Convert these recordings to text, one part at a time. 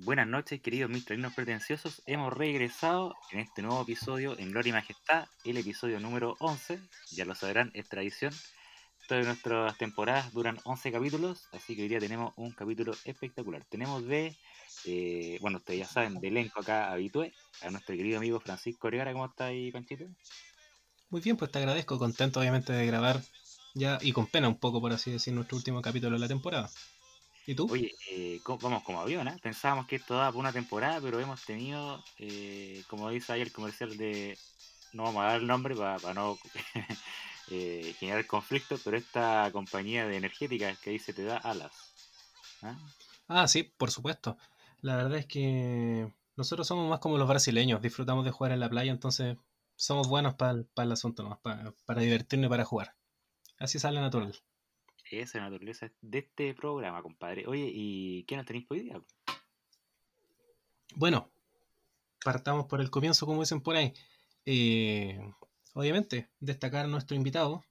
Buenas noches, queridos mistralinos pretenciosos. Hemos regresado en este nuevo episodio en Gloria y Majestad, el episodio número 11. Ya lo sabrán, es tradición. Todas nuestras temporadas duran 11 capítulos, así que hoy día tenemos un capítulo espectacular. Tenemos de, eh, bueno, ustedes ya saben, de elenco acá habitué, a nuestro querido amigo Francisco Orgara. ¿Cómo está ahí, Panchito? Muy bien, pues te agradezco, contento obviamente de grabar ya y con pena un poco, por así decir, nuestro último capítulo de la temporada. ¿Y tú? Oye, eh, vamos como avión, ¿eh? Pensábamos que esto daba por una temporada, pero hemos tenido, eh, como dice ahí el comercial de. No vamos a dar el nombre para no eh, generar conflicto, pero esta compañía de energética que dice te da alas. ¿ah? ah, sí, por supuesto. La verdad es que nosotros somos más como los brasileños, disfrutamos de jugar en la playa, entonces somos buenos para el, asunto, ¿no? para divertirnos y para jugar. Así sale natural. Esa es la naturaleza de este programa, compadre. Oye, ¿y qué nos tenéis hoy día? Bueno, partamos por el comienzo, como dicen por ahí. Eh, obviamente, destacar a nuestro invitado,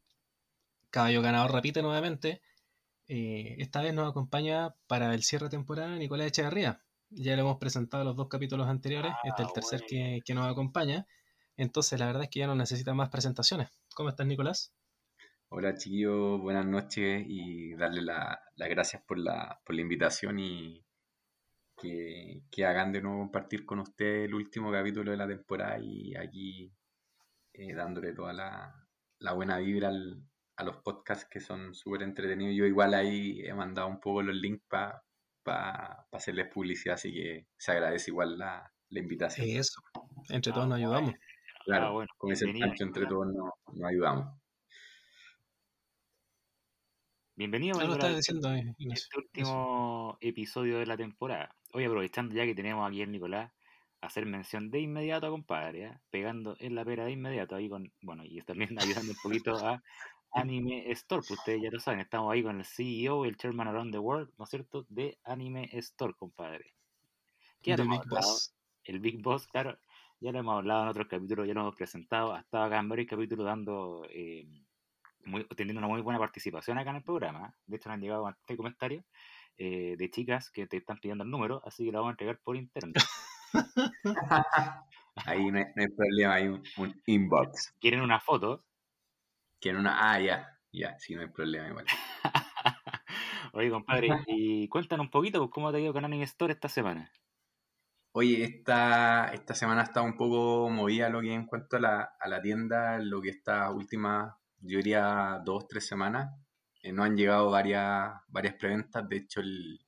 caballo ganador repite nuevamente. Eh, esta vez nos acompaña para el cierre de temporada Nicolás Echeverría. Ya le hemos presentado los dos capítulos anteriores, este es el ah, tercer que, que, nos acompaña. Entonces, la verdad es que ya no necesita más presentaciones. ¿Cómo estás, Nicolás? Hola chiquillos, buenas noches y darle las gracias por la, por la invitación y que, que, hagan de nuevo compartir con ustedes el último capítulo de la temporada y aquí eh, dándole toda la, buena vibra a los podcasts que son súper entretenidos. Yo igual ahí he mandado un poco los links para hacerles publicidad, así que se agradece igual la, la invitación. Eso, entre todos nos ayudamos. Claro, ah, bueno, con ese pancho entre todos nos ayudamos. Bienvenido a este último episodio de la temporada. Hoy aprovechando ya que tenemos aquí el Nicolás, hacer mención de inmediato, compadre, ¿eh? pegando en la pera de inmediato ahí con, bueno, y también ayudando un poquito a Anime Store, pues ustedes ya lo saben, estamos ahí con el CEO, el Chairman Around the World, ¿no es cierto?, de Anime Store, compadre. ¿Qué el Big Boss. El Big Boss, claro, ya lo hemos hablado en otros capítulos, ya lo hemos presentado, ha estado acá en varios capítulos dando... Eh, teniendo una muy buena participación acá en el programa. De hecho, nos han llegado bastantes comentarios eh, de chicas que te están pidiendo el número, así que lo vamos a entregar por internet. Ahí no hay, problema, hay un, inbox. ¿Quieren una foto? ¿Quieren una? Ah, ya, ya, sí, no hay problema igual. Oye, compadre, y cuéntanos un poquito pues, cómo te ha ido con Anime Store esta semana. Oye, esta, esta semana ha estado un poco movida lo que en cuanto a la, a la tienda, lo que está última yo diría dos, tres semanas. Eh, no han llegado varias, varias preventas. De hecho, el,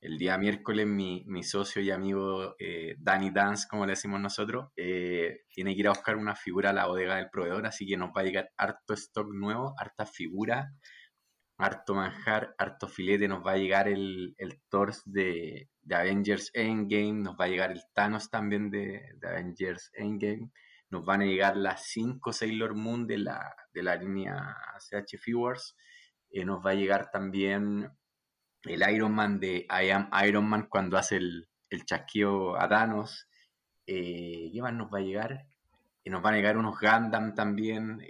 el día miércoles mi, mi, socio y amigo eh, Danny Dance, como le decimos nosotros, eh, tiene que ir a buscar una figura a la bodega del proveedor, así que nos va a llegar harto stock nuevo, harta figura, harto manjar, harto filete, nos va a llegar el, el Thors de, de, Avengers Endgame, nos va a llegar el Thanos también de, de Avengers Endgame, nos van a llegar las 5 Sailor Moon de la, de la línea CH Figures. Eh, nos va a llegar también el Iron Man de I Am Iron Man cuando hace el, el a Thanos. Eh, ¿Qué más nos va a llegar? Eh, nos van a llegar unos Gundam también.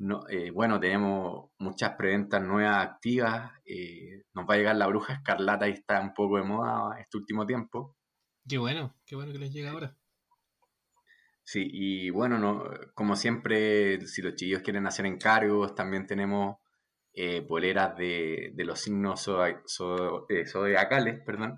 No, bueno, tenemos muchas preventas nuevas activas. nos va a llegar la Bruja Escarlata y está un poco de moda este último tiempo. Qué bueno, qué bueno que les llega ahora. Sí, y bueno, no, como siempre, si los chillos quieren hacer encargos, también tenemos eh, boleras de, los signos eh, zodiacales, perdón.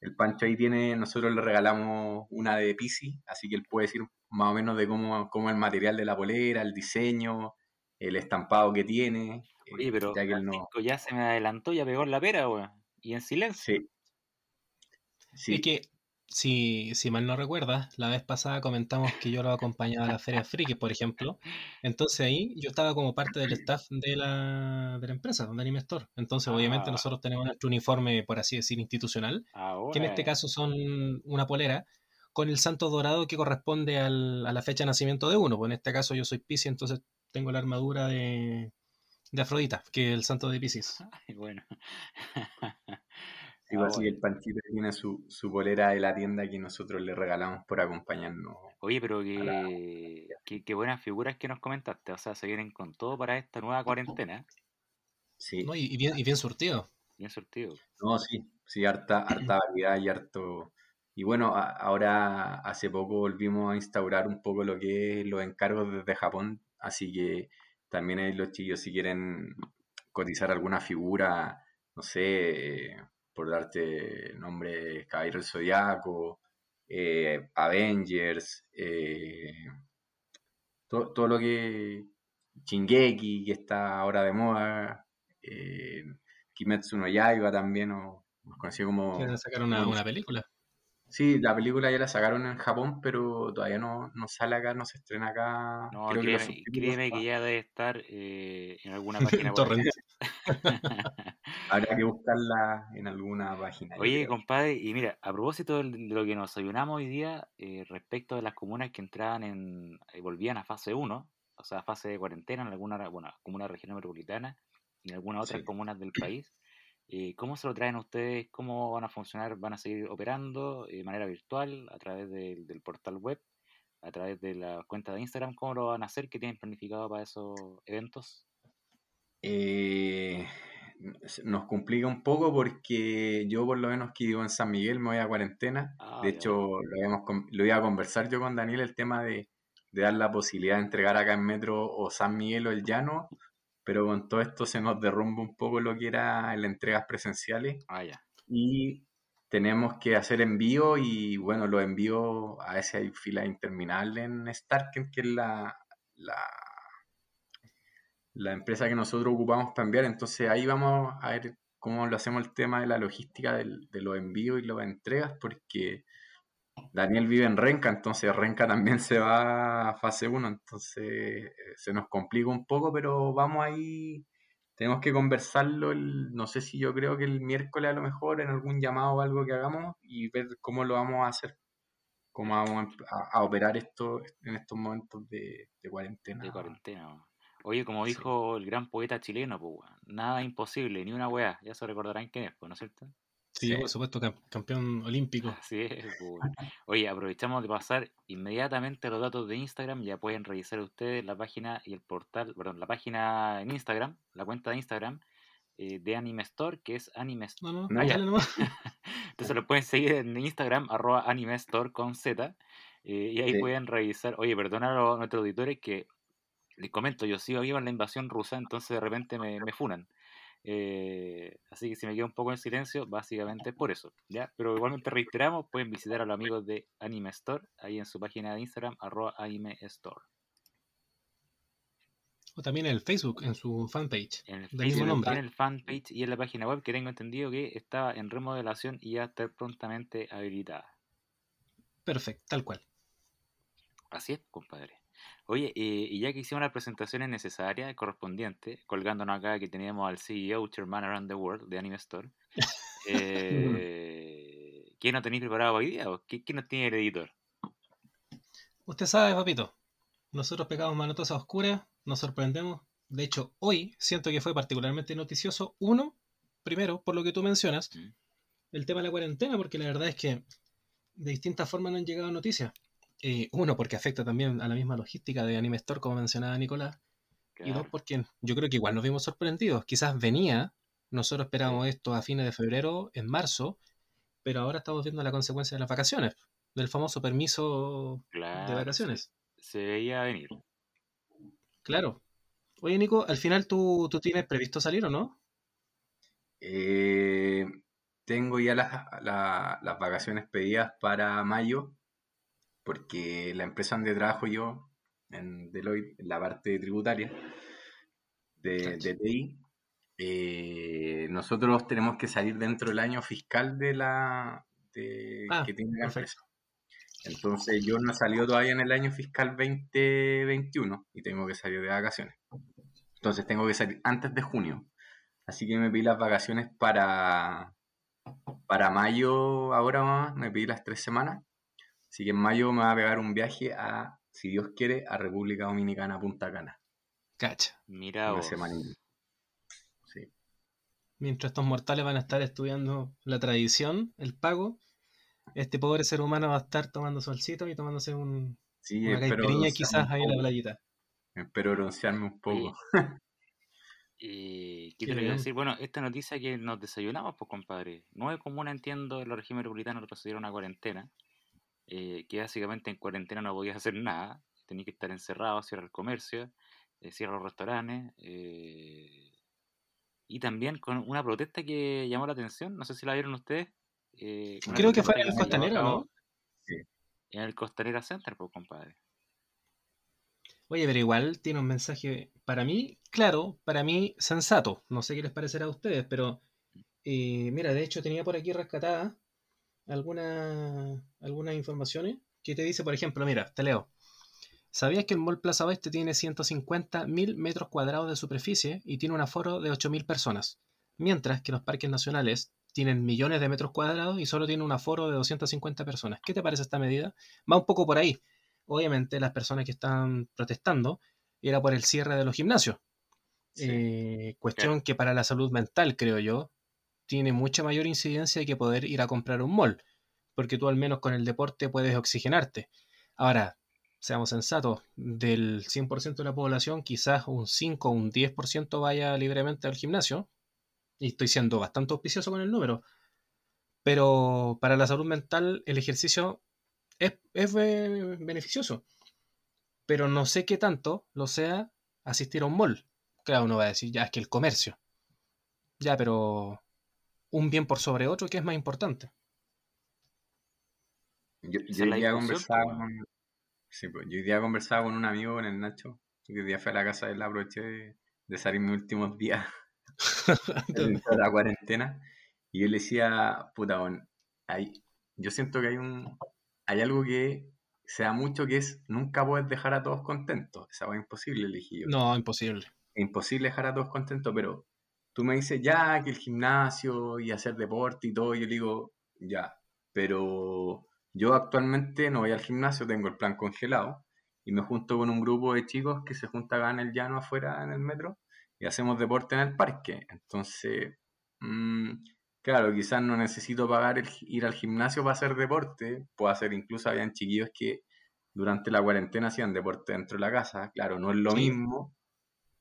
El Pancho ahí tiene, nosotros le regalamos una de Pisces, así que él puede decir más o menos de cómo, cómo el material de la bolera, el diseño, el estampado que tiene. Oye, pero ya, que no... ya se me adelantó, ya pegó en la pera, y en silencio. Sí. sí. que si, si mal no recuerdas, la vez pasada comentamos que yo lo acompañaba a la Feria Friki, por ejemplo. Entonces ahí yo estaba como parte del staff de la, de la empresa, de Anime Store. Entonces, obviamente, ah. nosotros tenemos nuestro uniforme, por así decir, institucional, que en este caso son una polera con el santo dorado que corresponde al, a la fecha de nacimiento de uno. Pues en este caso yo soy Pisces, entonces tengo la armadura de, de Afrodita, que es el santo de Pisces. Ay, bueno. Igual ah, así el Panchito tiene su, su bolera de la tienda que nosotros le regalamos por acompañarnos. Oye, pero qué, qué, buenas figuras que nos comentaste. O sea, se vienen con todo para esta nueva cuarentena. Sí. y, bien, y bien surtido. Bien surtido. No, sí. sí, harta, harta variedad y harto... Y bueno, ahora hace poco volvimos a instaurar un poco lo que es los encargos desde Japón, así que también hay los chicos si quieren cotizar alguna figura, no sé, por darte nombre, Caballero del Zodiaco, eh, Avengers, eh, todo, lo que Shingeki, que está ahora de moda, eh, Kimetsu no Yaiba también, o conocido como... ¿Quieren sacar una, una película? Sí, la película ya la sacaron en Japón, pero todavía no, no sale acá, no se estrena acá. No, créeme, que, ya debe estar eh, en alguna página. Habrá que buscarla en alguna página. Oye, compadre, y mira, a propósito de lo que nos ayunamos hoy día, eh, respecto de las comunas que entraban en, eh, volvían a fase 1, o sea, fase de cuarentena en alguna, bueno, comuna región metropolitana y en algunas otras comunas del país, eh, ¿Cómo se lo traen ustedes? ¿Cómo van a funcionar? ¿Van a seguir operando de manera virtual a través del portal web? ¿A través de la cuenta de Instagram? ¿Cómo lo van a hacer? ¿Qué tienen planificado para esos eventos? Eh, nos complica un poco porque yo por lo menos que vivo en San Miguel me voy a cuarentena. Ah, de hecho, lo, iba a conversar yo con Daniel el tema de, de, dar la posibilidad de entregar acá en Metro o San Miguel o el Llano pero con todo esto se nos derrumba un poco lo que era las entregas presenciales. Ah, ya. Y tenemos que hacer envío y bueno, los envíos a veces hay fila interminable en Starken, que es la, la, la empresa que nosotros ocupamos para enviar. Entonces ahí vamos a ver cómo lo hacemos el tema de la logística de los envíos y las entregas, porque Daniel vive en Renca, entonces Renca también se va a fase 1, entonces eh, se nos complica un poco, pero vamos ahí, tenemos que conversarlo, no sé si yo creo que el miércoles a lo mejor en algún llamado o algo que hagamos y ver cómo lo vamos a hacer, cómo vamos a, operar esto en estos momentos de, cuarentena. De cuarentena. Oye, como dijo el gran poeta chileno, pues, nada imposible, ni una weá, ya se recordarán quién es, pues, ¿no es cierto? Sí, por supuesto, campeón olímpico. Sí, Oye, aprovechamos de pasar inmediatamente los datos de Instagram. Ya pueden revisar ustedes la página y el portal, perdón, la página en Instagram, la cuenta de Instagram eh, de Anime Store, que es Anime Store. No, no, no, Entonces lo pueden seguir en Instagram, arroba Anime Store con Z. Eh, y ahí pueden revisar. Oye, perdona a nuestros auditores que les comento, yo sigo vivo en la invasión rusa, entonces de repente me, me funan. Eh, así que si me quedo un poco en silencio, básicamente por eso. ¿ya? Pero igualmente reiteramos, pueden visitar a los amigos de Anime Store, ahí en su página de Instagram, arroba Anime Store. O también en el Facebook, en su fanpage. En el, Facebook, en el fanpage y en la página web que tengo entendido que estaba en remodelación y ya está prontamente habilitada. Perfecto, tal cual. Así es, compadre. Oye, y ya que hicimos las presentaciones necesarias, correspondientes, colgándonos acá que teníamos al CEO Chairman Around the World de Anime Store, eh, ¿qué no tenéis preparado hoy día? ¿Qué, ¿Qué nos tiene el editor? Usted sabe, papito, nosotros pegamos manotosas oscuras, nos sorprendemos. De hecho, hoy siento que fue particularmente noticioso. Uno, primero, por lo que tú mencionas, el tema de la cuarentena, porque la verdad es que de distintas formas no han llegado noticias. Eh, uno, porque afecta también a la misma logística de Anime Store, como mencionaba Nicolás. Y dos, porque yo creo que igual nos vimos sorprendidos. Quizás venía, nosotros esperábamos esto a fines de febrero, en marzo, pero ahora estamos viendo la consecuencia de las vacaciones, del famoso permiso de vacaciones. Se, veía venir. Claro. Oye, Nico, al final tú, tú tienes previsto salir o no? Eh, tengo ya las vacaciones pedidas para mayo porque la empresa donde trabajo yo, en Deloitte, en la parte tributaria de, de TI, eh, nosotros tenemos que salir dentro del año fiscal de la ah, que tiene la empresa. Entonces yo no he salido todavía en el año fiscal 2021 y tengo que salir de vacaciones. Entonces tengo que salir antes de junio. Así que me pedí las vacaciones para, para mayo, ahora me pedí las tres semanas. Así que en mayo me va a pegar un viaje a, si Dios quiere, a República Dominicana, Punta Cana. Cacha. Mira vos. Sí. Mientras estos mortales van a estar estudiando la tradición, el pago, este pobre ser humano va a estar tomando solcito y tomándose un, una caipirinha quizás ahí en la playita. Espero broncearme un poco. Eh, ¿Qué te voy a decir? Bueno, esta noticia que nos desayunamos, pues compadre, no es común, entiendo, en los regímenes republicanos procedieron a cuarentena, eh, que básicamente en cuarentena no podías hacer nada, tenías que estar encerrado, cierra el comercio, eh, cierra los restaurantes, eh, y también con una protesta que llamó la atención, no sé si la vieron ustedes. Creo que fue en el Costanera, ¿no? Sí. En el Costanera Center, pues compadre. Oye, pero igual tiene un mensaje para mí, claro, para mí sensato. No sé qué les parecerá a ustedes, pero eh, mira, de hecho tenía por aquí rescatada alguna, algunas informaciones que te dice, por ejemplo, mira, te leo. ¿Sabías que el Mall Plaza Oeste tiene 150.000 metros cuadrados de superficie y tiene un aforo de 8.000 personas? Mientras que los parques nacionales tienen millones de metros cuadrados y solo tienen un aforo de 250 personas. ¿Qué te parece esta medida? Va un poco por ahí obviamente las personas que están protestando era por el cierre de los gimnasios. Eh, cuestión que para la salud mental, creo yo, tiene mucha mayor incidencia que poder ir a comprar un mall, porque tú al menos con el deporte puedes oxigenarte. Ahora, seamos sensatos, del 100% de la población, quizás un 5 o un 10% vaya libremente al gimnasio, y estoy siendo bastante auspicioso con el número, pero para la salud mental el ejercicio es, beneficioso. Pero no sé qué tanto lo sea asistir a un mall. Claro, uno va a decir, ya es que el comercio. Ya, pero un bien por sobre otro, ¿qué es más importante? Yo, yo hoy día conversaba con, sí, pues, yo hoy día conversaba con un amigo, con el Nacho, que hoy día fue a la casa de él, aproveché de, de salir mis últimos días de la cuarentena, y yo le decía, puta, bueno, ahí, yo siento que hay un, hay algo que se da mucho que es nunca puedes dejar a todos contentos. Esa es imposible, elegí yo. No, imposible. Es imposible dejar a todos contentos, pero tú me dices ya que el gimnasio y hacer deporte y todo, yo digo ya, pero yo actualmente no voy al gimnasio, tengo el plan congelado y me junto con un grupo de chicos que se juntan acá en el llano afuera en el metro y hacemos deporte en el parque. Entonces, mmm, Claro, quizás no necesito pagar el, ir al gimnasio para hacer deporte. Puedo hacer, incluso habían chiquillos que durante la cuarentena hacían deporte dentro de la casa. Claro, no es lo mismo,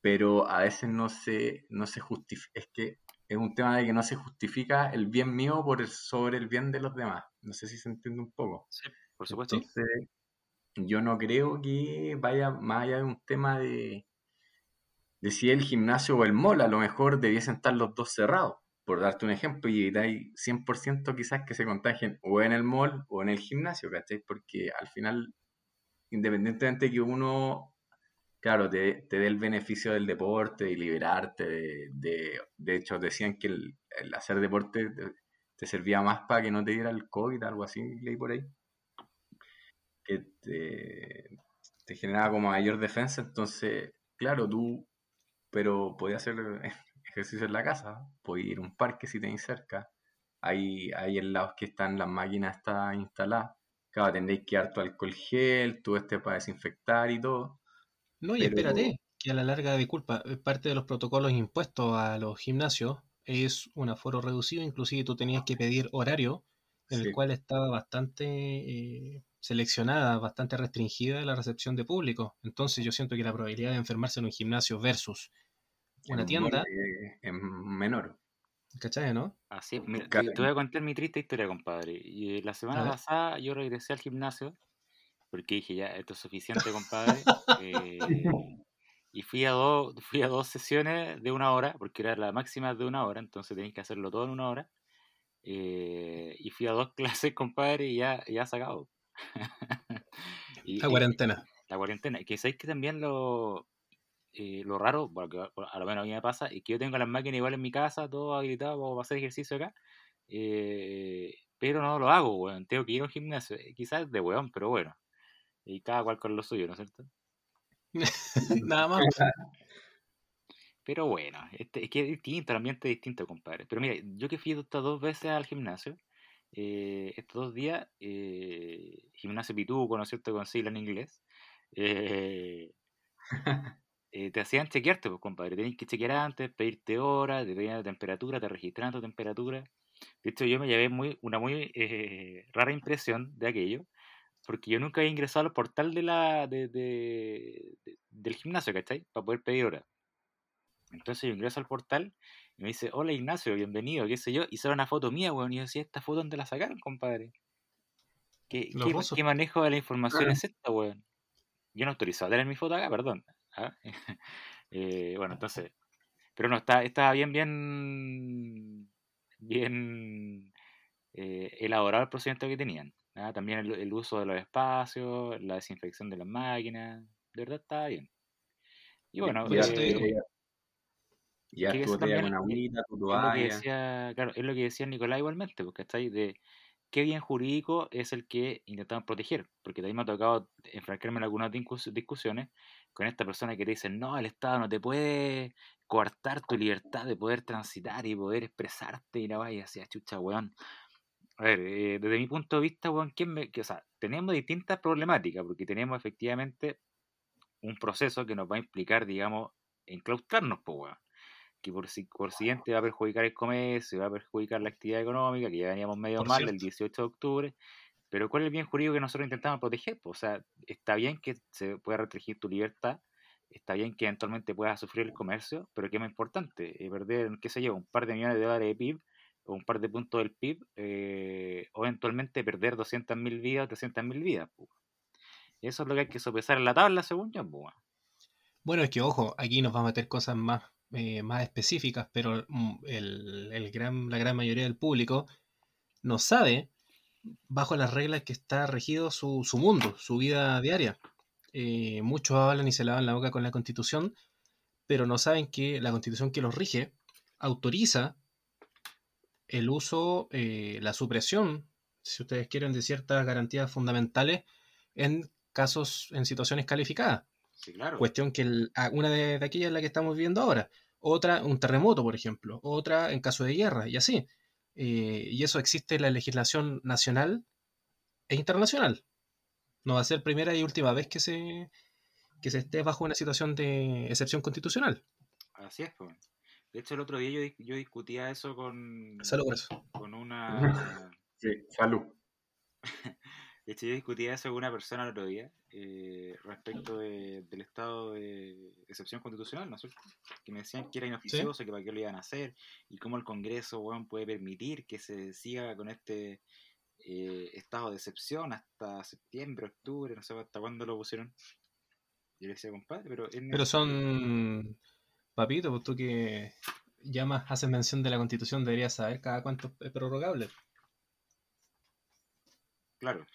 pero a veces no se, no se justifica. Es que es un tema de que no se justifica el bien mío por sobre el bien de los demás. No sé si se entiende un poco. Sí, por supuesto. Entonces, yo no creo que vaya más allá de un tema de, de si el gimnasio o el mall, a lo mejor debiesen estar los dos cerrados por darte un ejemplo, y hay 100% quizás que se contagien o en el mall o en el gimnasio, ¿cachai? Porque al final, independientemente de que uno, claro, te, dé el beneficio del deporte y liberarte de, de, hecho, decían que el, hacer deporte te, servía más para que no te diera el COVID, algo así, leí por ahí, que te, te generaba como mayor defensa, entonces, claro, tú, pero podía hacer ejercicio en la casa, puedes ir a un parque si tenéis cerca, hay, hay lados que están, las máquinas está instalada. Claro, tendréis que dar tu alcohol gel, tú este para desinfectar y todo. No, y espérate, que a la larga, disculpa, eh, parte de los protocolos impuestos a los gimnasios es un aforo reducido, inclusive tú tenías que pedir horario, en el cual estaba bastante eh, seleccionada, bastante restringida la recepción de público. Entonces yo siento que la probabilidad de enfermarse en un gimnasio versus una tienda. Es menor. ¿Cachai, no? Así te, voy a contar mi triste historia, compadre. Y la semana pasada yo regresé al gimnasio porque dije, ya, esto es suficiente, compadre. Eh, y fui a, dos, fui a dos sesiones de una hora, porque era la máxima de una hora, entonces tenéis que hacerlo todo en una hora. Eh, y fui a dos clases, compadre, y ya, ya sacado. la cuarentena. La cuarentena. Que sabéis que también lo, eh, lo raro, porque a lo menos a mí me pasa, es que yo tengo las máquinas igual en mi casa, todo habilitado para hacer ejercicio acá, pero no lo hago, weón. Tengo que ir a un gimnasio, quizás de weón, pero bueno. Y cada cual con lo suyo, ¿no es cierto? Nada más. Pero bueno, este, es que es distinto, el ambiente es distinto, compadre. Pero mira, yo que fui estas dos veces al gimnasio, estos dos días, gimnasio pituco, ¿no es cierto?, con sigla en inglés. Eh, te hacían chequearte, pues, compadre. Tenías que chequear antes, pedirte horas, te pedían la temperatura, te registraban tu temperatura. De hecho, yo me llevé muy, una muy eh, rara impresión de aquello, porque yo nunca había ingresado al portal de la, de, del gimnasio, ¿cachai? Para poder pedir horas. Entonces yo ingreso al portal y me dice, hola Ignacio, bienvenido, qué sé yo, y sale una foto mía, weón. Y yo decía, ¿esta foto dónde la sacaron, compadre? ¿Qué, qué, manejo de la información es esta, weón? Yo no autorizado a tener mi foto acá, perdón. ¿ah? Eh, bueno, entonces, pero no, está, está bien, bien, bien eh, elaborado el procedimiento que tenían. ¿Ah? También el, uso de los espacios, la desinfección de las máquinas, de verdad está bien. Y bueno, ya, eh, ya tú te una agüita, tu toalla. claro, es lo que decía Nicolás igualmente, porque está ahí de qué bien jurídico es el que intentamos proteger, porque también me ha tocado enfrascarme en algunas discusiones con esta persona que te dice, no, el Estado no te puede coartar tu libertad de poder transitar y poder expresarte y la vaya hacia chucha, weón. A ver, eh, desde mi punto de vista, ¿quién me, que, o sea, tenemos distintas problemáticas, porque tenemos efectivamente un proceso que nos va a implicar, digamos, enclaustrarnos, pues, weón que por, si, por siguiente va a perjudicar el comercio, va a perjudicar la actividad económica, que ya veníamos medio mal el 18 de octubre. Pero ¿cuál es el bien jurídico que nosotros intentamos proteger? o sea, está bien que se pueda restringir tu libertad, está bien que eventualmente puedas sufrir el comercio, pero ¿qué es más importante? Eh, perder, qué sé yo, un par de millones de dólares de PIB un par de puntos del PIB, eh, o eventualmente perder 200.000 vidas, 300.000 vidas. Eso es lo que hay que sopesar en la tabla, según yo. Bueno, es que ojo, aquí nos va a meter cosas más eh, más específicas, pero mm, el, gran, la gran mayoría del público no sabe bajo las reglas que está regido su, mundo, su vida diaria. Eh, muchos hablan y se lavan la boca con la constitución, pero no saben que la constitución que los rige autoriza el uso, eh, la supresión, si ustedes quieren, de ciertas garantías fundamentales en casos, en situaciones calificadas. Cuestión que una de, aquellas es la que estamos viendo ahora. Otra, un terremoto, por ejemplo. Otra en caso de guerra, y así. Eh, y eso existe en la legislación nacional e internacional. No va a ser primera y última vez que se, que se esté bajo una situación de excepción constitucional. Así es, pues. De hecho, el otro día yo, yo discutía eso con, salud, con una... Sí, salud. De hecho, yo discutía eso con una persona el otro día eh, respecto del estado de excepción constitucional, ¿no es cierto? Que me decían que era inoficioso, que para qué lo iban a hacer, y cómo el Congreso puede permitir que se siga con este eh, estado de excepción hasta septiembre, octubre, no sé hasta cuándo lo pusieron. Yo le decía, compadre, pero... pero son... Papito, pues tú que ya más haces mención de la Constitución, deberías saber cada cuánto es prorrogable. Claro.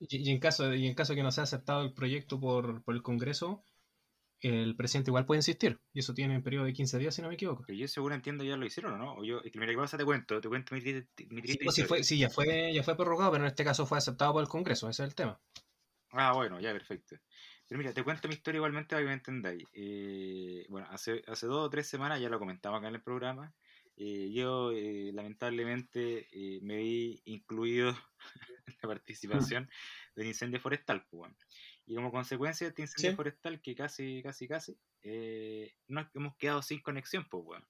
y, en caso, y en caso que no sea aceptado el proyecto por, el Congreso, el presidente igual puede insistir. Y eso tiene un periodo de 15 días, si no me equivoco. Pero yo seguro entiendo ya lo hicieron, ¿o no? O yo, mira, ¿qué pasa? Te cuento, te cuento mi, mi sí, pues, fue, sí, ya fue, ya fue prorrogado, pero en este caso fue aceptado por el Congreso, ese es el tema. Ah, bueno, ya, perfecto. Pero mira, te cuento mi historia igualmente para que me entendáis. Eh, bueno, hace, hace dos o tres semanas ya lo comentaba acá en el programa. Eh, yo eh, lamentablemente me vi incluido en la participación del incendio forestal. Pues, y como consecuencia de este incendio forestal, que casi, casi, casi, nos hemos quedado sin conexión pues,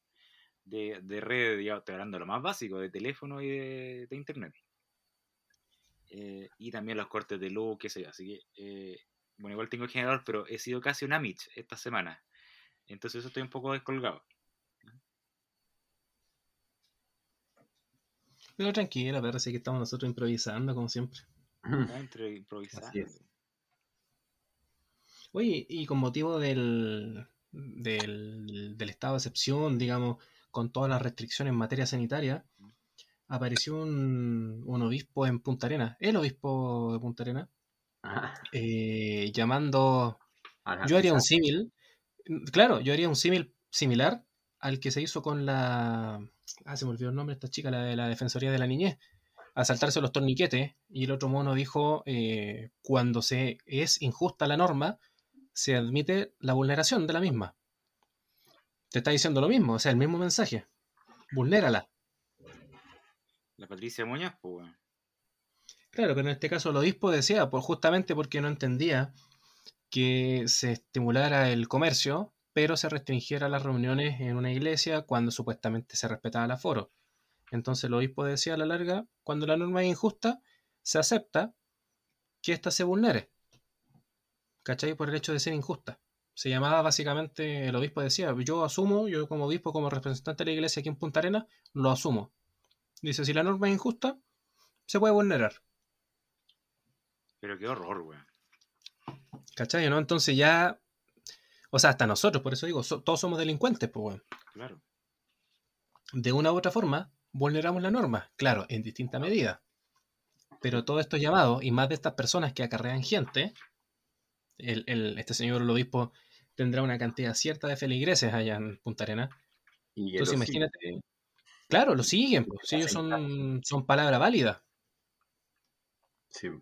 de, de red, ya estoy hablando de lo más básico, de teléfono y de, internet. y también los cortes de luz, qué sé yo. Así que, bueno, igual tengo generador, pero he sido casi una Mitch esta semana. Entonces eso estoy un poco descolgado. Pero tranquila, parece que estamos nosotros improvisando, como siempre. Entre improvisando. Oye, y con motivo del, del, estado de excepción, digamos, con todas las restricciones en materia sanitaria, apareció un, obispo en Punta Arena, el obispo de Punta Arena, ah. Eh, llamando... yo haría un símil, claro, yo haría un símil similar al que se hizo con la ah, se me olvidó el nombre de esta chica, la de la Defensoría de la Niñez, a saltarse los torniquetes, y el otro mono dijo, eh, cuando se es injusta la norma, se admite la vulneración de la misma. Te está diciendo lo mismo, o sea, el mismo mensaje. Vulnérala. La Patricia Muñoz, pues. Claro, pero en este caso el obispo decía, pues justamente porque no entendía que se estimulara el comercio, pero se restringiera las reuniones en una iglesia cuando supuestamente se respetaba el aforo. Entonces el obispo decía a la larga, cuando la norma es injusta, se acepta que ésta se vulnere. ¿Cachai? Por el hecho de ser injusta. Se llamaba básicamente, el obispo decía, yo asumo, yo como obispo, como representante de la iglesia aquí en Punta Arena, lo asumo. Dice, si la norma es injusta, se puede vulnerar. Pero qué horror, weón. ¿Cachai? ¿No? Entonces ya. O sea, hasta nosotros, por eso digo, todos somos delincuentes, pues, weón. Claro. De una u otra forma, vulneramos la norma, claro, en distinta medida. Pero todos estos llamados, y más de estas personas que acarrean gente, el, este señor el obispo tendrá una cantidad cierta de feligreses allá en Punta Arena. Entonces imagínate. Claro, lo siguen, pues, ellos son, son palabra válida.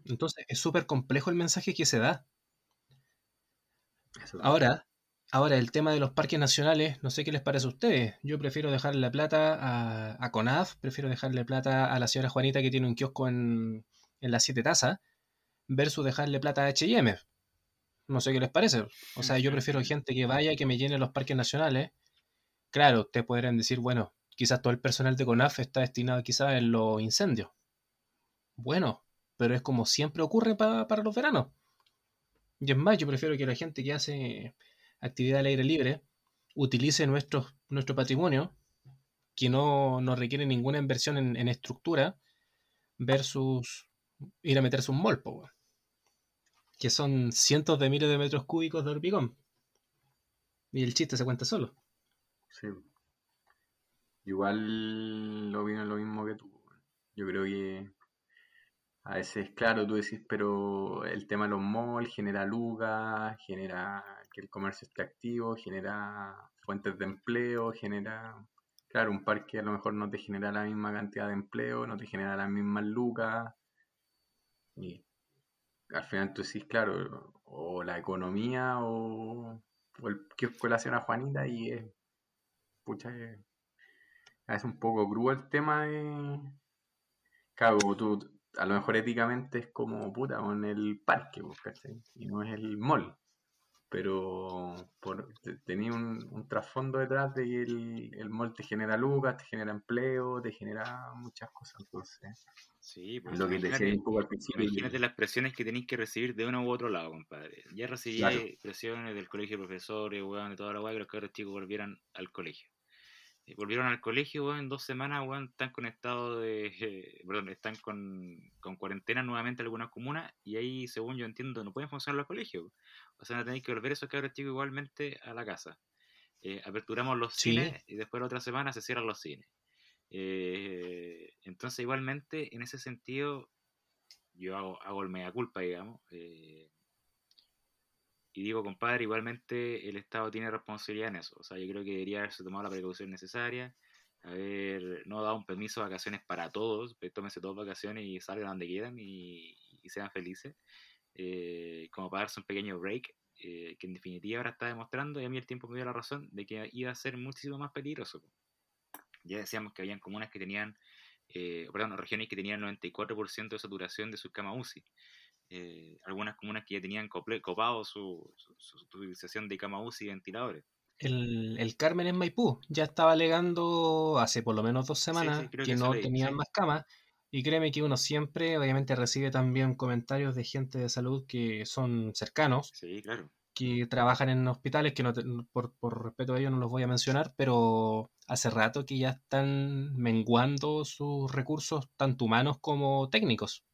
Entonces es súper complejo el mensaje que se da. Ahora, ahora, el tema de los parques nacionales, no sé qué les parece a ustedes. Yo prefiero dejarle la plata a, a CONAF, prefiero dejarle plata a la señora Juanita que tiene un kiosco en, en las siete tazas, versus dejarle plata a HM. No sé qué les parece. O sea, yo prefiero gente que vaya, que me llene los parques nacionales. Claro, ustedes podrían decir, bueno, quizás todo el personal de CONAF está destinado quizás en los incendios. Bueno, pero es como siempre ocurre para los veranos. Y es más, yo prefiero que la gente que hace actividad al aire libre utilice nuestro, nuestro patrimonio, que no, no requiere ninguna inversión en, estructura, versus ir a meterse un molpo, que son cientos de miles de metros cúbicos de hormigón. Y el chiste se cuenta solo. Sí. Igual lo vino lo mismo que tú. Yo creo que a veces, claro, tú decís, pero el tema de los malls genera lugas, genera que el comercio esté activo, genera fuentes de empleo, genera, claro, un parque a lo mejor no te genera la misma cantidad de empleo, no te genera las mismas lucas. Y al final tú decís, claro, o la economía o, el kiosco de la señora Juanita y es, pucha, es, un poco cruel el tema de... Claro, tú a lo mejor éticamente es como puta en el parque, pues, Y no es el mall. Pero por, tenía un, trasfondo detrás de que el, el mall te genera lucas, te genera empleo, te genera muchas cosas. Entonces, sí, pues, lo que te decía un poco al principio. Imagínate las presiones que tenéis que recibir de uno u otro lado, compadre. Ya recibí presiones del colegio de profesores, weón, de toda la weá, que los cabros chicos volvieran al colegio. Eh, volvieron al colegio, en dos semanas, están conectados de, perdón, están con, cuarentena nuevamente algunas comunas y ahí, según yo entiendo, no pueden funcionar los colegios. O sea, tenéis que volver esos cabros chicos igualmente a la casa. Eh, aperturamos los cines y después la otra semana se cierran los cines. Eh, entonces, igualmente, en ese sentido, yo hago, hago el mea culpa, digamos. Y digo, compadre, igualmente el Estado tiene responsabilidad en eso. O sea, yo creo que debería haberse tomado la precaución necesaria, haber no dado un permiso de vacaciones para todos, pues tómense todas vacaciones y salgan donde quieran y, sean felices, eh, como para darse un pequeño break, eh, que en definitiva ahora está demostrando, y a mí el tiempo me dio la razón, de que iba a ser muchísimo más peligroso. Ya decíamos que habían comunas que tenían, eh, perdón, regiones que tenían 94% de saturación de su cama UCI. Eh, algunas comunas que ya tenían copado su, utilización de cama UCI y ventiladores. El, Carmen en Maipú ya estaba alegando hace por lo menos dos semanas que, no tenían más camas. Y créeme que uno siempre, obviamente, recibe también comentarios de gente de salud que son cercanos. Que trabajan en hospitales, que no por, por respeto a ellos no los voy a mencionar, pero hace rato que ya están menguando sus recursos, tanto humanos como técnicos.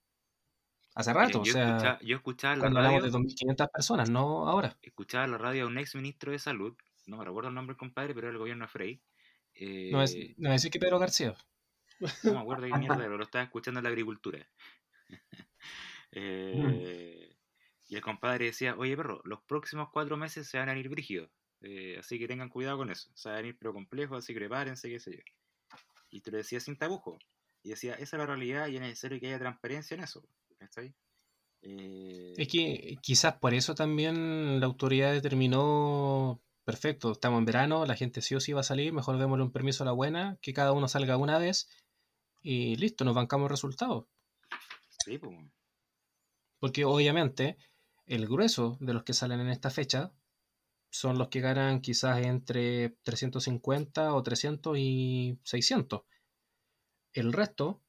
Hace rato, o sea. yo escuchaba la radio. de 2.500 personas, no ahora. Escuchaba la radio a un ex ministro de salud, no me recuerdo el nombre, compadre, pero era el gobierno de Frey. no, es, eh, no decir que Pedro García. No me acuerdo qué mierda, pero lo estaba escuchando en la agricultura. eh, y el compadre decía: Oye, perro, los próximos cuatro meses se van a ir brígidos. Eh, así que tengan cuidado con eso. Se van a ir pero complejos, así que prepárense, qué sé yo. Y te lo decía sin tabujo. Y decía: Esa es la realidad y es necesario que haya transparencia en eso. Eh, es que quizás por eso también la autoridad determinó, perfecto, estamos en verano, la gente sí o sí va a salir, mejor démosle un permiso a la buena, que cada uno salga una vez y listo, nos bancamos resultados. Sí, pues. Porque obviamente el grueso de los que salen en esta fecha son los que ganan quizás entre 350 o 300 y 600. El resto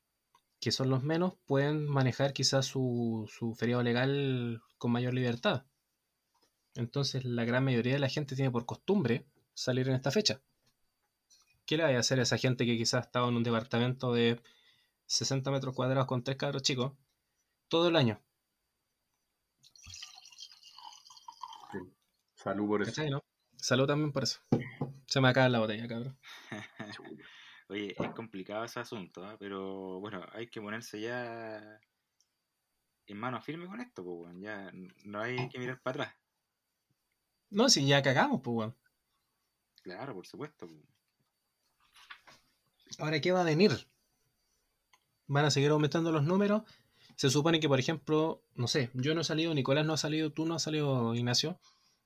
que son los menos, pueden manejar quizás su, su feriado legal con mayor libertad. Entonces la gran mayoría de la gente tiene por costumbre salir en esta fecha. ¿Qué le va a hacer a esa gente que quizás estaba en un departamento de 60 metros cuadrados con tres cabros chicos todo el año? Salud por eso. Salud también por eso. Se me acaba la botella, cabrón. Oye, es complicado ese asunto, ¿eh? pero bueno, hay que ponerse ya en mano firme con esto, pues, ya no hay que mirar para atrás. No, si ya cagamos, pues. Claro, por supuesto. Ahora, ¿qué va a venir? ¿Van a seguir aumentando los números? Se supone que, por ejemplo, no sé, yo no he salido, Nicolás no ha salido, tú no has salido, Ignacio.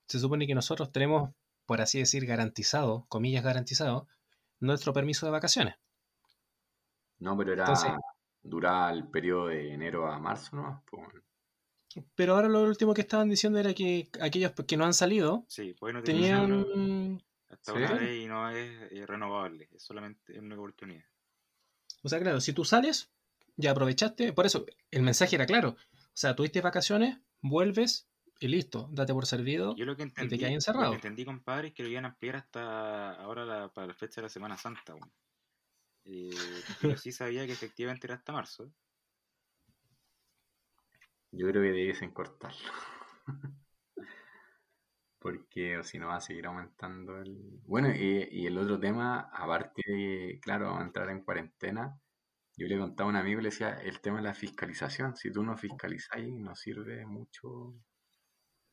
Se supone que nosotros tenemos, por así decir, garantizado, comillas garantizado, nuestro permiso de vacaciones. No, pero era duraba el periodo de enero a marzo, ¿no? Pero ahora lo último que estaban diciendo era que aquellos que no han salido sí, pues no tenían... Hasta una vez y no es renovable, es solamente una oportunidad. O sea, claro, si tú sales, ya aprovechaste, por eso el mensaje era claro. O sea, tuviste vacaciones, vuelves y listo, date por servido Yo lo que entendí, y te encerrado. Lo que entendí, compadre, es que lo iban a ampliar hasta ahora para la fecha de la Semana Santa. Eh, pero sí sabía que efectivamente era hasta marzo. Yo creo que debiesen cortarlo. Porque si no va a seguir aumentando el... Bueno, y, el otro tema, aparte de, claro, vamos a entrar en cuarentena, yo le contaba a un amigo y le decía, el tema de la fiscalización, si tú no fiscalizas no sirve mucho,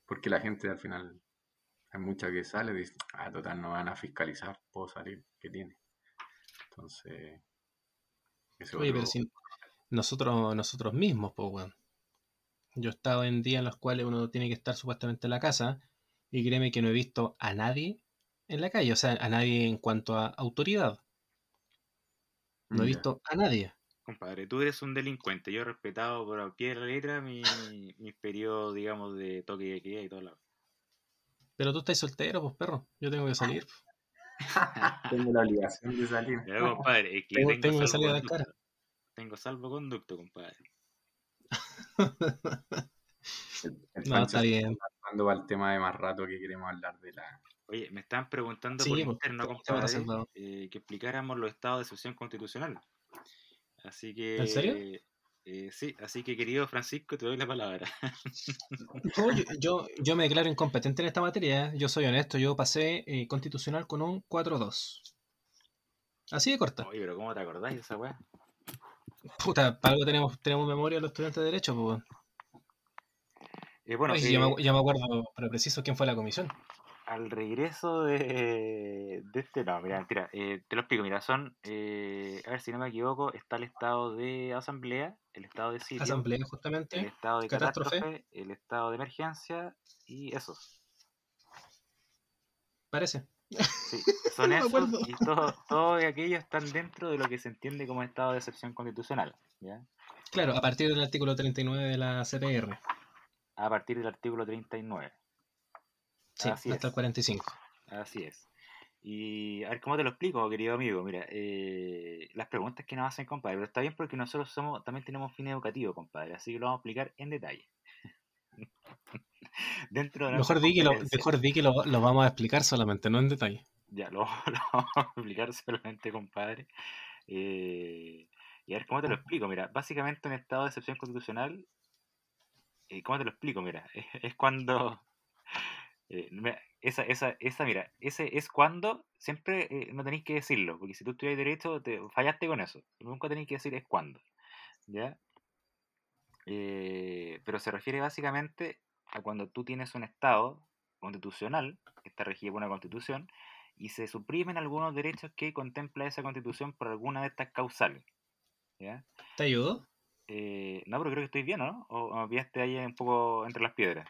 porque la gente al final, hay mucha que sale y dice, ah, total, no van a fiscalizar, puedo salir, ¿qué tiene? Entonces. Oye, pero si nosotros, nosotros mismos, pues, weón. Yo he estado en días en los cuales uno tiene que estar supuestamente en la casa y créeme que no he visto a nadie en la calle, o sea, a nadie en cuanto a autoridad. No he visto a nadie. Compadre, tú eres un delincuente. Yo he respetado por pie de la letra mi, mi periodo, digamos, de toque de queda y todo lo. Pero tú estás soltero, pues perro. Yo tengo que salir. tengo la obligación de salir. compadre, es que tengo, tengo, que salir a cara. Tengo salvoconducto, compadre. no, está bien. Cuando va el tema de más rato que queremos hablar de la. Oye, me están preguntando por pues, interno, compadre, eh, que explicáramos los estados de excepción constitucional. Así que. ¿En serio? Eh, sí, así que querido Francisco, te doy la palabra. yo, yo, me declaro incompetente en esta materia, yo soy honesto, yo pasé eh, constitucional con un 4-2. Así de corta. Oye, pero ¿cómo te acordáis de esa weá? Puta, para algo tenemos, tenemos memoria los estudiantes de Derecho, pues. Eh, bueno, me, ya, me, acuerdo, pero preciso quién fue la comisión al regreso de, de este, no, mira, mentira, eh, te lo explico, mira, son, eh, a ver si no me equivoco, está el estado de asamblea, el estado de sitio, asamblea justamente, el estado de catástrofe, el estado de emergencia y esos. Parece. Sí, son esos y todos todo aquellos están dentro de lo que se entiende como estado de excepción constitucional, ¿ya? Claro, a partir del artículo 39 de la CPR. A partir del artículo 39. Sí, hasta el 45. Así es. Y a ver cómo te lo explico, querido amigo. Mira, eh, las preguntas que nos hacen, compadre, pero está bien porque nosotros somos también tenemos fin educativo, compadre, así que lo vamos a explicar en detalle. Dentro mejor, di que lo, mejor di que lo, vamos a explicar solamente, no en detalle. Ya, lo, vamos a explicar solamente, compadre. Eh, y a ver cómo te lo explico. Mira, básicamente un estado de excepción constitucional, eh, ¿cómo te lo explico? Mira, es cuando eh, esa, esa, esa, mira, ese es cuando siempre eh, no tenéis que decirlo, porque si tú estudias derecho, te fallaste con eso. Nunca tenéis que decir es cuando. ¿Ya? Eh, pero se refiere básicamente a cuando tú tienes un Estado constitucional, que está regido por una constitución, y se suprimen algunos derechos que contempla esa constitución por alguna de estas causales. ¿ya? ¿Te ayudo? no, pero creo que estoy bien, ¿no? ¿O, o me ahí un poco entre las piedras?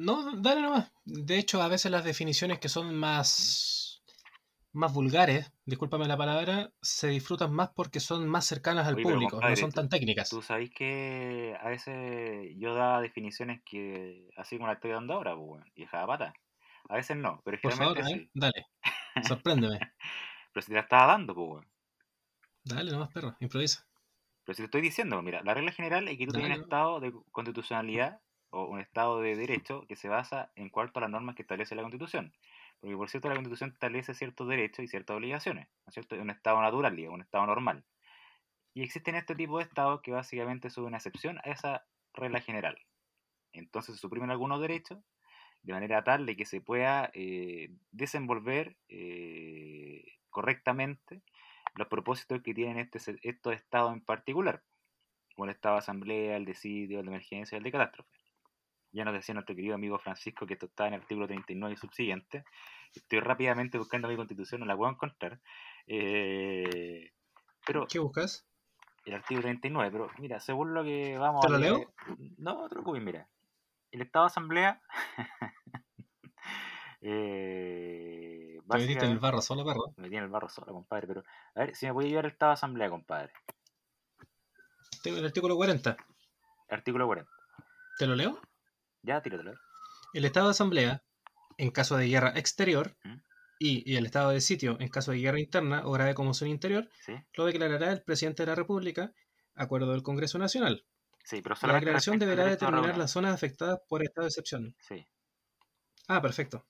No, dale nomás. De hecho, a veces las definiciones que son más, más vulgares, discúlpame la palabra, se disfrutan más porque son más cercanas al público, no son tan técnicas. Tú sabes que a veces yo da definiciones que así como la estoy dando ahora, pues, y dejaba pata. A veces no, pero Por favor, ¿eh? dale, sorpréndeme. pero si te la estaba dando, pues, Dale nomás, perro, improvisa. Pero si te estoy diciendo, mira, la regla general es que tú tienes un estado de constitucionalidad o un Estado de derecho que se basa en cuanto a las normas que establece la Constitución. Porque, por cierto, la Constitución establece ciertos derechos y ciertas obligaciones, ¿no es un Estado natural, un Estado normal. Y existen este tipo de Estados que básicamente son una excepción a esa regla general. Entonces se suprimen algunos derechos de manera tal de que se pueda eh, desenvolver eh, correctamente los propósitos que tienen este, estos estados en particular, como el estado de asamblea, el de sitio, el de emergencia, el de catástrofe. Ya nos decía nuestro querido amigo Francisco que esto está en el artículo 39 y subsiguiente. Estoy rápidamente buscando mi constitución, no la puedo encontrar. Eh, pero, ¿Qué buscas? El artículo 39, pero mira, según lo que vamos ¿Te lo leo? No, otro cubi, mira. El estado de asamblea. eh, me metiste en el barro solo, perro. Me metí en el barro solo, compadre. Pero, a ver, si me puede llevar el estado de asamblea, compadre. El artículo 40. Artículo 40. ¿Te lo leo? Ya, tíratelo. El estado de asamblea, en caso de guerra exterior, ¿Mm? y, el estado de sitio, en caso de guerra interna o grave conmoción interior, lo declarará el presidente de la República, acuerdo del Congreso Nacional. Sí, pero la declaración deberá determinar las zonas afectadas por estado de excepción. Sí. Ah, perfecto.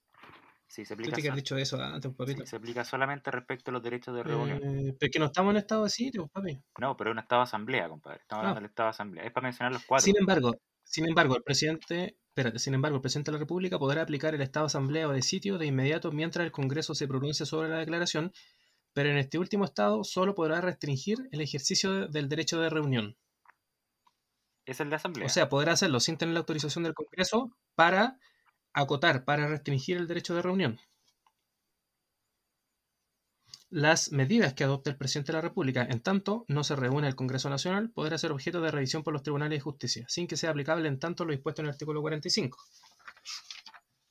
Sí, se aplica. Tú te dicho eso antes, papito. se aplica solamente respecto a los derechos de reunión. Eh, pero que no estamos en estado de sitio, papi. No, pero es un estado de asamblea, compadre. Estamos hablando ah. del estado de asamblea. Es para mencionar los cuatro. Sin embargo, sin embargo, el presidente, espérate, sin embargo, el presidente de la República podrá aplicar el estado de asamblea o de sitio de inmediato mientras el Congreso se pronuncie sobre la declaración, pero en este último estado solo podrá restringir el ejercicio del derecho de reunión. Es el de asamblea. O sea, podrá hacerlo sin tener la autorización del Congreso para acotar, para restringir el derecho de reunión las medidas que adopte el presidente de la República, en tanto no se reúne el Congreso Nacional, podrá ser objeto de revisión por los tribunales de justicia, sin que sea aplicable en tanto lo dispuesto en el artículo 45.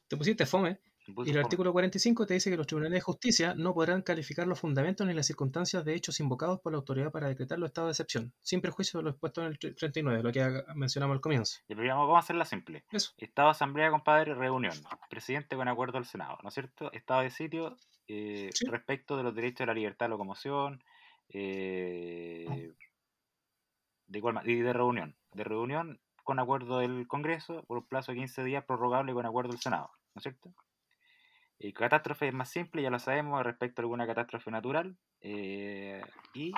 Te pusiste fome. Y el artículo 45 te dice que los tribunales de justicia no podrán calificar los fundamentos ni las circunstancias de hechos invocados por la autoridad para decretar los estados de excepción, sin prejuicio de lo expuesto en el 39, lo que mencionamos al comienzo. vamos a hacerla simple. Estado de asamblea, compadre, reunión. Presidente con acuerdo al Senado, ¿no es cierto? Estado de sitio, eh, respecto de los derechos de la libertad de locomoción eh, de y de reunión. De reunión con acuerdo del Congreso por un plazo de 15 días prorrogable con acuerdo del Senado, ¿no es cierto? Y catástrofe es más simple, ya lo sabemos, respecto a alguna catástrofe natural. Eh, y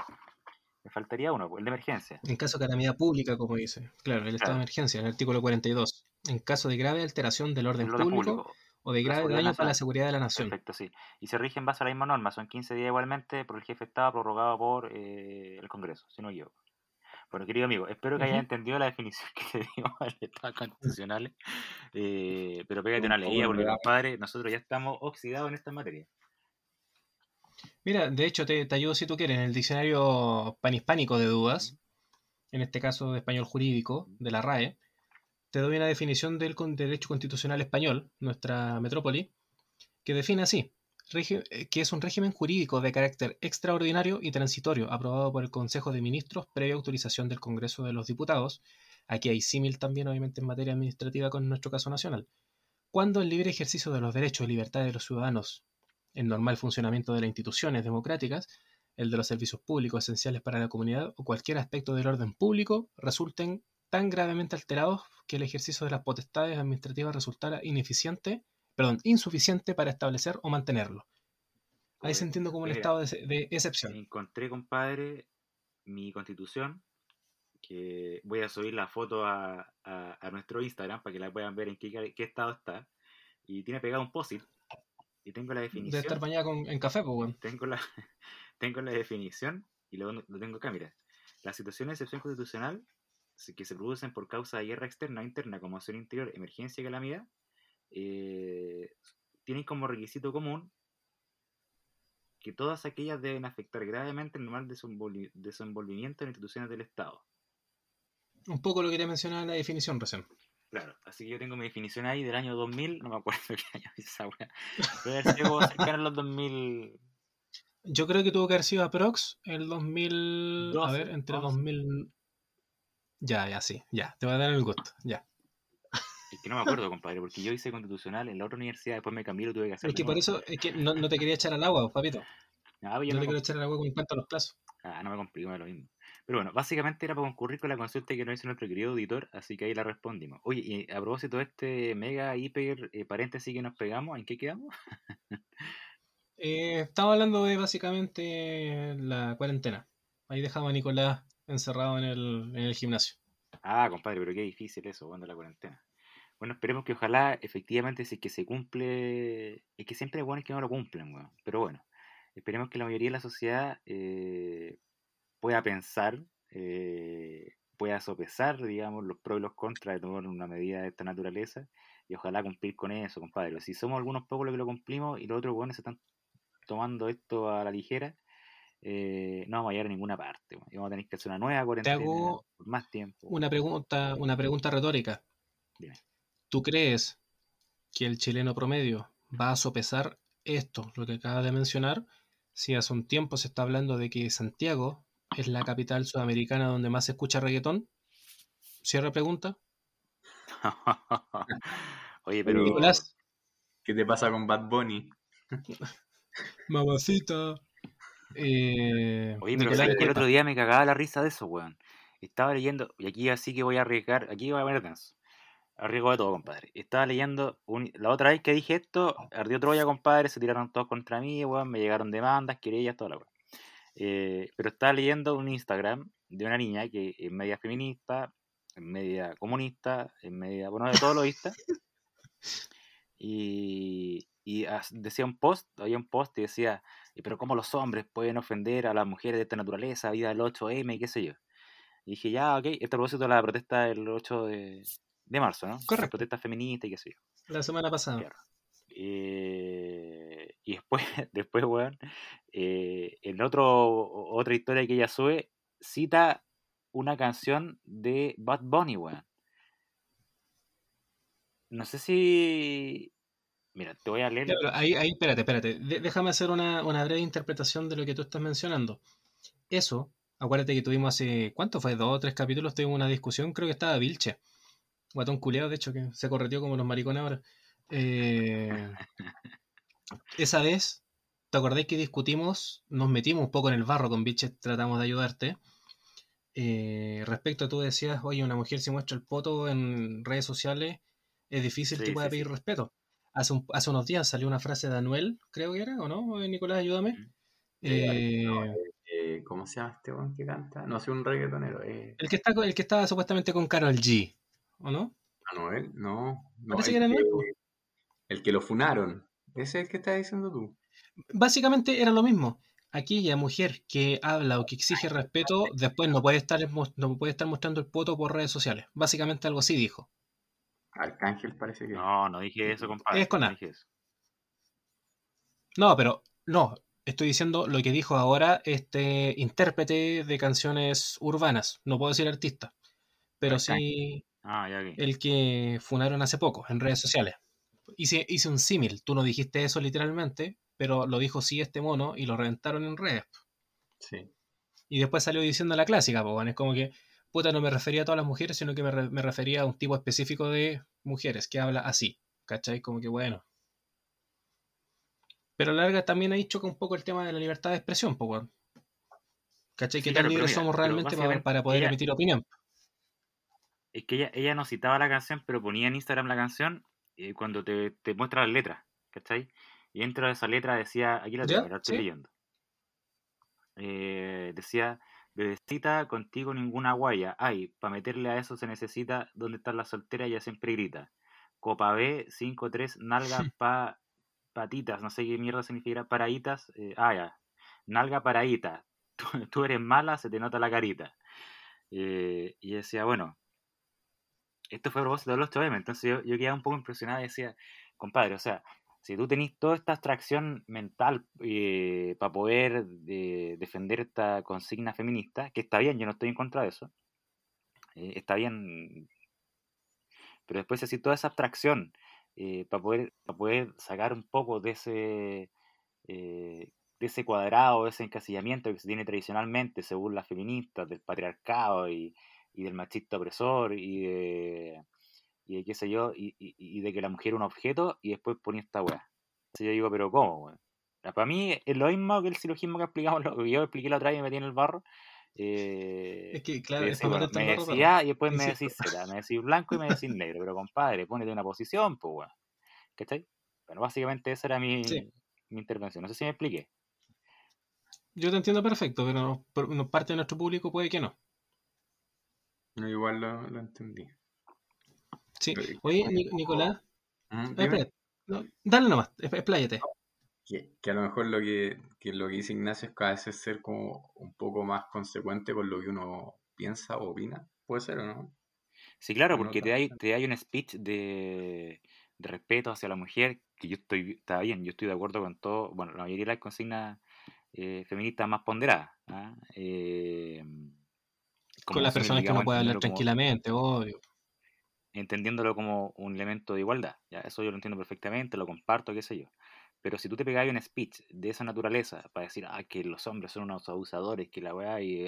me faltaría uno, el de emergencia. En caso de calamidad pública, como dice. Claro, el estado de emergencia, en el artículo 42. En caso de grave alteración del orden, público, o de grave daño para la seguridad de la nación. Perfecto, sí. Y se rige en base a la misma norma, son 15 días igualmente por el jefe de Estado prorrogado por eh, el Congreso, si no yo. Bueno, querido amigo, espero que hayas entendido la definición que te dimos al Estado constitucional, eh, pero pégate una leída porque, compadre, nosotros ya estamos oxidados en esta materia. Mira, de hecho, te, te ayudo si tú quieres, en el diccionario panhispánico de dudas, en este caso de español jurídico, de la RAE, te doy una definición del derecho constitucional español, nuestra metrópoli, que define así, eh, que es un régimen jurídico de carácter extraordinario y transitorio, aprobado por el Consejo de Ministros previa autorización del Congreso de los Diputados. Aquí hay símil también, obviamente, en materia administrativa con nuestro caso nacional. Cuando el libre ejercicio de los derechos y libertades de los ciudadanos, el normal funcionamiento de las instituciones democráticas, el de los servicios públicos esenciales para la comunidad o cualquier aspecto del orden público resulten tan gravemente alterados que el ejercicio de las potestades administrativas resultara ineficiente, perdón, insuficiente para establecer o mantenerlo. Ahí se entiende como un estado de, excepción. Encontré, compadre, mi constitución, que voy a subir la foto a, nuestro Instagram para que la puedan ver en qué, estado está. Y tiene pegado un post y tengo la definición. De estar bañada en café, pues, bueno. Tengo la, tengo la definición y lo, lo tengo acá, mira. La situación de excepción constitucional que se producen por causa de guerra externa o interna, como acción interior, emergencia y calamidad, eh, tienen como requisito común que todas aquellas deben afectar gravemente el normal desenvolvimiento de instituciones del Estado. Un poco lo que te mencionaba en la definición recién. Claro, así que yo tengo mi definición ahí del año 2000, no me acuerdo qué año es esa weá. Pero a ver si puedo sacar en los 2000. Yo creo que tuvo que haber sido aprox el 2000. a ver, entre 2000. Ya, ya, sí, ya. Te voy a dar el gusto, ya. Es que no me acuerdo, compadre, porque yo hice constitucional en la otra universidad, después me cambié y lo tuve que hacer. Es que por eso, es que no, te quería echar al agua, papito. Ah, pues no, no te quiero echar al agua con cuanto a los plazos. Ah, no me complico, lo mismo. Pero bueno, básicamente era para concurrir con la consulta que nos hizo nuestro querido auditor, así que ahí la respondimos. Oye, y a propósito de este mega, hiper, eh, paréntesis que nos pegamos, ¿en qué quedamos? eh, estamos hablando de básicamente la cuarentena. Ahí dejamos a Nicolás encerrado en el, en el gimnasio. Ah, compadre, pero qué difícil eso, cuando la cuarentena. Bueno, esperemos que ojalá efectivamente si es que se cumple, es que siempre hay buenos que no lo cumplen, bueno. pero bueno, esperemos que la mayoría de la sociedad eh, pueda pensar, eh, pueda sopesar, digamos, los pros y los contras de tomar una medida de esta naturaleza y ojalá cumplir con eso, compadre. Si somos algunos pocos los que lo cumplimos y los otros buenos se están tomando esto a la ligera, eh, no vamos a llegar a ninguna parte. Vamos a tener que hacer una nueva cuarentena por más tiempo. Una pregunta, una pregunta retórica. ¿Tú crees que el chileno promedio va a sopesar esto, lo que acaba de mencionar? Si hace un tiempo se está hablando de que Santiago es la capital sudamericana donde más se escucha reggaetón? Cierra pregunta. Oye, pero. ¿Qué te pasa con Bad Bunny? Mamacita. Eh, Oye, pero el otro día me cagaba la risa de eso, weón. Estaba leyendo, y aquí así que voy a arriesgar, aquí voy a ver Arriesgo de todo, compadre. Estaba leyendo, la otra vez que dije esto, ardió Troya, compadre, se tiraron todos contra mí, weón, me llegaron demandas, querellas, toda la weón. Eh, pero estaba leyendo un Instagram de una niña que es media feminista, es media comunista, es media, bueno, de todo lo vista. y, y decía un post, había un post y decía, pero ¿cómo los hombres pueden ofender a las mujeres de esta naturaleza, vida del 8M y qué sé yo? Y dije, ya, ok, esto a propósito de la protesta del 8 de, de marzo, ¿no? Correcto. La protesta feminista y qué sé yo. La semana pasada. Eh, y después, después weón, eh, en otro, otra historia que ella sube, cita una canción de Bad Bunny, weón. No sé si. Mira, te voy a leer. Ahí, ahí, espérate, espérate. déjame hacer una, una, breve interpretación de lo que tú estás mencionando. Eso, acuérdate que tuvimos hace. ¿Cuánto fue? Dos o tres capítulos. Tuvimos una discusión, creo que estaba Vilche. Guatón culeado, de hecho, que se correteó como los maricones ahora. Eh, esa vez, ¿te acordáis que discutimos? Nos metimos un poco en el barro con biches, tratamos de ayudarte. Eh, respecto a tú decías, oye, una mujer si muestra el poto en redes sociales, es difícil que pueda pedir respeto. Hace, hace, unos días salió una frase de Anuel, creo que era, ¿o no? Nicolás, ayúdame. Eh, ¿Cómo se llama este que canta? No sé, un reggaetonero. El, que está, el que estaba supuestamente con Carol G, ¿o no? Anuel, no. no Parece que era Anuel. El que lo funaron. Ese es el que estás diciendo tú. Básicamente era lo mismo. Aquella mujer que habla o que exige respeto, después no puede estar, no puede estar mostrando el poto por redes sociales. Básicamente algo así dijo. Arcángel parece que. No, no dije eso, compadre. Es con A. No, pero no. Estoy diciendo lo que dijo ahora este intérprete de canciones urbanas. No puedo decir artista. Pero sí ah, el que funaron hace poco en redes sociales hice, hice un símil. Tú no dijiste eso literalmente, pero lo dijo sí este mono y lo reventaron en redes. Sí. Y después salió diciendo la clásica, pues, es como que, puta, no me refería a todas las mujeres, sino que me, refería a un tipo específico de mujeres que habla así. ¿Cachai? Como que bueno. Pero a la larga también ahí choca un poco el tema de la libertad de expresión, pues, ¿Cachai? que tan libres somos realmente para, poder emitir opinión? Es que ella, ella no citaba la canción, pero ponía en Instagram la canción eh, cuando te, te, muestra las letras, ¿cachai? Y dentro de esa letra decía, aquí la tengo, la estoy leyendo. Eh, decía, bebecita, contigo ninguna guaya. Ay, para meterle a eso se necesita donde está la soltera, ella siempre grita. Copa B, 5-3, nalga pa, patitas, no sé qué mierda significa, paraditas. Eh, ah, ya. Nalga paradita. Tú, eres mala, se te nota la carita. y decía, bueno, esto fue a propósito de los 8M, entonces yo, yo quedaba un poco impresionado y decía, compadre, o sea, si tú tenés toda esta abstracción mental eh, para poder eh, defender esta consigna feminista, que está bien, yo no estoy en contra de eso, eh, está bien, pero después así toda esa abstracción para poder, para poder sacar un poco de ese, de ese cuadrado, de ese encasillamiento que se tiene tradicionalmente según las feministas, del patriarcado y, y del machista opresor y de, y de qué sé yo, y, y, de que la mujer es un objeto y después ponía esta weá. Entonces yo digo, pero ¿cómo, weón? Para mí es lo mismo que el silogismo que explicamos, lo que yo expliqué la otra vez y me metí en el barro, Eh, es que, claro, me decís A y después me decís Z, me decís blanco y me decís negro, pero compadre, ponete una posición, pues, bueno. ¿Qué Bueno, básicamente esa era mi, mi intervención. No sé si me expliqué. Yo te entiendo perfecto, pero parte de nuestro público puede que no. No, igual lo, entendí. Sí. Oye, Nicolás. dale nomás, expláyate. Que, que, a lo mejor lo que, lo que dice Ignacio es cada vez ser como un poco más consecuente con lo que uno piensa o opina. ¿Puede ser o no? Sí, claro, porque te hay, te hay un speech de, de respeto hacia la mujer que yo estoy, está bien, yo estoy de acuerdo con todo, bueno, la mayoría de las consignas eh, feministas más ponderadas. ¿ah? Eh, con las personas que no pueden hablar tranquilamente, obvio. Entendiéndolo como un elemento de igualdad, ¿ya? eso yo lo entiendo perfectamente, lo comparto, qué sé yo. Pero si tú te pegas un speech de esa naturaleza para decir ah, que los hombres son unos abusadores, que la weá y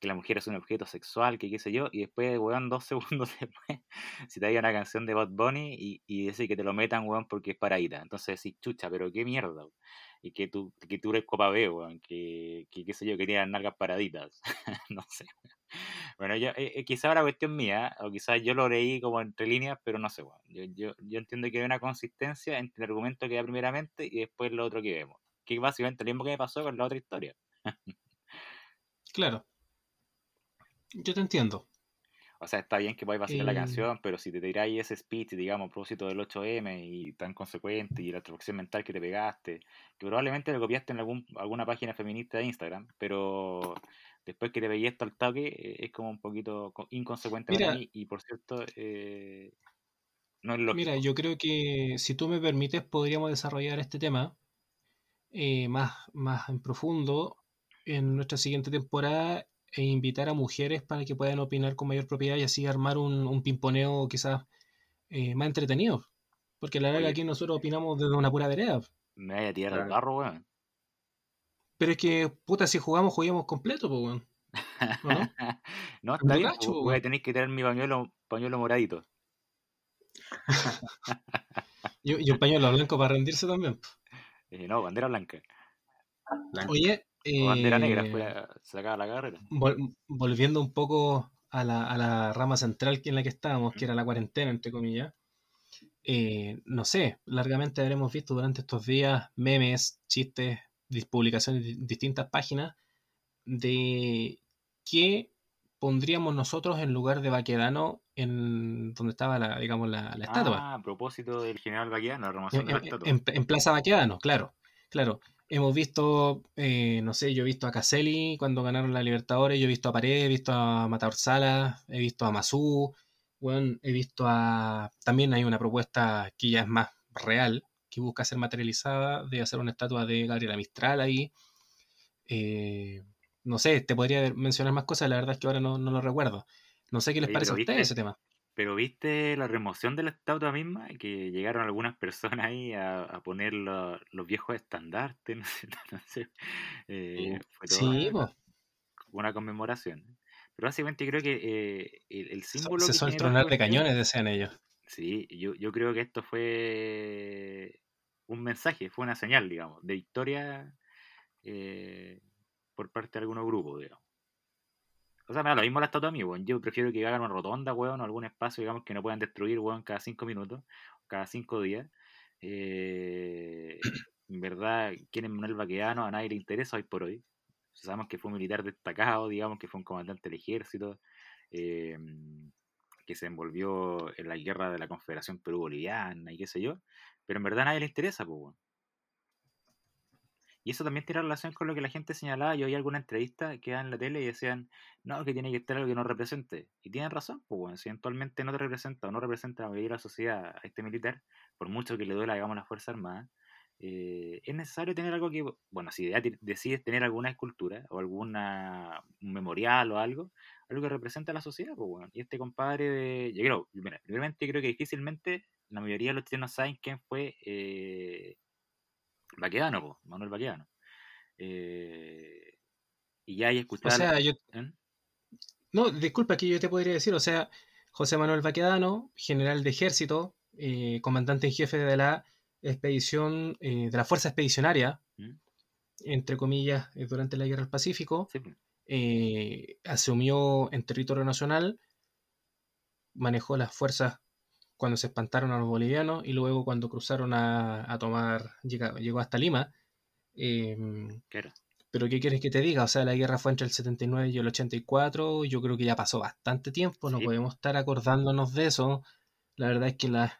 que la mujer es un objeto sexual, que qué sé yo, y después, weón, dos segundos después, si te hay una canción de Bad Bunny y, y decir que te lo metan, weón, porque es paradita. Entonces decís, chucha, pero qué mierda, y que tú, que tú eres copa B, weón, que, que qué sé yo, que tienes nalgas paraditas, no sé. Bueno, yo, eh, eh, quizá era cuestión mía, o quizás yo lo leí como entre líneas, pero no sé, weón. Yo, yo, yo entiendo que hay una consistencia entre el argumento que da primeramente y después lo otro que vemos. Que básicamente lo mismo que me pasó con la otra historia. claro. Yo te entiendo. O sea, está bien que podáis vacilar la canción, pero si te tiráis ese speech, digamos, a propósito del 8M y tan consecuente y la traducción mental que te pegaste, que probablemente lo copiaste en algún, alguna página feminista de Instagram, pero después que te veías esto al toque, eh, es como un poquito inconsecuente para mí y por cierto, eh, no es lógico. Mira, yo creo que si tú me permites, podríamos desarrollar este tema eh, más, más en profundo en nuestra siguiente temporada e invitar a mujeres para que puedan opinar con mayor propiedad y así armar un, un pimponeo quizás eh, más entretenido. Porque la verdad aquí nosotros opinamos desde una pura vereda. Me voy a tirar el barro, weón. Pero es que, puta, si jugamos, juguemos completo, pues, weón. ¿No? no, está bien, voy a tener que tener mi pañuelo, pañuelo moradito. y, un pañuelo blanco para rendirse también. Eh, no, bandera blanca. Oye, bandera negra fue eh, la carrera. volviendo un poco a la, rama central en la que estábamos, que era la cuarentena, entre comillas. Eh, no sé, largamente habremos visto durante estos días memes, chistes, publicaciones de distintas páginas de qué pondríamos nosotros en lugar de Baquedano en donde estaba la, digamos, la, estatua. Ah, a propósito del general Baquedano, en, en, Plaza Baquedano, claro, claro. Hemos visto, eh, no sé, yo he visto a Caselli cuando ganaron la Libertadores, yo he visto a Paredes, he visto a Mataor Sala, he visto a Mazú, bueno, he visto a... También hay una propuesta que ya es más real, que busca ser materializada, de hacer una estatua de Gabriela Mistral ahí. Eh, no sé, te podría mencionar más cosas, la verdad es que ahora no, lo recuerdo. No sé qué les parece a ustedes ese tema. Pero viste la remoción de la estatua misma, que llegaron algunas personas ahí a, poner los viejos estandartes, no sé, eh, fue sí, una conmemoración. Pero básicamente creo que eh, el, símbolo... Se suele tronar de cañones, decían ellos. Sí, yo, yo creo que esto fue un mensaje, fue una señal, digamos, de victoria eh, por parte de algunos grupos, digamos. O sea, me lo mismo la estatua a mí, weón. Yo prefiero que hagan una rotonda, weón, o algún espacio, digamos, que no puedan destruir, weón, cada cinco minutos, cada cinco días. Eh, en verdad, quién es Manuel Baqueano, a nadie le interesa hoy por hoy. Sabemos que fue un militar destacado, digamos, que fue un comandante del ejército, eh, que se envolvió en la guerra de la Confederación Perú-Boliviana y qué sé yo. Pero en verdad a nadie le interesa, pues. Y eso también tiene relación con lo que la gente señalaba. Yo oí alguna entrevista que daban en la tele y decían, no, que tiene que estar algo que nos represente. Y tienen razón, pues bueno, si eventualmente no te representa o no representa a la mayoría de la sociedad a este militar, por mucho que le duela, digamos, la Fuerza Armada, eh, es necesario tener algo que, bueno, si decides tener alguna escultura o alguna memorial o algo, algo que represente a la sociedad, pues bueno. Y este compadre de, yo creo, mira, primeramente creo que difícilmente la mayoría de los chilenos saben quién fue eh, Baquedano, Manuel Baquedano. Eh, y ya hay escuchado. O sea, yo. ¿eh? No, disculpa, que yo te podría decir, o sea, José Manuel Baquedano, general de ejército, eh, comandante en jefe de la expedición, de la Fuerza Expedicionaria, ¿Mm? entre comillas, durante la Guerra del Pacífico, asumió en territorio nacional, manejó las fuerzas cuando se espantaron a los bolivianos y luego cuando cruzaron a, tomar, llegó, hasta Lima. Em, pero ¿qué quieres que te diga? O sea, la guerra fue entre el 79 y el 84, yo creo que ya pasó bastante tiempo, no podemos estar acordándonos de eso. La verdad es que los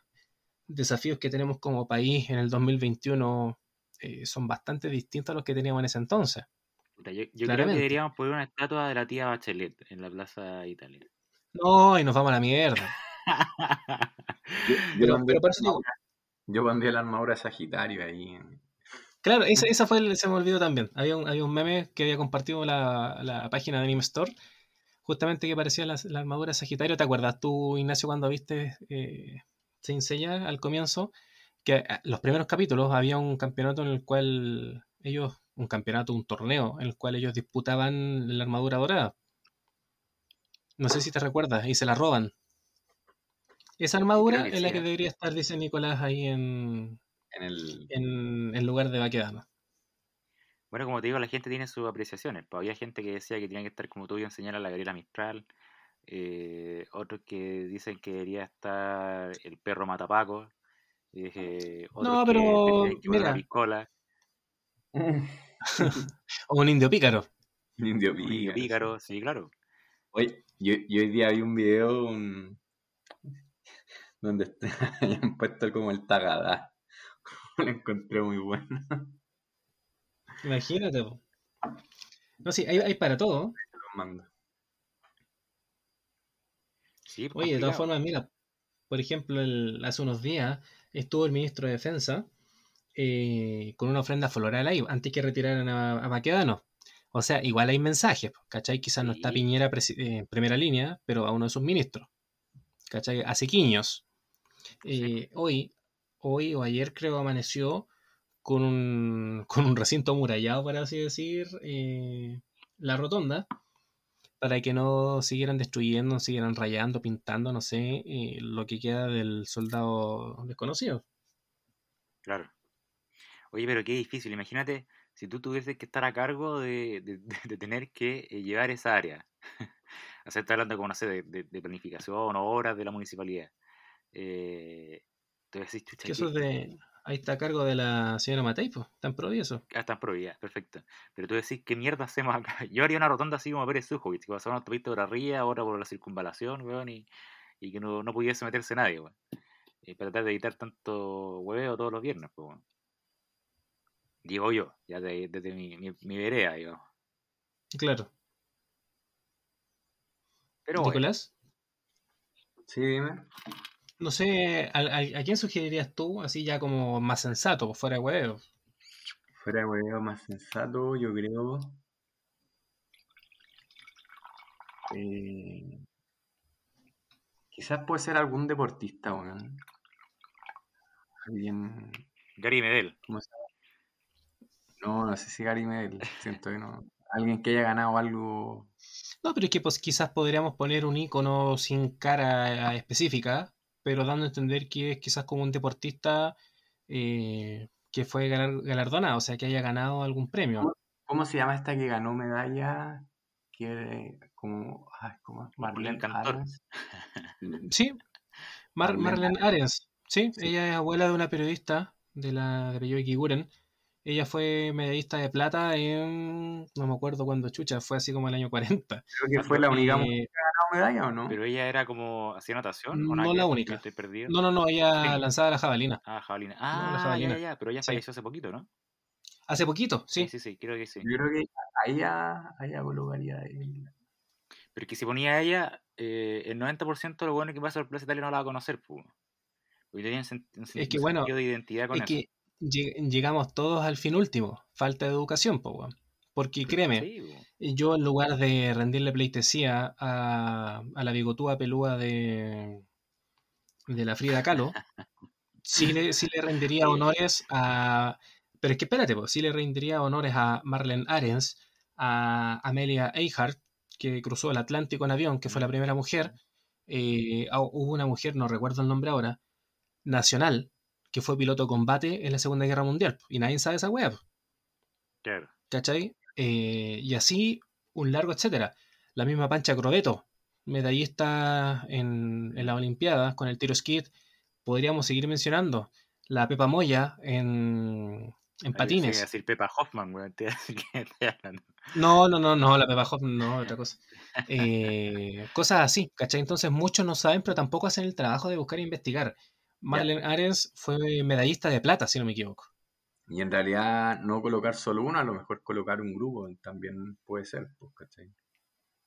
desafíos que tenemos como país en el 2021 eh, son bastante distintos a los que teníamos en ese entonces. Yo, creo que deberíamos poner una estatua de la tía Bachelet en la Plaza Italia. No, y nos vamos a la mierda. Yo, yo, pondría la armadura Sagitario ahí. Claro, esa, esa fue, el, se me olvidó también. Había un, había un meme que había compartido la, la página de Anime Store, justamente que parecía la, la, armadura Sagitario. ¿Te acuerdas tú, Ignacio, cuando viste eh, enseña al comienzo? Que eh, los primeros capítulos había un campeonato en el cual ellos, un campeonato, un torneo, en el cual ellos disputaban la armadura dorada. No sé si te recuerdas, y se la roban. Esa armadura es la que debería estar, dice Nicolás, ahí en, en, el... en, lugar de Baquedano. Bueno, como te digo, la gente tiene sus apreciaciones. Pues había gente que decía que tenía que estar como tú y enseñar a la Gabriela Mistral. Eh, otros que dicen que debería estar el perro Matapaco. Eh, no, pero que mira. Piscola. o un indio pícaro. Un indio pícaro. pícaro, sí, claro. Hoy, yo, hoy día vi un video, donde hayan puesto como el tagada. Lo encontré muy bueno. Imagínate. No, sí, hay, hay para todo. Sí, pues, Oye, de todas formas, mira, por ejemplo, hace unos días estuvo el ministro de Defensa eh, con una ofrenda floral ahí, antes que retiraran a, a Maquedano. O sea, igual hay mensajes, ¿cachai? Quizás no está Piñera en primera línea, pero a uno de sus ministros. ¿Cachai? Hace quiños. Eh, hoy, hoy o ayer creo amaneció con un, con un recinto amurallado, para así decir, eh, la rotonda, para que no siguieran destruyendo, siguieran rayando, pintando, no sé, eh, lo que queda del soldado desconocido. Claro. Oye, pero qué difícil, imagínate si tú tuvieses que estar a cargo de, tener que llevar esa área. o sea, hablando como, no sé, de, de planificación o obras de la municipalidad. Eh, te decís, chucha, eso de, ahí está a cargo de la señora Matei, pues, Provi eso. Ah, está en Provi, perfecto. Pero tú decís, ¿qué mierda hacemos acá? Yo haría una rotonda así como Pérez Sujovic, que pasaba una autopista por arriba, ahora por la circunvalación, weón, y, y que no, no, pudiese meterse nadie, weón. Y para tratar de evitar tanto hueveo todos los viernes, pues, weón. Digo yo, ya desde, mi, mi, mi, vereda, digo. Claro. Pero ¿Nicolás? Sí, dime. No sé, ¿a, quién sugerirías tú, así ya como más sensato, fuera de huevo? Fuera de huevo, más sensato, yo creo. Eh, quizás puede ser algún deportista, weón. Alguien. Gary Medel. No, no sé si Gary Medel. Siento que no. Alguien que haya ganado algo. No, pero es que pues, quizás podríamos poner un icono sin cara específica, pero dando a entender que es quizás como un deportista eh, que fue galardonado, o sea, que haya ganado algún premio. ¿Cómo, se llama esta que ganó medalla? Que como, como Marlene Arens. Sí, Marlene Arens. Sí, ella es abuela de una periodista de la de Kiguren ella fue medallista de plata en. No me acuerdo cuándo, chucha, fue así como el año 40. Creo que fue la única mujer que ganó medalla o no. Pero ella era como. ¿Hacía natación? no la única. Estoy No, no, no, ella lanzaba la jabalina. Ah, jabalina. Ah, Ya, ya, pero ella falleció hace poquito, ¿no? Hace poquito, sí. Sí, sí, creo que sí. Yo creo que a ella, a ella colocaría. Pero que si ponía a ella, eh, el 90% de lo bueno que pasa por Plaza Italia no la va a conocer, pues. Porque tenían un, es que, bueno, de identidad con eso llegamos todos al fin último, falta de educación, porque créeme, yo en lugar de rendirle pleitesía a, a la bigotúa pelúa de, de la Frida Kahlo, sí le, sí le rendiría honores a... Pero es que espérate, pues, sí le rendiría honores a Marlene Arens, a Amelia Earhart, que cruzó el Atlántico en avión, que fue la primera mujer. Eh, hubo una mujer, no recuerdo el nombre ahora, nacional, que fue piloto de combate en la Segunda Guerra Mundial. Y nadie sabe esa web. Claro. ¿Cachai? Eh, y así un largo etcétera. La misma Pancha Crobeto, medallista en, en las Olimpiadas con el tiro skid. Podríamos seguir mencionando. La Pepa Moya en, en patines. decir Pepa Hoffman, No, no, no, no, la Pepa Hoffman, no, otra cosa. Eh, cosas así, ¿cachai? Entonces muchos no saben, pero tampoco hacen el trabajo de buscar e investigar. Marlene Arens fue medallista de plata, si no me equivoco. Y en realidad no colocar solo uno, a lo mejor colocar un grupo también puede ser, pues, ¿cachai?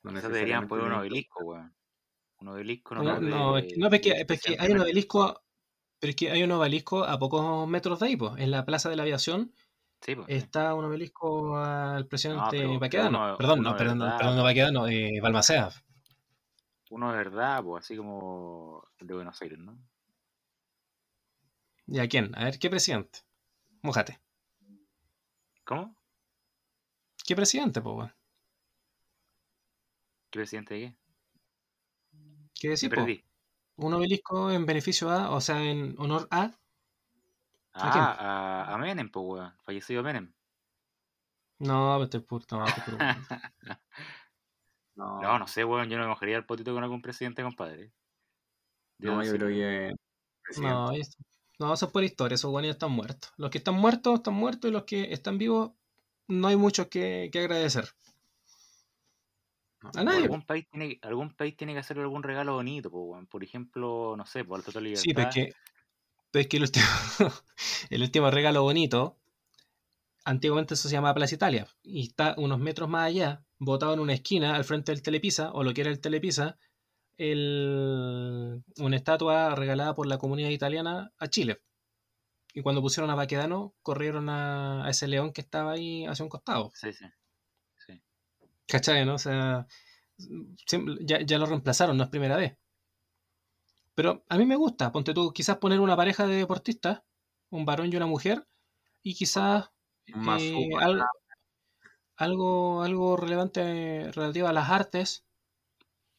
No deberían poner un obelisco, weón. Un obelisco no, no, no, es que, no, que hay un obelisco pero es que hay un obelisco a pocos metros de ahí, pues, en la Plaza de la Aviación. Sí, pues, está un obelisco al presidente no, Baquedano. perdón, no, perdón, perdón, no Baquedano, eh, Balmacea. Uno de verdad, pues así como el de Buenos Aires, ¿no? ¿Y a quién? A ver, ¿qué presidente? Mójate. ¿Cómo? ¿Qué presidente, pues, ¿Qué presidente de qué? ¿Qué decir, perdí un obelisco en beneficio a, o sea, en honor a. Ah, a, Menem, pues, weón. Fallecido Menem. No, vete puto, no, no. no, no sé, weón. Yo no me mojaría el potito con algún presidente, compadre. no, yo creo que. No, no, eso es por historia, esos weones están muertos. Los que están muertos, están muertos, y los que están vivos, no hay mucho que, que agradecer. A nadie. Algún país, tiene, algún país tiene que hacer algún regalo bonito, por ejemplo, no sé, por el Total Libertad. Sí, pero es que, pero es que el, último, el último regalo bonito, antiguamente eso se llamaba Plaza Italia, y está unos metros más allá, botado en una esquina, al frente del Telepisa, o lo que era el Telepisa, el, una estatua regalada por la comunidad italiana a Chile. Y cuando pusieron a Baquedano, corrieron a, a ese león que estaba ahí hacia un costado. Sí, sí. ¿Cachai? ¿no? O sea, ya, lo reemplazaron, no es primera vez. Pero a mí me gusta, ponte tú, quizás poner una pareja de deportistas, un varón y una mujer, y quizás eh, algo, algo, relevante relativo a las artes,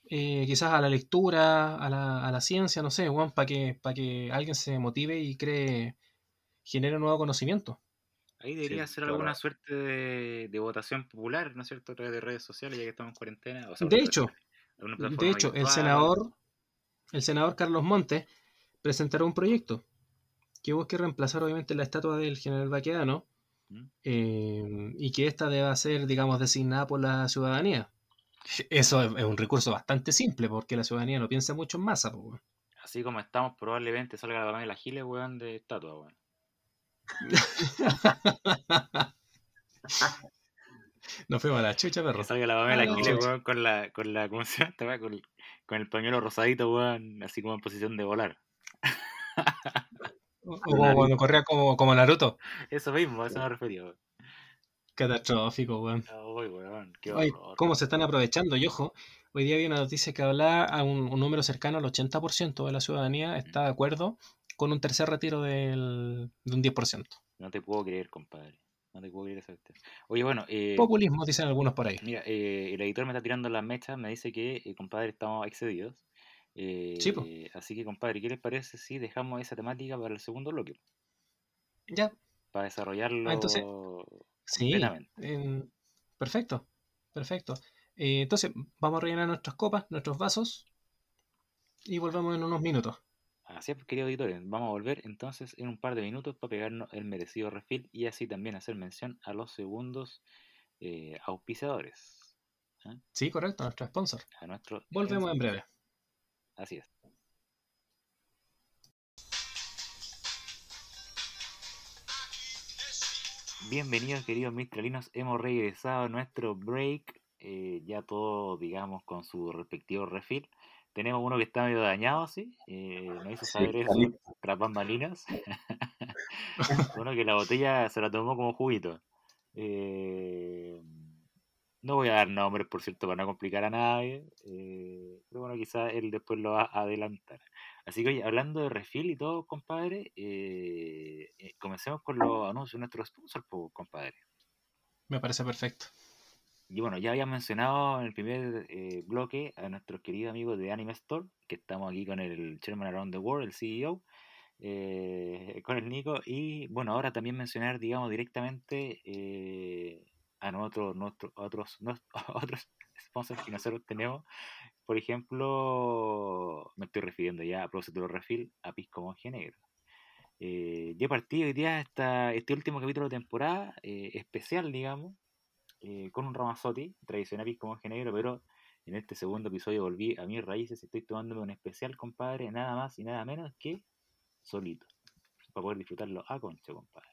eh, quizás a la lectura, a la, a la ciencia, no sé, para que, para que alguien se motive y cree, genere nuevo conocimiento. Ahí debería ser alguna suerte de, votación popular, ¿no es cierto? A través de redes sociales, ya que estamos en cuarentena. de hecho, de hecho el senador, el senador Carlos Montes presentará un proyecto que busque reemplazar obviamente la estatua del general Baquedano ¿Mm? eh, y que ésta deba ser, digamos, designada por la ciudadanía. Eso es, un recurso bastante simple porque la ciudadanía no piensa mucho en masa. Así como estamos, probablemente salga la Pamela Giles, weón, de estatua, weón. no fuimos a la chucha, perro. salga la Pamela ah, con la, con la, ¿cómo se llama? Con, con, el pañuelo rosadito, weón, así como en posición de volar. o cuando corría como, como Naruto. Eso mismo, a eso me refería, weón. Catastrófico, weón. ¿Cómo se están aprovechando? Y ojo, hoy día había una noticia que hablaba a un, un número cercano al 80% de la ciudadanía está de acuerdo con un tercer retiro del, de un 10%. No te puedo creer, compadre. No te puedo creer esa Oye, bueno. Eh, Populismo, dicen algunos por ahí. Mira, eh, el editor me está tirando las mechas, me dice que, eh, compadre, estamos excedidos. sí, Así que, compadre, ¿qué les parece si dejamos esa temática para el segundo bloque? Ya. Para desarrollarlo. Ah, entonces, sí. perfecto, perfecto. entonces, vamos a rellenar nuestras copas, nuestros vasos y volvemos en unos minutos. Así es, queridos auditores, vamos a volver entonces en un par de minutos para pegarnos el merecido refil y así también hacer mención a los segundos eh, auspiciadores. ¿eh? Sí, correcto, a nuestro sponsor. A nuestro Volvemos en breve. Así es. Bienvenidos queridos mistralinos, hemos regresado a nuestro break, eh, ya todo digamos con su respectivo refil tenemos uno que está medio dañado, sí. Eh, no hizo saber eso tras bambalinas. uno que la botella se la tomó como juguito. Eh, no voy a dar nombres, por cierto, para no complicar a nadie. Eh, pero bueno, quizás él después lo va a adelantar. Así que, oye, hablando de refil y todo, compadre, eh, eh, comencemos con los anuncios de nuestros sponsors, compadre. Me parece perfecto. Y bueno, ya había mencionado en el primer bloque a nuestros queridos amigos de Anime Store, que estamos aquí con el Chairman Around the World, el CEO, con el Nico. Y bueno, ahora también mencionar, digamos, directamente a nosotros, nuestros otros, otros sponsors que nosotros tenemos. Por ejemplo, me estoy refiriendo ya a Proceduro Refil, a Pisco Monje Negro. Eh, yo partí hoy día esta, este último capítulo de temporada, eh, especial, digamos, eh, con un Ramazotti, tradicional Pisco Monje Negro, pero en este segundo episodio volví a mis raíces, estoy tomándome un especial, compadre, nada más y nada menos que solito, para poder disfrutarlo a concho, compadre.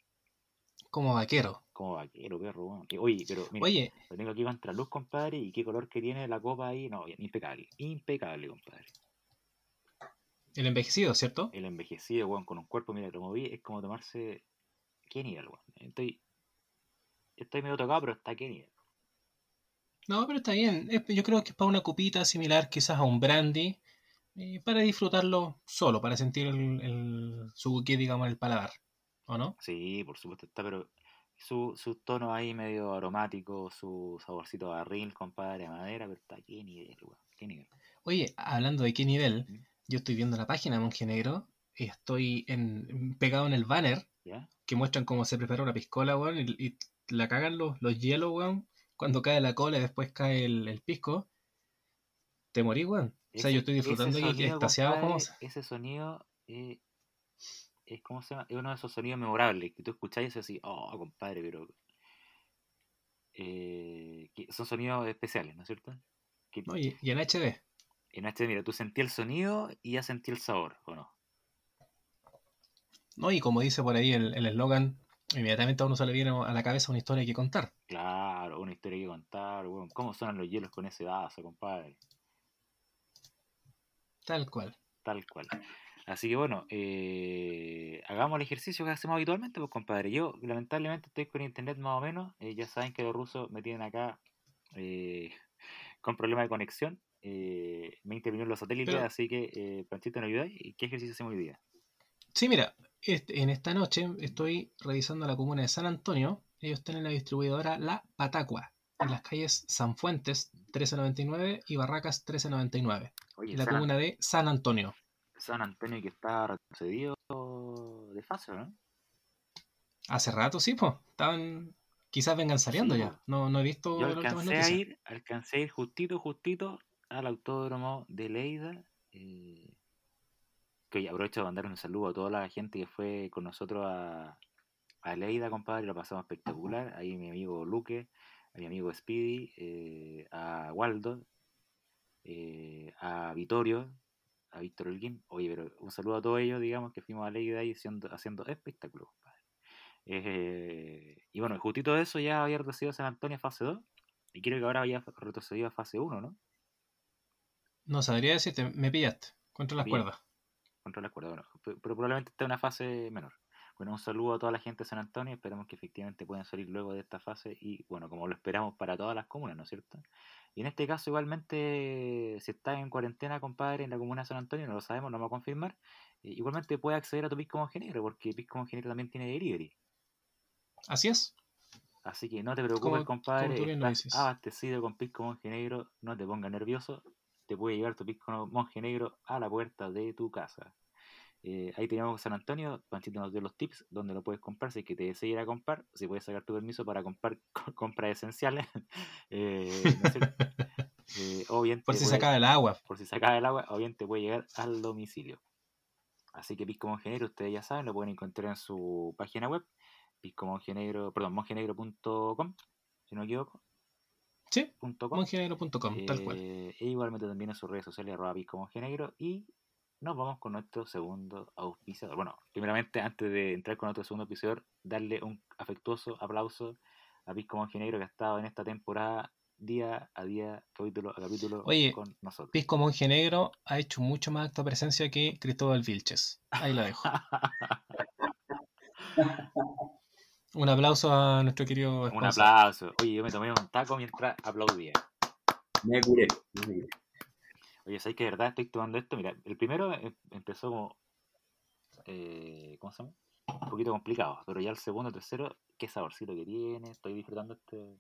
Como vaquero. Como vaquero, perro, Oye, pero mira, Oye. lo tengo aquí contra luz, compadre, y qué color que tiene la copa ahí, no, impecable, impecable, compadre. El envejecido, ¿cierto? El envejecido, weón, con un cuerpo, mira, lo moví, es como tomarse. ¿Qué nivel, weón? Estoy. Estoy medio tocado, pero está qué nivel. No, pero está bien. Yo creo que es para una copita similar quizás a un brandy. Eh, para disfrutarlo solo, para sentir el, el su digamos, el paladar. ¿O no? Sí, por supuesto está, pero su, su tono ahí medio aromático, su saborcito barril, compadre, madera, pero está qué nivel, weón. Qué nivel. Oye, hablando de qué nivel, yo estoy viendo la página de Monje Negro y estoy en, pegado en el banner que muestran cómo se prepara una piscola, weón, y, la cagan los, los hielos, weón, cuando cae la cola y después cae el, pisco. Te morí, weón. o sea, yo estoy disfrutando y extasiado como... Ese sonido eh, es como se llama, es uno de esos sonidos memorables que tú escuchás y es así, oh, compadre, pero... Eh, son sonidos especiales, ¿no es cierto? y en HD. En HD, mira, tú sentí el sonido y ya sentí el sabor, ¿o no? No, y como dice por ahí el eslogan, inmediatamente a uno se le viene a la cabeza una historia que contar. Claro, una historia que contar, weón. ¿Cómo suenan los hielos con ese vaso, compadre? Tal cual. Tal cual. Así que bueno, eh, hagamos el ejercicio que hacemos habitualmente, pues compadre. Yo lamentablemente estoy con internet más o menos. Eh, ya saben que los rusos me tienen acá eh, con problemas de conexión me intervinieron los satélites, así que, Panchito, ¿nos ayudáis? ¿Qué ejercicio hacemos hoy día? Sí, mira, este, en esta noche estoy revisando la comuna de San Antonio. Ellos tienen la distribuidora La Patacua, en las calles San Fuentes 1399 y Barracas 1399. Oye, la comuna de San Antonio. San Antonio que está retrocedido de fase, ¿no? Hace rato, sí, pues. Estaban. Quizás vengan saliendo ya. No, no he visto. Yo alcancé a ir, alcancé a ir justito, justito al autódromo de Leida. Eh, que aprovecho de mandar un saludo a toda la gente que fue con nosotros a, a Leida, compadre, lo pasamos espectacular. Ahí mi amigo Luque, a mi amigo Speedy, eh, a Waldo, eh, a Vitorio, a Víctor Elguín. Oye, pero un saludo a todos ellos, digamos, que fuimos a Leida ahí haciendo, haciendo espectáculos, compadre. y bueno, justito eso ya había retrocedido San Antonio a fase 2. Y creo que ahora había retrocedido a fase 1, ¿no? No sabría decirte, me pillaste. Contra las cuerdas. Contra las cuerdas, bueno. Pero probablemente esté en una fase menor. Bueno, un saludo a toda la gente de San Antonio. Esperemos que efectivamente puedan salir luego de esta fase. Y bueno, como lo esperamos para todas las comunas, ¿no es cierto? Y en este caso, igualmente, si estás en cuarentena, compadre, en la comuna de San Antonio, no lo sabemos, no vamos a confirmar. Eh, igualmente puede acceder a tu Pisco Mongenegro, porque Pisco Mongenegro también tiene delivery. Así es. Así que no te preocupes, compadre. Estás abastecido con Pisco Mongenegro. No te pongas nervioso te puede llegar tu pisco monje negro a la puerta de tu casa. Eh, ahí tenemos San Antonio, Panchito nos dio los tips donde lo puedes comprar, si es que te deseas ir a comprar, si puedes sacar tu permiso para comprar compras esenciales. eh, eh por si se acaba el agua. Por si se acaba el agua, o bien te puede llegar al domicilio. Así que Pisco Monje ustedes ya saben, lo pueden encontrar en su página web, pisco mongenegro, perdón, mongenegro.com, si no me equivoco. Sí, mongenegro.com, tal cual. Eh, e igualmente también en sus redes sociales, arroba Mongenegro. Y nos vamos con nuestro segundo auspiciador. Bueno, primeramente, antes de entrar con nuestro segundo auspiciador, darle un afectuoso aplauso a Pisco Mongenegro que ha estado en esta temporada día a día, capítulo a capítulo con nosotros. Pisco Mongenegro ha hecho mucho más acta presencia que Cristóbal Vilches. Ahí la dejo. Un aplauso a nuestro querido. Un aplauso. Oye, yo me tomé un taco mientras aplaudía. Me curé. Oye, ¿sabes que de verdad estoy tomando esto? Mira, el primero em, empezó como. Eh, ¿Cómo se llama? Un poquito complicado, pero ya el segundo, tercero, qué saborcito que tiene. Estoy disfrutando este.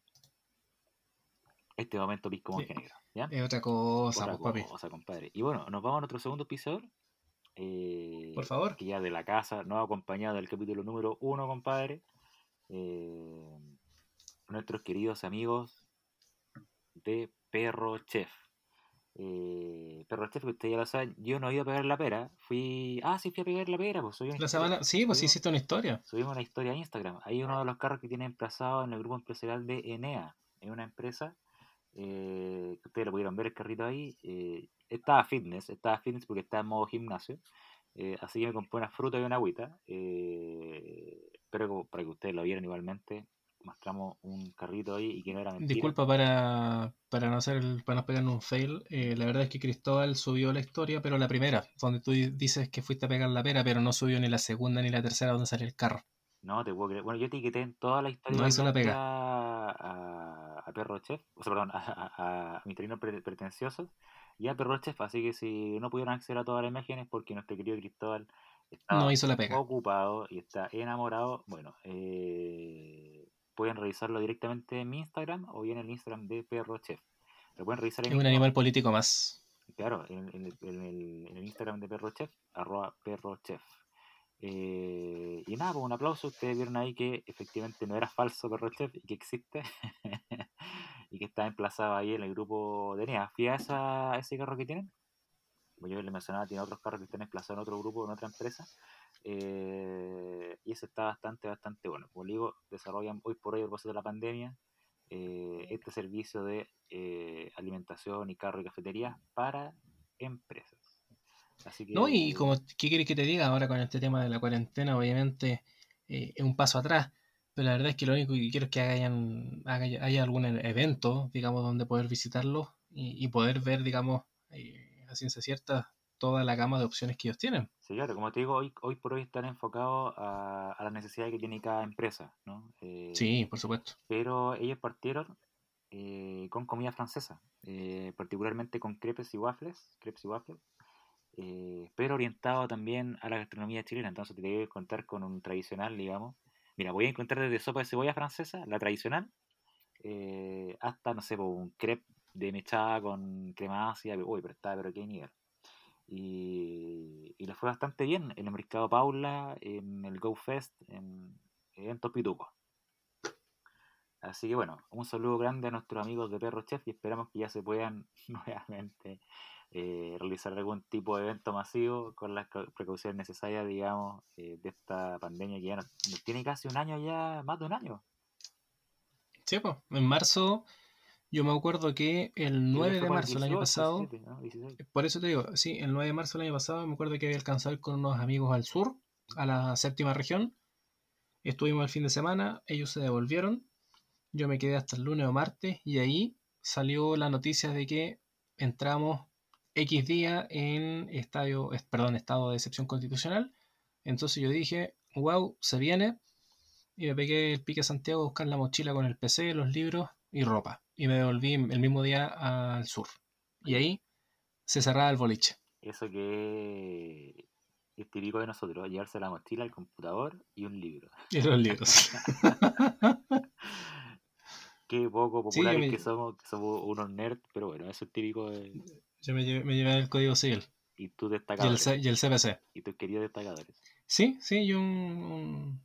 Este momento pisco sí. genera. ¿ya? Es otra cosa, otra pues, cosa, compadre. Y bueno, nos vamos a nuestro segundo pisador. Eh, Por favor. Que ya de la casa nos ha acompañado del capítulo número uno, compadre. Eh, nuestros queridos amigos de Perro Chef. Eh, Perro Chef, que usted ya lo sabe, yo no he ido a pegar la pera. Fui. Ah, sí, fui a pegar la pera. Pues, la semana... Sí, pues hiciste una historia. Subimos una historia a Instagram. Hay uno de los carros que tiene emplazado en el grupo empresarial de Enea. Es una empresa eh, que ustedes lo pudieron ver el carrito ahí. Eh, estaba fitness, estaba fitness porque está en modo gimnasio. Eh, así que me compré una fruta y una agüita. Eh, pero para que ustedes lo vieran igualmente, mostramos un carrito ahí y que no era mentira. Disculpa para, para no hacer para no pegarnos un fail. Eh, la verdad es que Cristóbal subió la historia, pero la primera, donde tú dices que fuiste a pegar la pera, pero no subió ni la segunda ni la tercera donde sale el carro. No, te puedo creer. Bueno, yo etiqueté en toda la historia no hizo la pega. A, a, Perro Chef, o sea, perdón, a, a, mi terreno pretenciosos y a Perro Chef, así que si no pudieron acceder a todas las imágenes porque nuestro querido Cristóbal está ocupado y está enamorado, bueno, eh, pueden revisarlo directamente en mi Instagram o bien en el Instagram de Perro Chef. Lo pueden revisar en Es un animal político más. Claro, en, el, en, el, Instagram de Perro Chef, arroba Perro Chef. Eh, y nada, pues un aplauso. Ustedes vieron ahí que efectivamente no era falso Perro Chef y que existe. y que está emplazado ahí en el grupo de NEA. ¿Fía esa, ese carro que tienen? Como yo les mencionaba, tiene otros carros que están emplazados en otro grupo, en otra empresa. Eh, y ese está bastante, bastante bueno. Como digo, desarrollan hoy por hoy, el de la pandemia, eh, este servicio de eh, alimentación y carro y cafetería para empresas. No, y como, ¿qué quieres que te diga ahora con este tema de la cuarentena? Obviamente es un paso atrás, pero la verdad es que lo único que quiero es que hagan, haya algún evento, digamos, donde poder visitarlo y, y poder ver, digamos, a ciencia cierta toda la gama de opciones que ellos tienen. Sí, claro, como te digo, hoy, hoy por hoy están enfocados a, a las necesidades que tiene cada empresa, ¿no? Eh, sí, por supuesto. Pero ellos partieron eh, con comida francesa, eh, particularmente con crepes y waffles, crepes y waffles, pero orientado también a la gastronomía chilena. Entonces te voy a contar con un tradicional, digamos. Mira, voy a encontrar desde sopa de cebolla francesa, la tradicional, hasta, no sé, un crepe de mechada con crema ácida. Uy, pero está, pero qué nivel. Y, y le fue bastante bien en el Mercado Paula, en el Go Fest, en eventos. Así que bueno, un saludo grande a nuestros amigos de Perro Chef y esperamos que ya se puedan nuevamente eh, realizar algún tipo de evento masivo con las precauciones necesarias, digamos, eh, de esta pandemia que ya nos, tiene casi un año ya, más de un año. Sí, pues, en marzo yo me acuerdo que el 9 de marzo del año pasado, por eso te digo, sí, el 9 de marzo del año pasado me acuerdo que había alcanzado con unos amigos al sur, a la séptima región. Estuvimos el fin de semana, ellos se devolvieron, yo me quedé hasta el lunes o martes y ahí salió la noticia de que entramos X día en estadio, perdón, estado de excepción constitucional. Entonces yo dije, wow, se viene. Y me pegué el pique a Santiago a buscar la mochila con el PC, los libros y ropa. Y me devolví el mismo día al sur. Y ahí se cerraba el boliche. Eso que es típico de nosotros, llevarse la mochila, el computador y un libro. Y los libros. Qué poco populares que somos, que somos unos nerds, pero bueno, eso es típico de... Yo me llevé, el código civil. Y tú destacadores. Y el, CPC. Y tus queridos destacadores. Sí, sí, yo un, un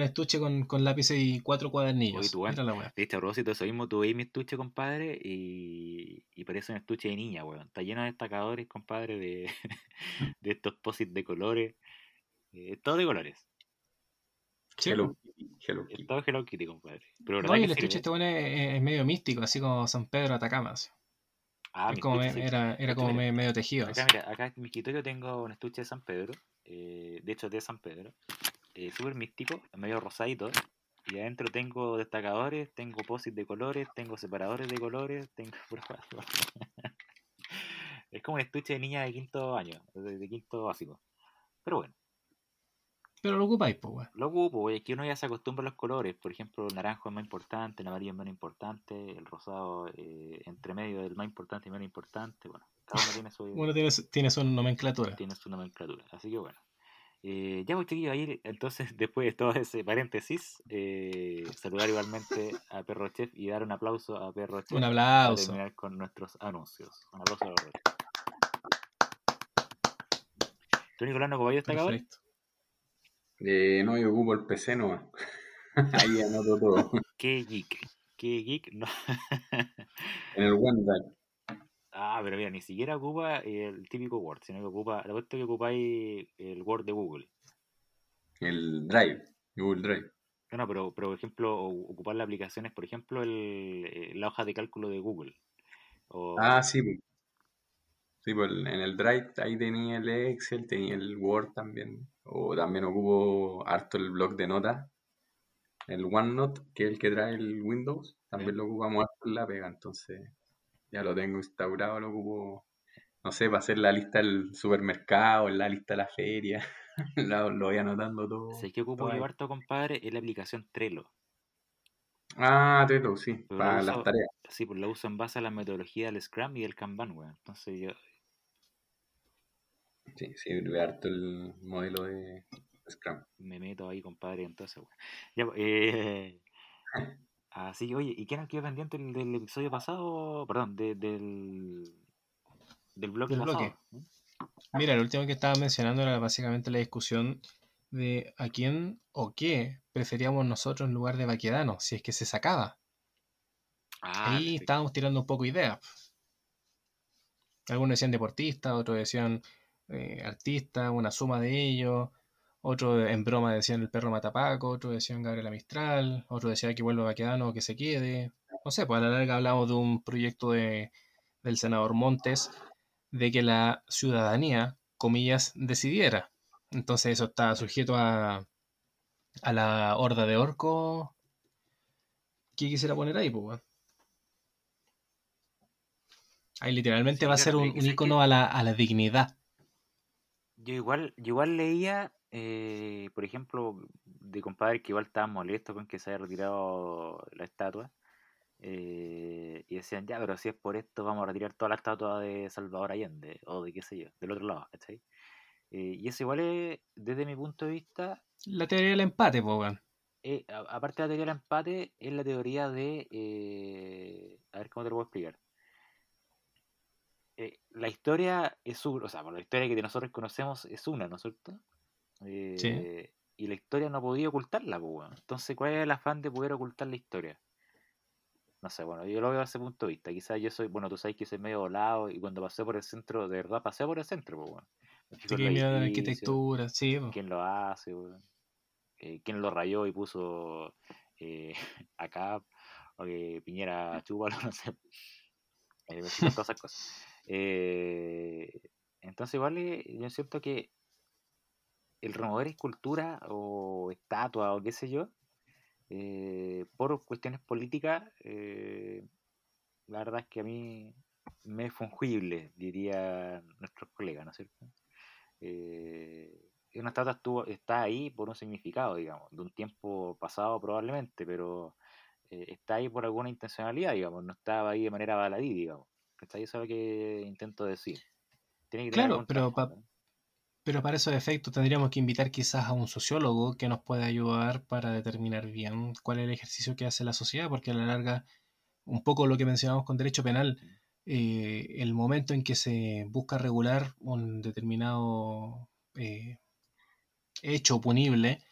estuche con, con lápices y cuatro cuadernillos. Oye, tú, bueno, la hecho, a eso mismo, tuve mi estuche, compadre, y, y parece un estuche de niña, weón. Está lleno de destacadores, compadre, de, de estos posits de colores. Eh, todo de colores. Sí, Hello, Hello Kitty. Todo Hello Kitty, compadre. Pero no, y el estuche este bueno es, medio místico, así como San Pedro Atacama. Ah, como era, era como medio tejido. Acá, mira, acá en mi escritorio tengo un estuche de San Pedro, eh, de hecho de San Pedro, eh, súper místico, medio rosadito. Y adentro tengo destacadores, tengo posits de colores, tengo separadores de colores, tengo... es como un estuche de niña de quinto año, de, quinto básico. Pero bueno. Pero lo ocupáis, pues, Lo ocupo, Es que uno ya se acostumbra a los colores. Por ejemplo, el naranjo es más importante, el amarillo es menos importante, el rosado eh, entre medio del más importante y menos importante. Bueno, cada uno tiene su. Uno tiene, tiene su nomenclatura. Tiene su nomenclatura. Así que bueno. Eh, ya voy a ir, entonces, después de todo ese paréntesis, eh, saludar igualmente a Perro Chef y dar un aplauso a Perro Chef. Un aplauso. Para terminar con nuestros anuncios. Un aplauso a los ¿Tú, Nicolás, no ocupáis Eh, no, yo ocupo el PC no. Ahí anoto todo. ¿Qué geek? ¿Qué geek? No. en el OneDrive. Ah, pero mira, ni siquiera ocupa el típico Word, sino que ocupa, la cuestión que ocupáis el Word de Google. El Drive, Google Drive. No, pero, pero, por ejemplo, ocupar las aplicaciones, por ejemplo, el, eh, la hoja de cálculo de Google. Ah, sí. Sí, pues en el Drive ahí tenía el Excel, tenía el Word también. O también ocupo harto el blog de notas. El OneNote, que es el que trae el Windows, también lo ocupamos harto en la pega. Entonces, ya lo tengo instaurado, lo ocupo, no sé, para hacer la lista del supermercado, la lista de la feria. lo, voy anotando todo. Sé que ocupo yo harto, compadre, es la aplicación Trello. Ah, Trello, sí, para las tareas. Sí, pues la uso en base a la metodología del Scrum y del Kanban, weón. Entonces yo... Sí, sirve harto el modelo de Scrum. Me meto ahí, compadre, entonces, weón. Ya, pues, eh... Así que, oye, ¿y qué nos quedó pendiente del, episodio pasado? Perdón, del, del bloque pasado. Mira, el último que estaba mencionando era básicamente la discusión de a quién o qué preferíamos nosotros en lugar de Baquedano, si es que se sacaba. Ah, Ahí estábamos tirando un poco ideas. Algunos decían deportista, otros decían eh, artista, una suma de ellos. Otros en broma decían el perro matapaco, otros decían Gabriela Mistral, otros decían que vuelva Baquedano o que se quede. No sé, pues a la larga hablamos de un proyecto de, del senador Montes de que la ciudadanía, comillas, decidiera. Entonces eso está sujeto a, a la horda de orco que quisiera poner ahí, pues. Ahí literalmente va a ser un, icono a la, a la dignidad. Yo igual, yo igual leía, eh, por ejemplo, de compadre que igual estaba molesto con que se haya retirado la estatua. Eh, y decían, ya, pero si es por esto, vamos a retirar toda la estatua de Salvador Allende, o de qué sé yo, del otro lado, ¿cachai? Eh, y eso igual es, desde mi punto de vista... La teoría del empate, Bogan. Eh, aparte de la teoría del empate, es la teoría de... Eh, a ver cómo te lo puedo explicar. la historia es una, o sea, la historia que nosotros conocemos es una, ¿no es cierto? Sí. Y la historia no podía ocultarla, pues, Entonces, ¿cuál es el afán de poder ocultar la historia? No sé, bueno, yo lo veo desde ese punto de vista. Quizás yo soy, bueno, tú sabes que soy medio volado y cuando pasé por el centro, de verdad pasé por el centro, pues, bueno. Sí, la arquitectura, sí. ¿Quién lo hace, bueno? Eh, ¿Quién lo rayó y puso eh, acá? O que Piñera chúpalo, no sé. Eh, todas esas cosas. Eh, entonces, igual yo siento que el remover escultura o estatua o qué sé yo, eh, por cuestiones políticas, eh, la verdad es que a mí me es fungible, diría nuestros colegas, ¿no es cierto? Eh, una estatua estuvo, está ahí por un significado, digamos, de un tiempo pasado probablemente, pero está ahí por alguna intencionalidad, digamos, no estaba ahí de manera baladí, digamos. Eso es lo que intento decir. Tiene que claro, pero pero para esos efectos tendríamos que invitar quizás a un sociólogo que nos pueda ayudar para determinar bien cuál es el ejercicio que hace la sociedad, porque a la larga, un poco lo que mencionamos con derecho penal, eh, el momento en que se busca regular un determinado eh, hecho punible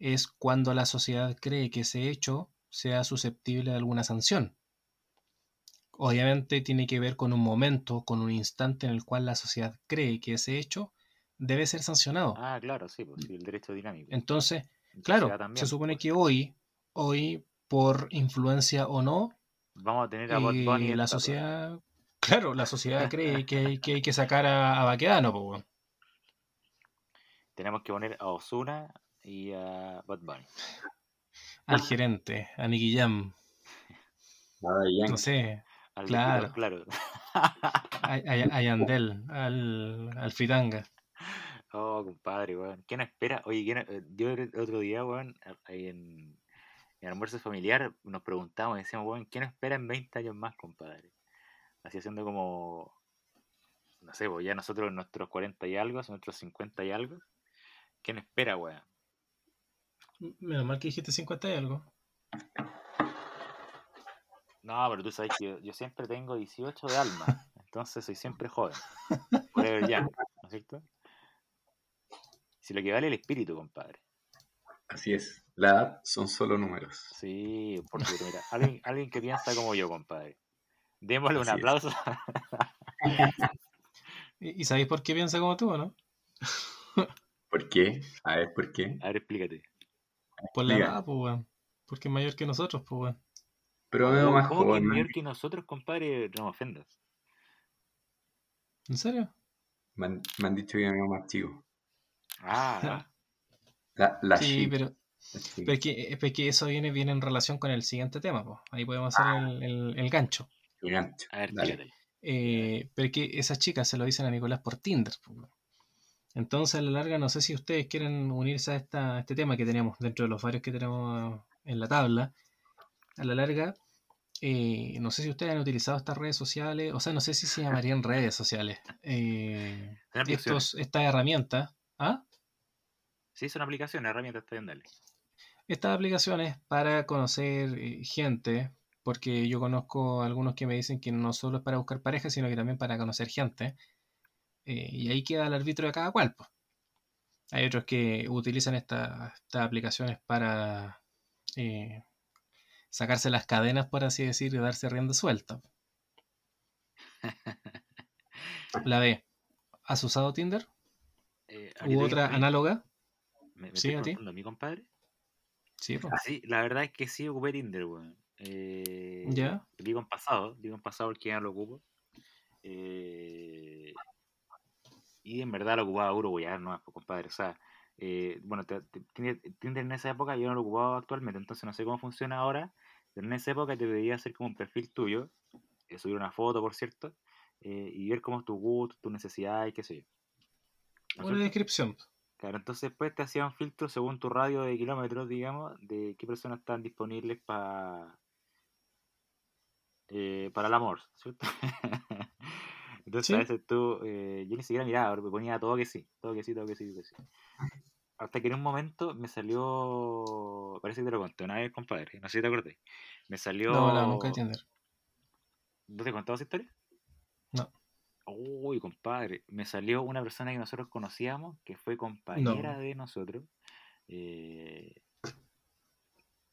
es cuando la sociedad cree que ese hecho sea susceptible de alguna sanción. Obviamente tiene que ver con un momento, con un instante en el cual la sociedad cree que ese hecho debe ser sancionado. Ah, claro, sí, pues, el derecho dinámico. Entonces, claro, se supone pues. que hoy, hoy, por influencia o no, vamos a tener a Bot Bunny eh, la sociedad, claro, la sociedad cree que, hay que sacar a, a Baquedano, pues, Tenemos que poner a Osuna y a Bot Bunny. Al gerente, a Nicky Jam. No sé, claro. claro. A, a, Yandel, al, al Fritanga. Oh, compadre, weón. ¿Quién espera? Oye, ¿quién, eh, yo el otro día, weón, ahí en, en almuerzo familiar nos preguntamos, decíamos, weón, ¿quién espera en 20 años más, compadre? Así haciendo como, no sé, pues ya nosotros en nuestros 40 y algo, en nuestros 50 y algo. ¿Quién espera, weón? Menos mal que dijiste 50 y algo. No, pero tú sabes que yo, siempre tengo 18 de alma, entonces soy siempre joven. ya, ¿no es cierto? Si lo que vale el espíritu, compadre. Así es. La edad son solo números. Sí, porque mira, alguien, alguien que piensa como yo, compadre. Démosle un aplauso. ¿Y sabéis por qué piensa como tú, no? ¿Por qué? A ver, ¿por qué? A ver, explícate. Por la edad, pues, weón. Porque es mayor que nosotros, pues, weón. Pero veo más ¿Cómo que joven. es mayor que nosotros, compadre? No me ofendas. ¿En serio? Me han, me han dicho que me veo más chico. Ah, La, la sí, chica, pero, la chica. pero, es que, es que eso viene, viene en relación con el siguiente tema, pues. Ahí podemos hacer el, el- el gancho. El gancho. a ver, Dale. Eh, pero es que esas chicas se lo dicen a Nicolás por Tinder. Entonces, a la larga, no sé si ustedes quieren unirse a, esta, a este tema que tenemos dentro de los varios que tenemos en la tabla. A la larga, eh, no sé si ustedes han utilizado estas redes sociales, o sea, no sé si se llamarían redes sociales. Eh, estos, estas herramientas. ¿ah? Sí, son aplicaciones, herramientas dale. Estas aplicaciones para conocer eh, gente, porque yo conozco algunos que me dicen que no solo es para buscar pareja, sino que también para conocer gente. eh, y ahí queda el arbitrio de cada cual. pues. Hay otros que utilizan esta- estas aplicaciones para eh, sacarse las cadenas, por así decir, y darse rienda suelta. La B. ¿Has usado Tinder? Eh, ¿a qué ¿U otra análoga? ¿Me, me Sí, estoy a ti. mi compadre? Sí, pues. La verdad es que sí ocupé Tinder, weón. Eh, ¿Ya? Digo en pasado, digo en pasado porque ya no lo ocupo. Eh, y en verdad lo ocupaba duro, weón, no, compadre. O sea, eh, bueno, te- te- Tinder en esa época yo no lo ocupaba actualmente, entonces no sé cómo funciona ahora. Pero en esa época te pedía hacer como un perfil tuyo, subir una foto, por cierto, y ver cómo es tu gusto, tu necesidad y qué sé yo. ¿No es Una descripción. Claro, entonces después te hacían filtros según tu radio de kilómetros, digamos, de qué personas están disponibles para para el amor, ¿cierto? Entonces Sí. a veces tú, eh, yo ni siquiera miraba, me ponía todo que sí, todo que sí, todo que sí, todo que sí. Hasta que en un momento me salió, parece que te lo conté una vez, compadre, no sé si te acordás, me salió... No, no, nunca de Tinder. ¿No te he contado esa historia? No. Uy, compadre, me salió una persona que nosotros conocíamos, que fue compañera No. de nosotros, eh,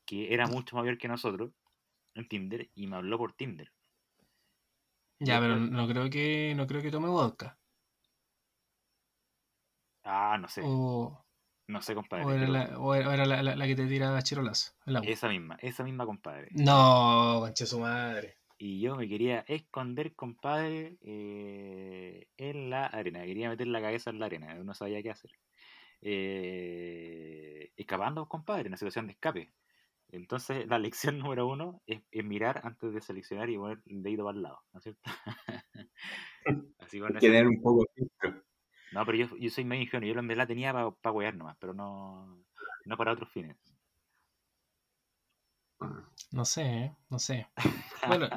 que era mucho mayor que nosotros en Tinder y me habló por Tinder. Ya, pero no creo que no creo que tome vodka. Ah, no sé, O, no sé, compadre. o era, la, o era- la, la- la que te tiraba agua. Esa misma, esa misma, compadre. No, conche su madre. Y yo me quería esconder, compadre, eh, en la arena. Quería meter la cabeza en la arena, no sabía qué hacer. Eh, escapando, compadre, en una situación de escape. Entonces, la lección número uno es, es mirar antes de seleccionar y poner el dedito para el lado, ¿no es cierto? Así con tener un poco de. No, pero yo, yo soy medio ingenuo, yo en verdad tenía para pa huear nomás, pero no, no para otros fines. No sé, ¿eh? no sé. Bueno,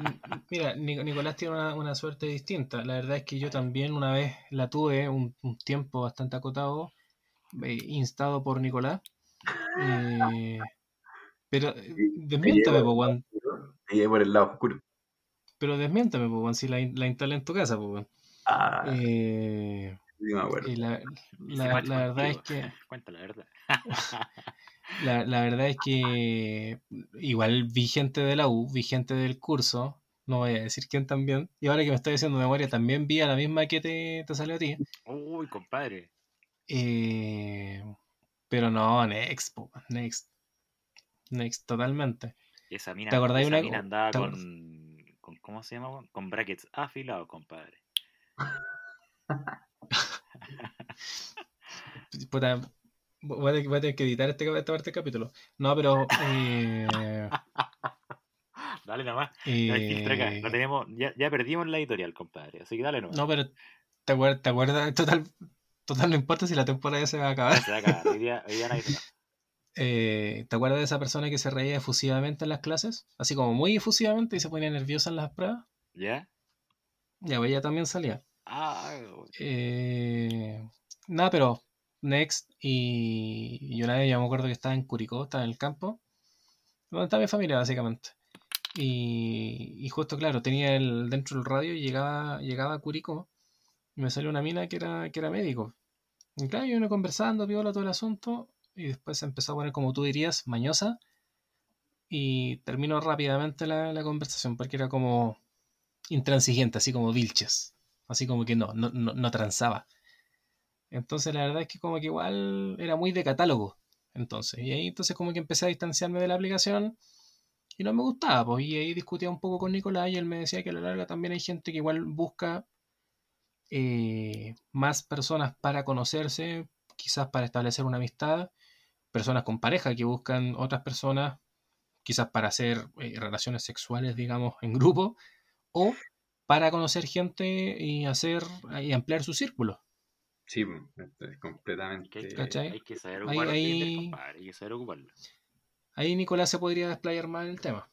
mira, Nic- Nicolás tiene una, una suerte distinta. La verdad es que yo también una vez la tuve un, un tiempo bastante acotado, eh, instado por Nicolás. Eh, pero eh, desmiéntame, po, weón. Te llevé por el lado oscuro. Pero desmiéntame, po, weón, si la, la instalé en tu casa, po, weón. Ah, Eh, sí me acuerdo. y la, la- la verdad es que Cuenta la verdad. la, la verdad es que igual vi gente de la U, vi gente del curso, no voy a decir quién también, y ahora que me estoy haciendo memoria, también vi a la misma que te, te salió a ti. Uy, compadre. Eh, pero no, next, po, next. Next, totalmente. Esa mina, ¿Te acordáis esa una- mina andaba con, con. ¿Cómo se llama? Con brackets afilados, compadre. Puta, voy a, tener- voy a tener que editar este, esta parte del capítulo. No, pero... eh, Dale nomás. No hay filtro acá. eh, Lo tenemos, ya, ya perdimos la editorial, compadre. Así que dale nomás. no, pero ¿te acuerdas? ¿Te acuerdas? Total, total, no importa si la temporada ya se va a acabar. Se va a acabar. Hoy día, hoy día se va. Eh, ¿te acuerdas de esa persona que se reía efusivamente en las clases? Así como muy efusivamente y se ponía nerviosa en las pruebas. ¿Ya? Ya, pues ella también salía. Ah, Eh, nada, pero next. Y, y una vez yo me acuerdo que estaba en Curicó, estaba en el campo, donde está mi familia básicamente. Y, y justo, claro, tenía el dentro del radio y llegaba, llegaba a Curicó y me salió una mina que era, que era médico. Y claro, yo uno conversando, viola todo el asunto. y después se empezó a poner, como tú dirías, mañosa. Y terminó rápidamente la, la conversación porque era como intransigente, así como Vilches. Así como que no, no, no, no transaba. Entonces la verdad es que como que igual era muy de catálogo. Entonces, y ahí entonces como que empecé a distanciarme de la aplicación y no me gustaba, pues, y ahí discutía un poco con Nicolás y él me decía que a la larga también hay gente que igual busca eh, más personas para conocerse, quizás para establecer una amistad, personas con pareja que buscan otras personas, quizás para hacer eh, relaciones sexuales, digamos, en grupo, o para conocer gente y hacer y ampliar su círculo. Sí, pues, completamente. Hay que, saber ocuparlo. Ahí, hay que saber ocuparlo. Ahí Nicolás se podría desplayar más en el tema.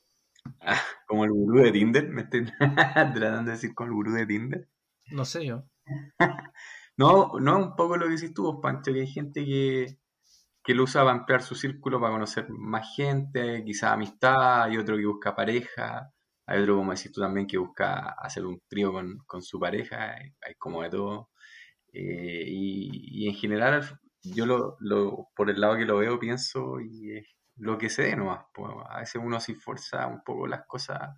Ah, como el gurú de Tinder, me estoy tratando de decir con el gurú de Tinder. No sé yo. no, no, un poco lo que hiciste tú, pues, Pancho, que hay gente que, que lo usa para ampliar su círculo, para conocer más gente, quizás amistad, hay otro que busca pareja, hay otro, como decís tú también, que busca hacer un trío con, su pareja, hay, como de todo. Eh, y, en general, yo lo, lo, por el lado que lo veo, pienso y es lo que se dé nomás. A veces uno si fuerza un poco las cosas,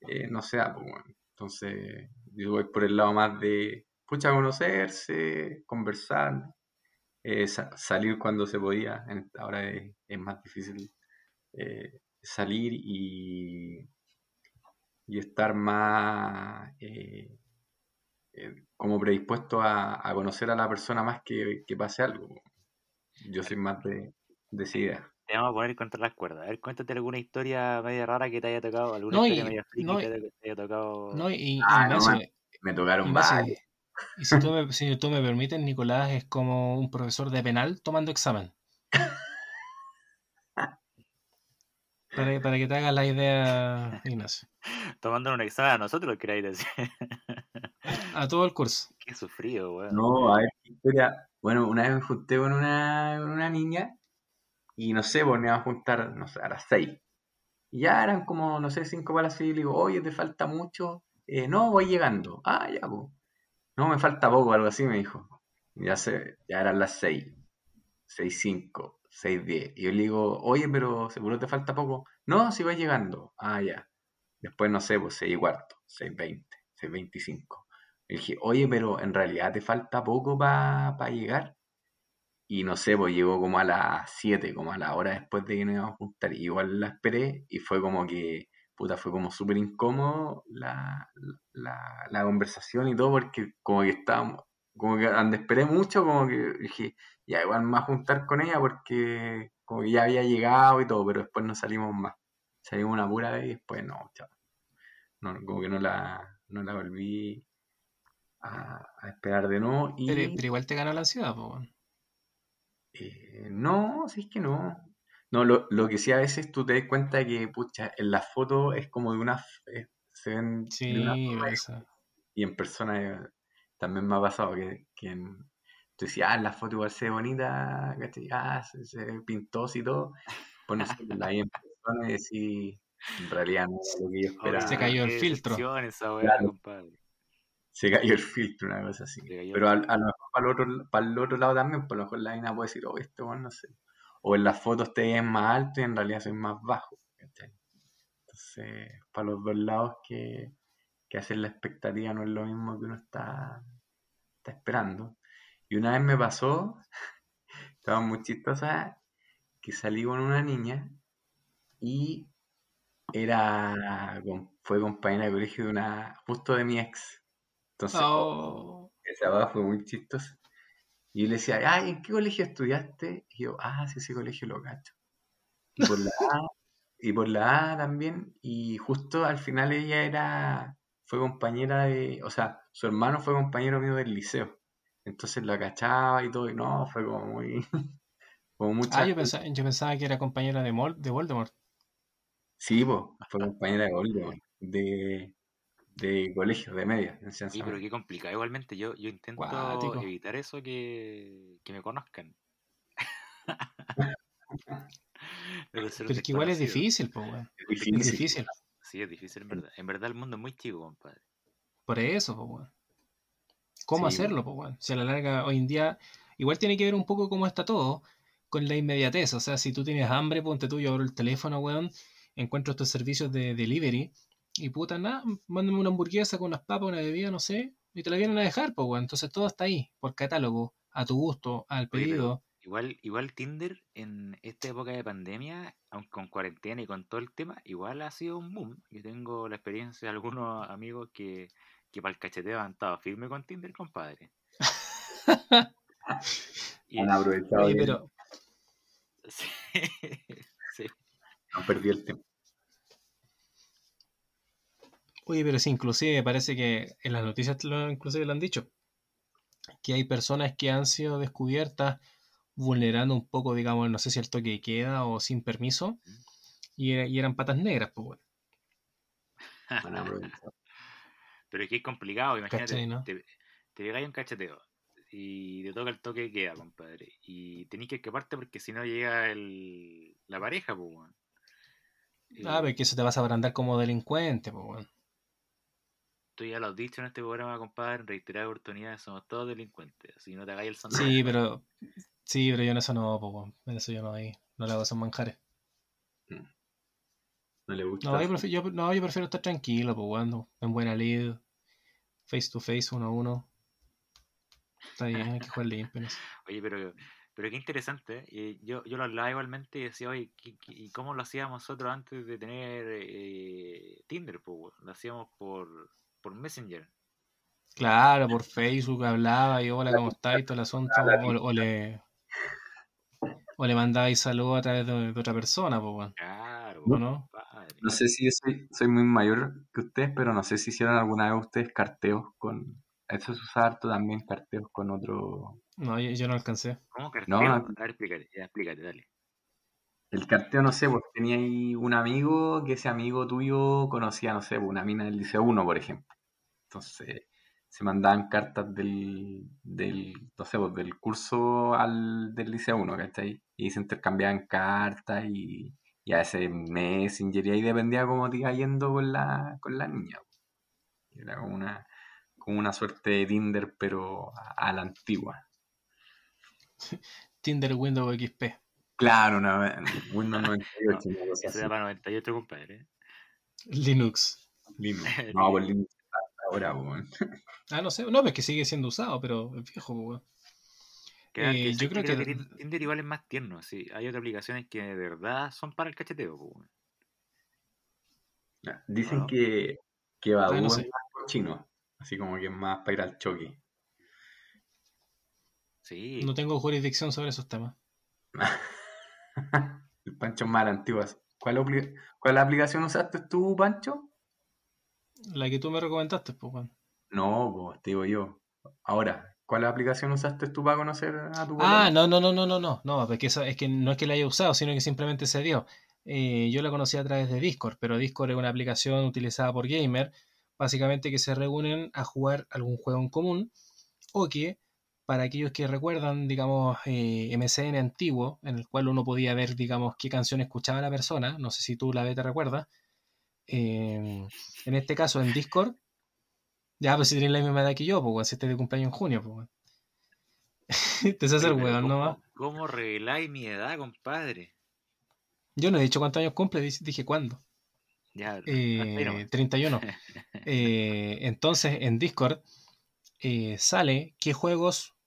eh, no se da. Entonces, yo voy por el lado más de, pucha, conocerse, conversar, eh, salir cuando se podía. Ahora es, más difícil eh, salir y, y estar más como predispuesto a, conocer a la persona más que, que pase algo. Yo soy más de, de esa idea. Te vamos a poner contra las cuerdas. A ver, cuéntate alguna historia media rara que te haya tocado, alguna historia media friki que te haya tocado. No, y, ah, me, tocaron varios. Y si tú, me, si tú me permites, Nicolás es como un profesor de penal tomando examen. Para, para, que te hagas la idea, Ignacio. Tomando un examen a nosotros, queráis decir. A todo el curso. Qué sufrido, weón. No, a ver, historia. Bueno, una vez me junté con una, con una niña y no sé, pues a juntar, no sé, a las seis. Y ya eran como, no sé, cinco para las seis. Y le digo, oye, te falta mucho. Eh, no, voy llegando. Ah, ya, pues. No, me falta poco, algo así me dijo. Ya, se, ya eran las seis. Seis, cinco, seis, diez. Y yo le digo, oye, pero seguro te falta poco. No, si voy llegando. Ah, ya. Después, no sé, pues seis y cuarto, seis veinte, seis veinticinco. Le dije, oye, pero en realidad te falta poco para llegar. Y no sé, pues llegó como a las 7, como a la hora después de que nos íbamos a juntar. igual la esperé y fue como que, puta, fue como súper incómodo la, la, conversación y todo, porque como que estábamos, como que donde esperé mucho, como que dije, ya igual a juntar con ella porque como que ya había llegado y todo, pero después no salimos más. Salimos una pura vez y después no, chao. No, como que no la, no la volví a, esperar de nuevo. Y... Pero, igual te ganó la ciudad, pues. Eh, no, sí es que no. No, lo, lo, que sí a veces tú te das cuenta que, pucha, en la foto es como de una... Eh, se ven de una y en persona eh, también me ha pasado que, que tú decías, ah, en la foto igual se ve bonita, Ah, se, se pintó y todo. Sé, la vi en persona y decís, en realidad no es lo que yo esperaba. Se cayó el filtro. Esa compadre se cayó el filtro, una cosa así. Pero a, lo mejor para el, otro, para el otro lado también, por lo mejor la mina puede decir, oh, esto bueno, no sé. O en las fotos te ven más alto y en realidad soy más bajo. Entonces, para los dos lados que, que hacer la expectativa no es lo mismo que uno está, está esperando. Y una vez me pasó, estaba muy chistosa, que salí con una niña y era fue compañera de colegio de una, justo de mi ex. Entonces, oh. esa fue muy chistosa. Y yo le decía, ay, ¿en qué colegio estudiaste? Y yo, ah, sí, ese colegio lo cacho. Y por la A, y por la A también, y justo al final ella era, fue compañera de, o sea, su hermano fue compañero mío del liceo. Entonces la cachaba y todo, y no, fue como muy... como mucha... Ah, yo pensaba, que era compañera de, de Voldemort. Sí, pues, fue compañera de Voldemort. De, de colegio, de media. Sí, pero qué complicado. Igualmente yo, yo intento evitar eso que, que me conozcan. pero, es que igual es difícil, pues, Es difícil. Sí, es difícil en verdad. En verdad el mundo es muy chico, compadre. Por eso, pues, ¿Cómo hacerlo, pues, Si a la larga, hoy en día, igual tiene que ver un poco cómo está todo. con la inmediatez. O sea, si tú tienes hambre, ponte tú, yo abro el teléfono, weón, encuentro estos servicios de delivery y puta, nada, mándame una hamburguesa con unas papas, una bebida, no sé, y te la vienen a dejar, pues, weón. Entonces todo está ahí, por catálogo, a tu gusto, al pedido. igual, igual Tinder en esta época de pandemia, aunque con cuarentena y con todo el tema, igual ha sido un boom. Yo tengo la experiencia de algunos amigos que, que para el cacheteo han estado firme con Tinder, compadre. y, han aprovechado. pero... Sí, sí. Han perdido el tiempo. Oye, pero sí, inclusive parece que en las noticias lo, inclusive lo han dicho, que hay personas que han sido descubiertas vulnerando un poco, digamos, no sé si el toque de queda o sin permiso, y, eran patas negras, pues bueno. pero es que es complicado, imagínate, te, te llegáis un cacheteo y te toca el toque de queda, compadre, y tenéis que escaparte porque si no llega el, la pareja, pues bueno. Ah, pero que eso te vas a abrandar como delincuente, pues bueno tú ya lo has dicho en este programa, compadre, en reiteradas oportunidades somos todos delincuentes, así no te hagáis el santo. Sí, pero sí, pero yo en eso no, pues, en eso yo no ahí, no le hago esos manjares. Mm. No le gusta. No, yo prefiero, yo, no, yo prefiero estar tranquilo, pues bueno, en buena lead, face to face, uno a uno. Está bien, hay que jugar limpio. Oye, pero, pero qué interesante. ¿eh? yo, yo lo hablaba igualmente y decía, oye, ¿y cómo lo hacíamos nosotros antes de tener eh, Tinder? Pues, lo hacíamos por, por Messenger. Claro, por Facebook hablaba y hola, ¿cómo está? Y todo el asunto. O, le, o le mandabais saludos a través de, otra persona, pues, Claro, ¿no? No sé si yo soy, soy muy mayor que ustedes, pero no sé si hicieron alguna vez ustedes carteos con. Eso es usar harto también carteos con otro. No, yo, no alcancé. ¿Cómo carteo? No, A ver, explícate, explícate, dale. El carteo, no sé, pues tenía ahí un amigo que ese amigo tuyo conocía, no sé, pues, una mina del Liceo 1, por ejemplo. Entonces se mandaban cartas del, del, no sé, pues, del curso al del Liceo 1, ¿cachai? Y se intercambiaban cartas y, y a ese Messenger y ahí dependía cómo te iba yendo con la, con la niña. Era como una, como una suerte de Tinder, pero a, la antigua. Tinder Windows XP. Claro, no, Windows 98. Eso era para 98, compadre. Linux. Linux. No, pues Linux ahora, Ah, no sé, no, es que sigue siendo usado, pero es viejo, weón. Eh, yo creo que, Tinder igual es más tierno, sí. Hay otras aplicaciones que de verdad son para el cacheteo, weón. Dicen que, que va ah, no es más cochino, así como que es más para ir al choque. Sí. No tengo jurisdicción sobre esos temas. el Pancho más antiguo. ¿Cuál, ¿Cuál aplicación usaste tú, Pancho? La que tú me recomendaste, pues, bueno. No, pues, te digo yo. Ahora, ¿cuál aplicación usaste tú para conocer a tu Ah, no, no, no, no, no, no, no, porque eso es que no es que la haya usado, sino que simplemente se dio. Eh, yo la conocí a través de Discord, pero Discord es una aplicación utilizada por gamer, básicamente que se reúnen a jugar algún juego en común, o que para aquellos que recuerdan, digamos, eh, MCN antiguo, en el cual uno podía ver, digamos, qué canción escuchaba la persona, no sé si tú la vez te recuerdas, en este caso en Discord, ya, pues si tienes la misma edad que yo, pues si estás de cumpleaños en junio, pues Te haces el weón nomás. ¿Cómo reveláis mi edad, compadre? Yo no he dicho cuántos años cumple, dije cuándo. Ya, eh, 31. eh, entonces, en Discord eh, sale qué juegos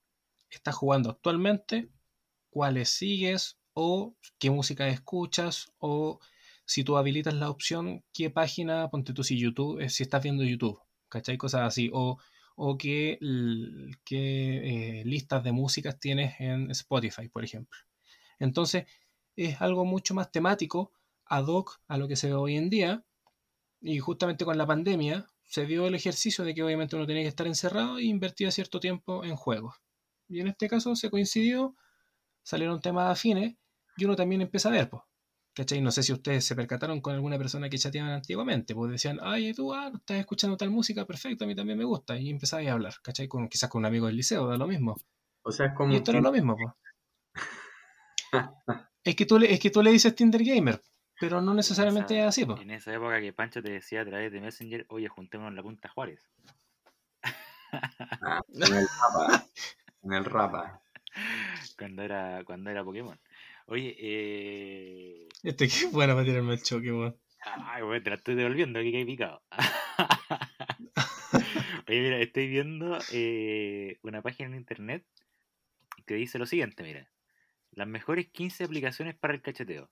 estás jugando actualmente, cuáles sigues, o qué música escuchas, o si tú habilitas la opción, qué página, ponte tú si YouTube, eh, si estás viendo YouTube, ¿cachai? Cosas así, o, o qué, qué eh, listas de músicas tienes en Spotify, por ejemplo. Entonces, es algo mucho más temático, ad hoc a lo que se ve hoy en día, y justamente con la pandemia se dio el ejercicio de que obviamente uno tenía que estar encerrado e invertir cierto tiempo en juegos. Y en este caso se coincidió, salieron temas afines, y uno también empieza a ver, pues, ¿Cachai? No sé si ustedes se percataron con alguna persona que chateaban antiguamente, pues decían, ay, tú, ah, estás escuchando tal música, perfecto, a mí también me gusta, y empezabas a hablar, ¿cachai? Con, quizás con un amigo del liceo, da lo mismo. O sea, es como... Y esto era lo mismo, pues. es, que tú le, es que tú le dices Tinder Gamer, pero no necesariamente es así, pues. En esa época que Pancho te decía a través de Messenger, oye, juntémonos en la punta Juárez. Ah, en el rapa. Cuando era, cuando era Pokémon. Oye, eh... Este que es bueno para tirarme el choque, weón. Ay, weón, te la estoy devolviendo, aquí que hay picado. Oye, mira, estoy viendo eh, una página en internet que dice lo siguiente, mira. Las mejores 15 aplicaciones para el cacheteo.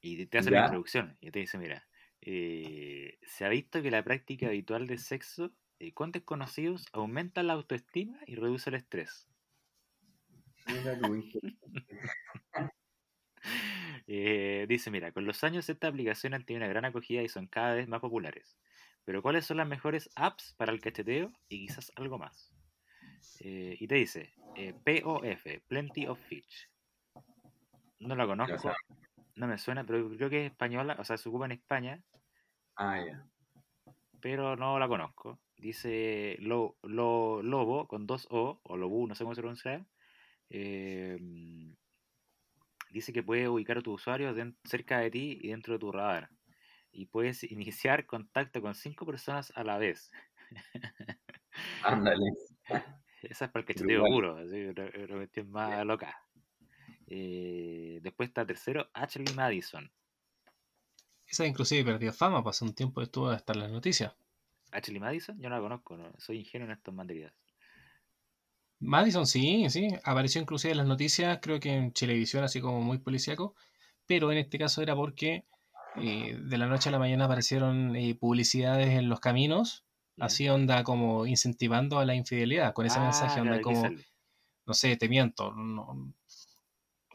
Y te hace la introducción. Y te dice, mira, eh, se ha visto que la práctica habitual de sexo eh, con desconocidos aumenta la autoestima y reduce el estrés. Eh, dice, mira, con los años estas aplicaciones han tenido una gran acogida y son cada vez más populares. Pero ¿cuáles son las mejores apps para el cacheteo y quizás algo más? Eh, y te dice, eh, POF, Plenty of Fish. No la conozco, no me suena, pero creo que es española, o sea, se ocupa en España. Ah, ya. Pero no la conozco. Dice lo, Lobo con dos O, o Lobu, no sé cómo se pronuncia. Eh, dice que puede ubicar a tu usuario cerca de ti y dentro de tu radar. Y puedes iniciar contacto con cinco personas a la vez. Ándale. Esa es para el cacheteo puro, así, cuestión más loca. Eh, después está tercero, Ashley Madison. Esa inclusive perdió fama, pasó un tiempo estuvo hasta en las noticias. Ashley Madison, yo no la conozco, no, soy ingenuo en estas materias. Madison sí, sí, apareció inclusive en las noticias, creo que en televisión, así como muy policíaco, pero en este caso era porque eh, de la noche a la mañana aparecieron eh, publicidades en los caminos, así onda como incentivando a la infidelidad, con ese ah, mensaje onda como, no sé, te miento.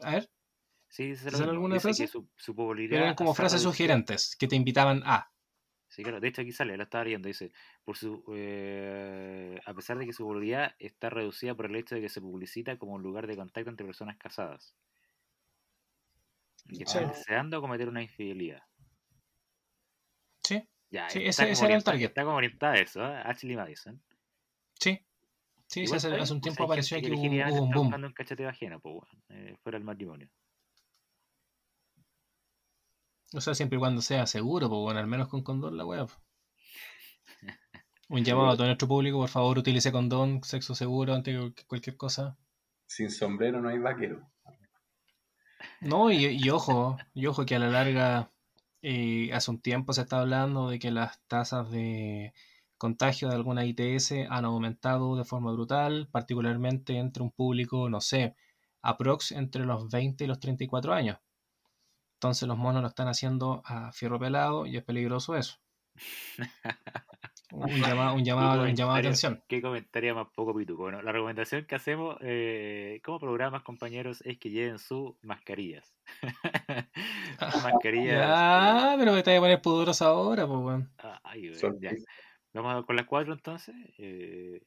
A ver. Sí, alguna frase? Su, Eran como frases sugerentes que te invitaban a. Sí, claro, de hecho aquí sale, lo estaba leyendo, dice, por su, eh, a pesar de que su voluntad está reducida por el hecho de que se publicita como un lugar de contacto entre personas casadas. Y deseando cometer una infidelidad. Sí. Ya, sí, ese, era el target. Está como orientada a eso, ¿eh? Ashley Madison. Sí. Sí, hace, hace, un tiempo apareció aquí un, hubo un boom. un cacheteo ajeno, pues, eh, fuera del matrimonio. O sea, siempre y cuando sea seguro, pues bueno, al menos con condón la web. Un llamado a todo nuestro público, por favor, utilice condón, sexo seguro, ante cualquier cosa. Sin sombrero no hay vaquero. No, y, ojo, y ojo que a la larga, eh, hace un tiempo se está hablando de que las tasas de contagio de alguna ITS han aumentado de forma brutal, particularmente entre un público, no sé, aprox entre los 20 y los 34 años. Entonces los monos lo están haciendo a fierro pelado y es peligroso eso. un llamado, un llamado, un llamado de atención. Qué comentario más poco pituco. Bueno, la recomendación que hacemos eh, como programas, compañeros, es que lleven sus mascarillas. mascarillas. Ah, pero me estás a poner puduros ahora, pues, bueno. Ay, ya. Vamos con las cuatro entonces. Eh,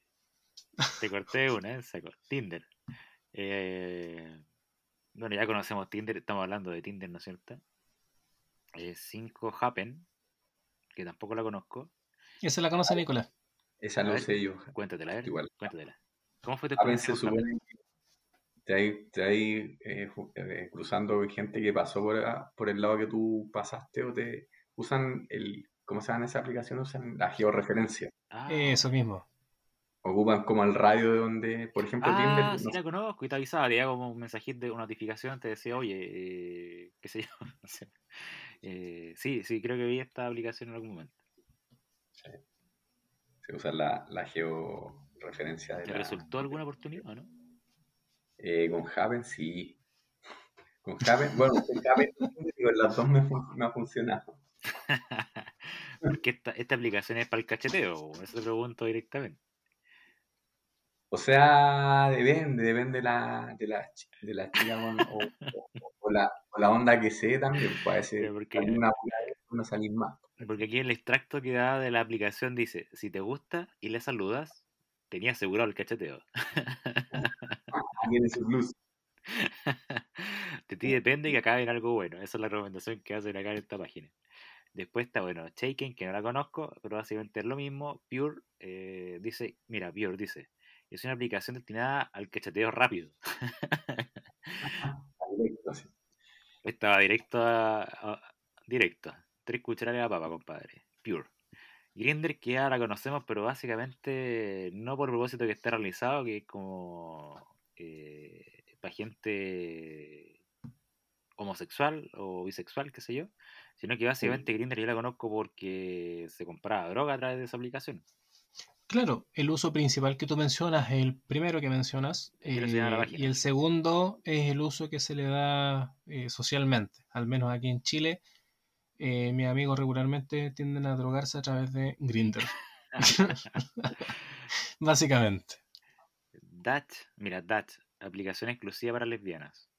te corté una, ¿eh? Saco. Tinder. Eh, bueno, ya conocemos Tinder, estamos hablando de Tinder, ¿no es cierto? 5 eh, Happen, que tampoco la conozco. ¿Esa la conoce Nicolás? Esa no sé yo. Cuéntatela, a ver. Igual. Cuéntatela. ¿Cómo fue tu experiencia? Te hay, te hay eh, eh, cruzando gente que pasó por, por el lado que tú pasaste o te usan el, ¿cómo se llama esa aplicación? Usan la georreferencia. Ah. Eso mismo ocupan como el radio de donde, por ejemplo, ah, sí la conozco y te avisaba, te como un mensajito una notificación, te decía, oye, eh, qué sé yo, no sé. Eh, sí, sí, creo que vi esta aplicación en algún momento. Sí. Se usa la, la georreferencia de ¿Te resultó alguna oportunidad o no? Eh, con Javen sí. Con Javen, bueno, con Javen, las dos me, me ha funcionado. Porque esta, esta aplicación es para el cacheteo, eso te pregunto directamente. O sea, depende, depende de la, de la, de la chica o, la, la, onda que sea también. Puede ser porque, una, una salir más. Porque aquí el extracto que da de la aplicación dice, si te gusta y le saludas, tenía asegurado el cacheteo. Tiene su plus. De ti depende que acabe en algo bueno. Esa es la recomendación que hacen acá en esta página. Después está, bueno, Shaken, que no la conozco, pero básicamente es lo mismo. Pure eh, dice, mira, Pure dice, es una aplicación destinada al cacheteo rápido. Estaba directo a, directo. Tres cucharadas de papa, compadre. Pure. Grinder que la conocemos, pero básicamente no por propósito que esté realizado, que es como eh, para gente homosexual o bisexual, qué sé yo, sino que básicamente Grindr yo la conozco porque se compraba droga a través de esa aplicación. Claro, el uso principal que tú mencionas es el primero que mencionas eh, y el segundo es el uso que se le da eh, socialmente, al menos aquí en Chile. Eh, mis amigos regularmente tienden a drogarse a través de Grindr. Básicamente. Dutch, mira, Dutch, aplicación exclusiva para lesbianas.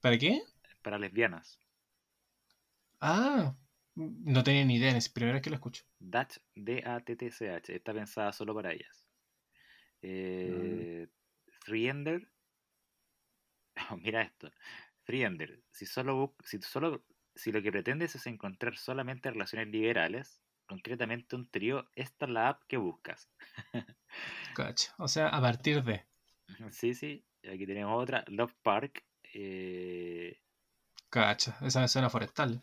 ¿Para qué? Para lesbianas. Ah, no tenía ni idea, es la primera vez que lo escucho. Dutch, D-A-T-T-C-H, está pensada solo para ellas. Eh. Oh, mira esto. Freender, si solo, si solo si lo que pretendes es encontrar solamente relaciones liberales, concretamente un trío, esta es la app que buscas. Cacha. O sea, a partir de. Sí, sí. Aquí tenemos otra, Love Park. Eh... Cacha, esa me suena forestal.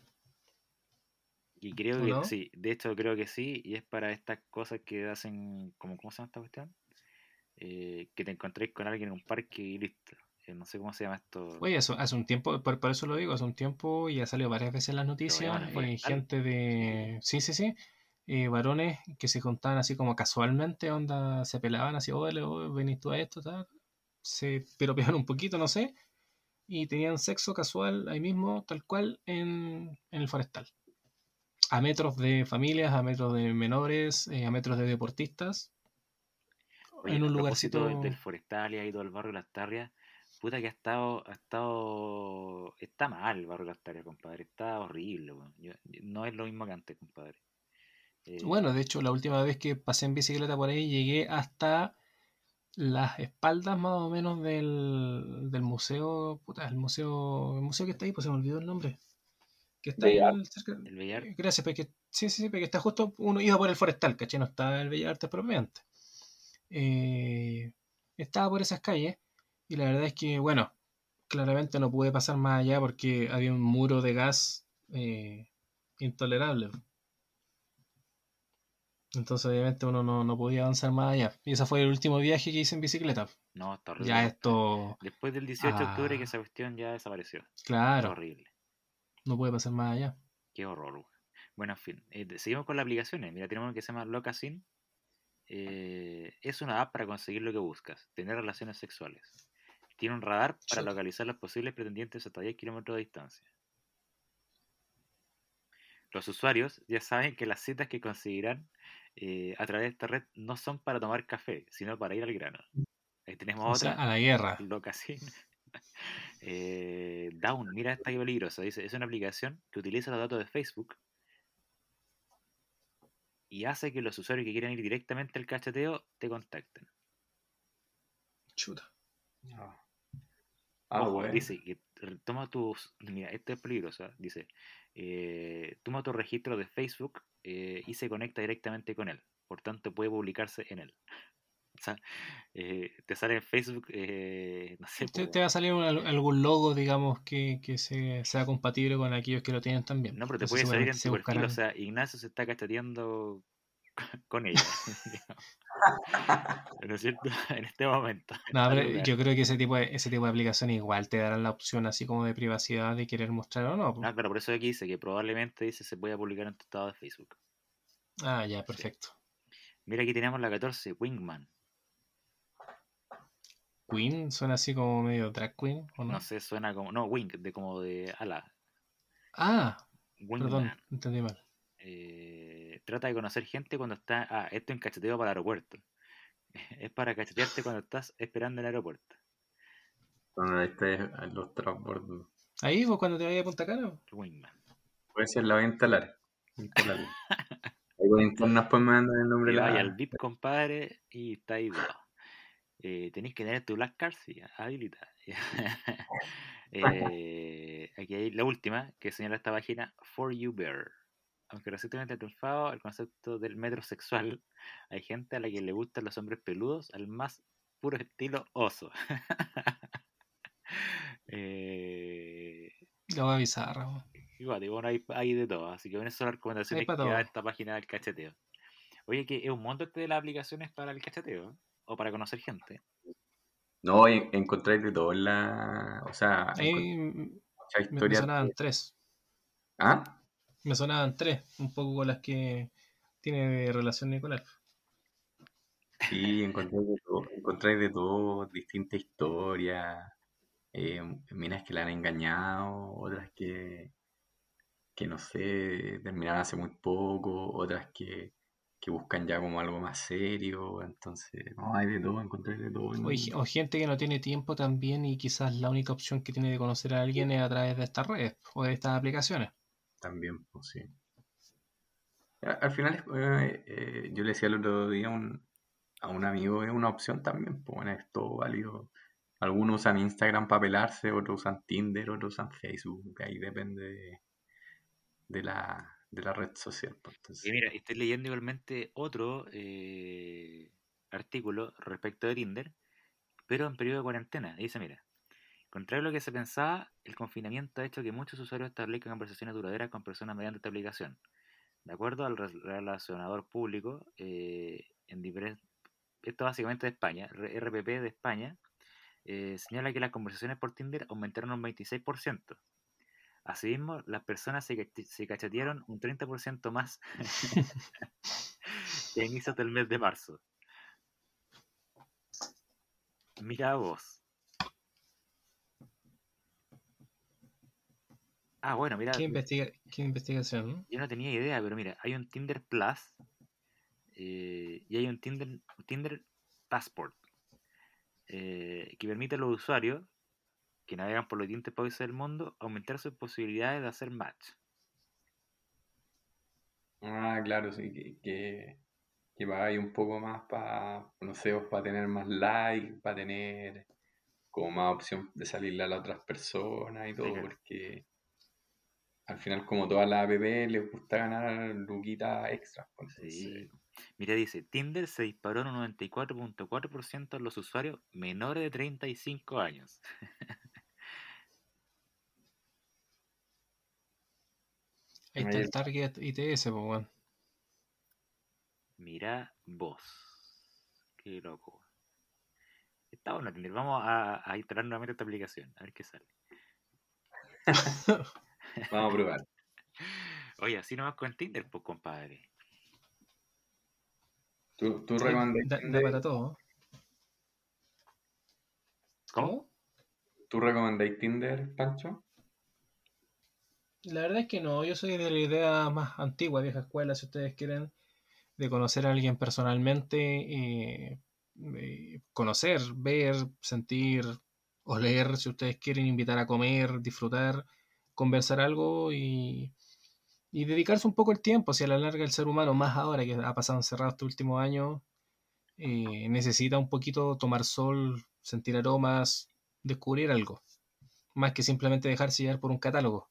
Y creo que sí, de hecho creo que sí, y es para estas cosas que hacen, como, ¿cómo se llama esta cuestión? Eh, que te encontréis con alguien en un parque y listo. Eh, no sé cómo se llama esto. Oye, eso, hace un tiempo, por, eso lo digo, hace un tiempo y ha salido varias veces en las noticias, eh, gente de... Sí, sí, sí. varones que se juntaban así como casualmente, onda, se pelaban así, oye, venís tú a esto, tal. Se pegan un poquito, no sé. Y tenían sexo casual ahí mismo, tal cual, en, en el forestal a metros de familias, a metros de menores, eh, a metros de deportistas. en un lugarcito del forestal y ha ido al barrio Las Tarrias. Puta que ha estado, ha estado, está mal el barrio Las Tarrias, compadre, está horrible, no es lo mismo que antes, compadre. Eh, bueno, de hecho, la última vez que pasé en bicicleta por ahí llegué hasta las espaldas más o menos del, del museo, puta, el museo, el museo que está ahí, pues se me olvidó el nombre que está cerca. El Bellar. Gracias, porque sí, sí, sí, porque está justo uno iba por el forestal, ¿caché? No está el Bellar Artes propiamente. Eh, estaba por esas calles y la verdad es que, bueno, claramente no pude pasar más allá porque había un muro de gas eh, intolerable. Entonces, obviamente, uno no, podía avanzar más allá. Y ese fue el último viaje que hice en bicicleta. No, está horrible. Ya esto. Después del 18 de octubre, que ah. esa cuestión ya desapareció. Claro. horrible. No puede pasar más allá. Qué horror, Bueno, en fin, eh, seguimos con las aplicaciones. Mira, tenemos una que se llama Locasin. Eh, es una app para conseguir lo que buscas, tener relaciones sexuales. Tiene un radar para localizar los posibles pretendientes hasta 10 kilómetros de distancia. Los usuarios ya saben que las citas que conseguirán eh, a través de esta red no son para tomar café, sino para ir al grano. Ahí tenemos otra. a la guerra. Locasin. Eh, Down, mira esta que peligrosa. Dice, es una aplicación que utiliza los datos de Facebook y hace que los usuarios que quieran ir directamente al cacheteo te contacten. Chuta. Ah, bueno. Dice que toma tus. Mira, esto es peligroso. Dice: eh, toma tu registro de Facebook eh, y se conecta directamente con él. Por tanto, puede publicarse en él. Eh, te sale en Facebook, eh, no sé. Te, va a salir algún logo, digamos, que, sea compatible con aquellos que lo tienen también. No, pero te puede salir en tu perfil, o sea, Ignacio se está cachateando con ella. ¿No es cierto? En este momento. No, pero yo creo que ese tipo, de, ese tipo de aplicaciones igual te darán la opción así como de privacidad de querer mostrar o no. Ah, pero por eso aquí dice que probablemente dice se puede publicar en tu estado de Facebook. Ah, ya, perfecto. Mira, aquí tenemos la 14, Wingman. Queen suena así como medio drag queen, ¿o no? No sé, suena como. No, Wing, de como de ala. Ah, perdón, entendí mal. Eh, trata de conocer gente cuando está. Ah, esto es cacheteo para el aeropuerto. es para cachetearte cuando estás esperando en el aeropuerto. Cuando estés en los transbordos. Ahí, vos cuando te vayas a Punta Cana. Wingman. Puede ser, la voy a instalar. Ahí con internas pues me mandan el nombre. Y vaya al VIP, compadre, y está ahí. Eh, tenéis que tener tu Black Card, sí, habilita. eh, aquí hay la última que señala esta página, For You Bear. Aunque recientemente ha triunfado el concepto del metrosexual, hay gente a la que le gustan los hombres peludos al más puro estilo oso. eh, Lo voy a avisar, Igual, bueno, hay, hay, de todo, así que bueno, son las recomendaciones que da esta página del cacheteo. Oye, que es un montón este de las aplicaciones para el cacheteo o para conocer gente. No, encontráis de todo la. O sea, me sonaban tres. ¿Ah? Me sonaban tres, un poco con las que tiene relación Nicolás. Sí, encontráis de todo, encontráis de todo, distintas historias, eh, minas que la han engañado, otras que, que no sé, terminaron hace muy poco, otras que, que buscan ya como algo más serio, entonces, no, hay de todo, encontráis de todo. O, gente que no tiene tiempo también y quizás la única opción que tiene de conocer a alguien es a través de estas redes o de estas aplicaciones. También, pues sí. Al final, eh, eh, yo le decía el otro día a un amigo, es una opción también, pues bueno, es todo válido. Algunos usan Instagram para pelarse, otros usan Tinder, otros usan Facebook, ahí depende de, la, red social. Pues, y mira, estoy leyendo igualmente otro eh, artículo respecto de Tinder, pero en periodo de cuarentena. Dice, mira, contrario a lo que se pensaba, el confinamiento ha hecho que muchos usuarios establezcan conversaciones duraderas con personas mediante esta aplicación. De acuerdo al relacionador público, eh, en esto básicamente de España, RPP de España, eh, señala que las conversaciones por Tinder aumentaron un 26%. Asimismo, las personas se, se cachatearon un 30% más que a inicios del mes de marzo. Mira vos. Ah, bueno, mira. ¿Qué, investigación? Yo no tenía idea, pero mira, hay un Tinder Plus eh, y hay un Tinder, Tinder Passport eh, que permite a los usuarios que navegan por los distintos países del mundo aumentar sus posibilidades de hacer match. Ah, claro, sí, que, que, que pagáis un poco más para, no sé, para tener más likes, para tener como más opción de salirle a las otras personas y todo, porque al final como todas las app les gusta ganar luquitas extras. Pues, sí. Mira, dice, Tinder se disparó en un 94.4% en los usuarios menores de 35 años. Ahí está el target ITS, pues bueno. Mira vos. Qué loco. Está bueno Tinder. Vamos a, a instalar nuevamente esta aplicación. A ver qué sale. Vamos a probar. Oye, así nomás con Tinder, pues compadre. ¿Tú, tú recomendáis Tinder? para todo. ¿Cómo? ¿Tú recomendáis Tinder, Pancho? La verdad es que no, yo soy de la idea más antigua, vieja escuela, si ustedes quieren, de conocer a alguien personalmente, eh, conocer, ver, sentir, o leer, si ustedes quieren, invitar a comer, disfrutar, conversar algo y, y dedicarse un poco el tiempo, si a la larga el ser humano, más ahora que ha pasado encerrado este último año, eh, necesita un poquito tomar sol, sentir aromas, descubrir algo, más que simplemente dejarse llevar por un catálogo.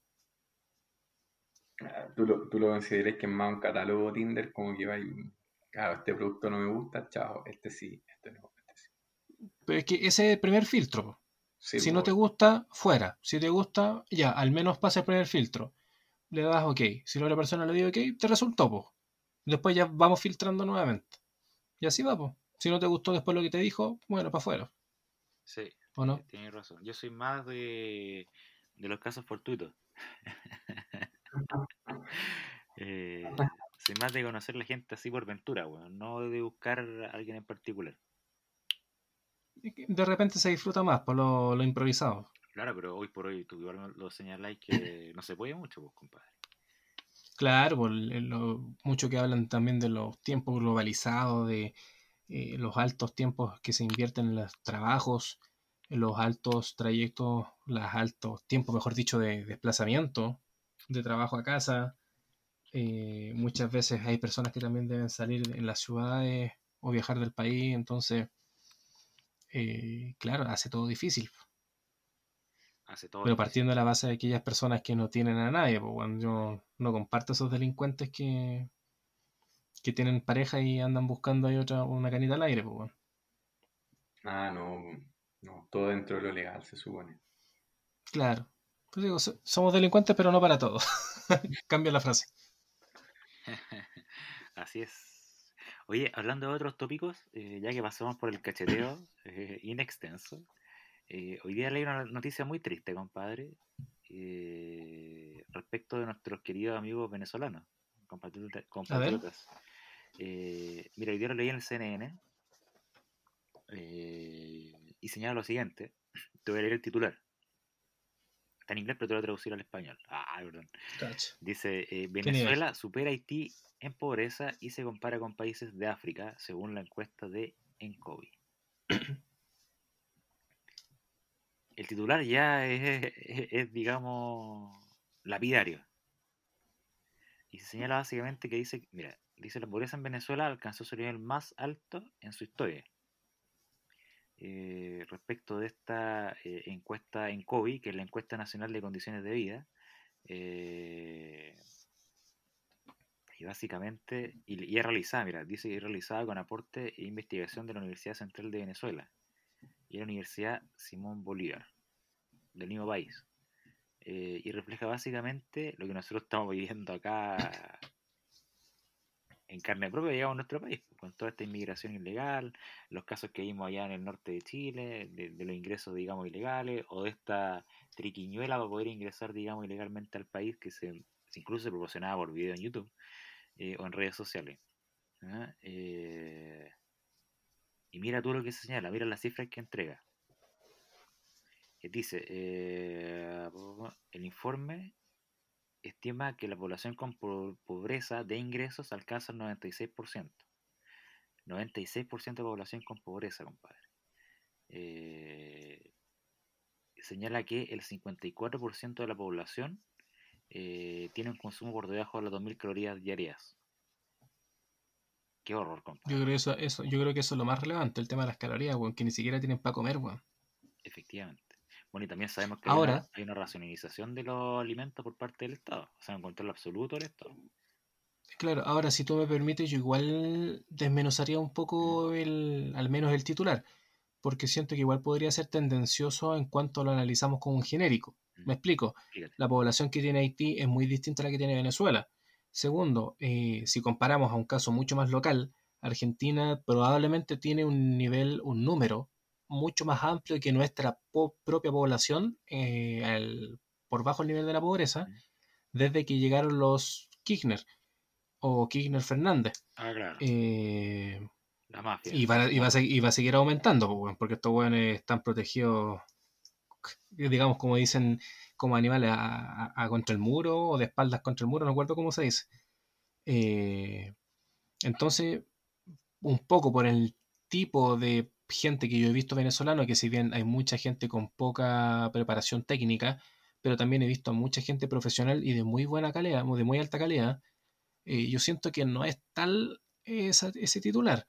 Ah, ¿Tú lo, tú lo consideras que es más un catálogo Tinder como que va y, claro, este producto no me gusta, chao, este sí, este no, este sí. Pero es que ese es el primer filtro. si no te gusta, fuera. Si te gusta, ya, al menos pasa el primer filtro le das OK. Si la otra persona le dio OK, te resultó, pues. Después ya vamos filtrando nuevamente. Y así va, pues. Si no te gustó después lo que te dijo, bueno, para afuera. Sí. ¿O no? Tienes razón. Yo soy más de, de los casos fortuitos. eh, soy más de conocer la gente así por ventura, bueno, no de buscar a alguien en particular. De repente se disfruta más por lo, lo improvisado. Claro, pero hoy por hoy tú igual lo señaláis que no se puede mucho, pues, compadre. Claro, por lo, mucho que hablan también de los tiempos globalizados, de eh, los altos tiempos que se invierten en los trabajos, en los altos trayectos, los altos tiempos, mejor dicho, de desplazamiento, de trabajo a casa. Eh, muchas veces hay personas que también deben salir en las ciudades o viajar del país, entonces, eh, claro, hace todo difícil. Pero partiendo de la base de aquellas personas que no tienen a nadie, pues bueno, yo no comparto esos delincuentes que, que tienen pareja y andan buscando ahí otra, una canita al aire, pues bueno. Ah, no, no, todo dentro de lo legal se supone. Claro. Pues digo, somos delincuentes, pero no para todos. Cambia la frase. Así es. Oye, hablando de otros tópicos, eh, ya que pasamos por el cacheteo eh, inextenso, eh, hoy día leí una noticia muy triste, compadre, respecto de nuestros queridos amigos venezolanos, compatriotas. mira, hoy día lo leí en el CNN y señala lo siguiente, te voy a leer el titular. Está en inglés, pero te lo voy a traducir al español. Ah, perdón. Dice, Venezuela supera a Haití en pobreza y se compara con países de África, según la encuesta de Encovi. El titular ya es, digamos, lapidario. Y se señala básicamente que dice, mira, dice la pobreza en Venezuela alcanzó su nivel más alto en su historia. Eh, respecto de esta eh, encuesta en COVID, que es la encuesta nacional de condiciones de vida, eh, y básicamente, y, es realizada, mira, dice que es realizada con aporte e investigación de la Universidad Central de Venezuela y la Universidad Simón Bolívar, del mismo país. Eh, y refleja básicamente lo que nosotros estamos viviendo acá en carne propia, digamos, en nuestro país, con toda esta inmigración ilegal, los casos que vimos allá en el norte de Chile, de, los ingresos, digamos, ilegales, o de esta triquiñuela para poder ingresar, digamos, ilegalmente al país, que se, incluso se proporcionaba por video en YouTube, eh, o en redes sociales. Eh, y mira tú lo que se señala, mira las cifras que entrega. Que dice, eh, el informe estima que la población con pobreza de ingresos alcanza el 96%. 96% de población con pobreza, compadre. señala que el 54% de la población eh, tiene un consumo por debajo de las 2.000 calorías diarias. Qué horror, compadre. Yo creo, que eso, eso, yo creo que eso es lo más relevante, el tema de las calorías, weón, que ni siquiera tienen para comer, weón. Efectivamente. Bueno, y también sabemos que Ahora, hay, una, racionalización de los alimentos por parte del Estado, o sea, un control absoluto del Estado. Claro, ahora si tú me permites, yo igual desmenuzaría un poco el, al menos el titular, porque siento que igual podría ser tendencioso en cuanto lo analizamos como un genérico. Me explico. La población que tiene Haití es muy distinta a la que tiene Venezuela. Segundo, eh, si comparamos a un caso mucho más local, Argentina probablemente tiene un nivel, un número mucho más amplio que nuestra propia población eh, por bajo el nivel de la pobreza desde que llegaron los Kirchner o Kirchner Fernández. Ah, claro. Eh, la mafia. Y va, a, a, seguir aumentando, porque estos buenos están protegidos digamos, como dicen, como animales a, contra el muro o de espaldas contra el muro, no recuerdo cómo se dice. Eh, entonces, un poco por el tipo de gente que yo he visto venezolano, que si bien hay mucha gente con poca preparación técnica, pero también he visto a mucha gente profesional y de muy buena calidad, de muy alta calidad, eh, yo siento que no es tal ese titular.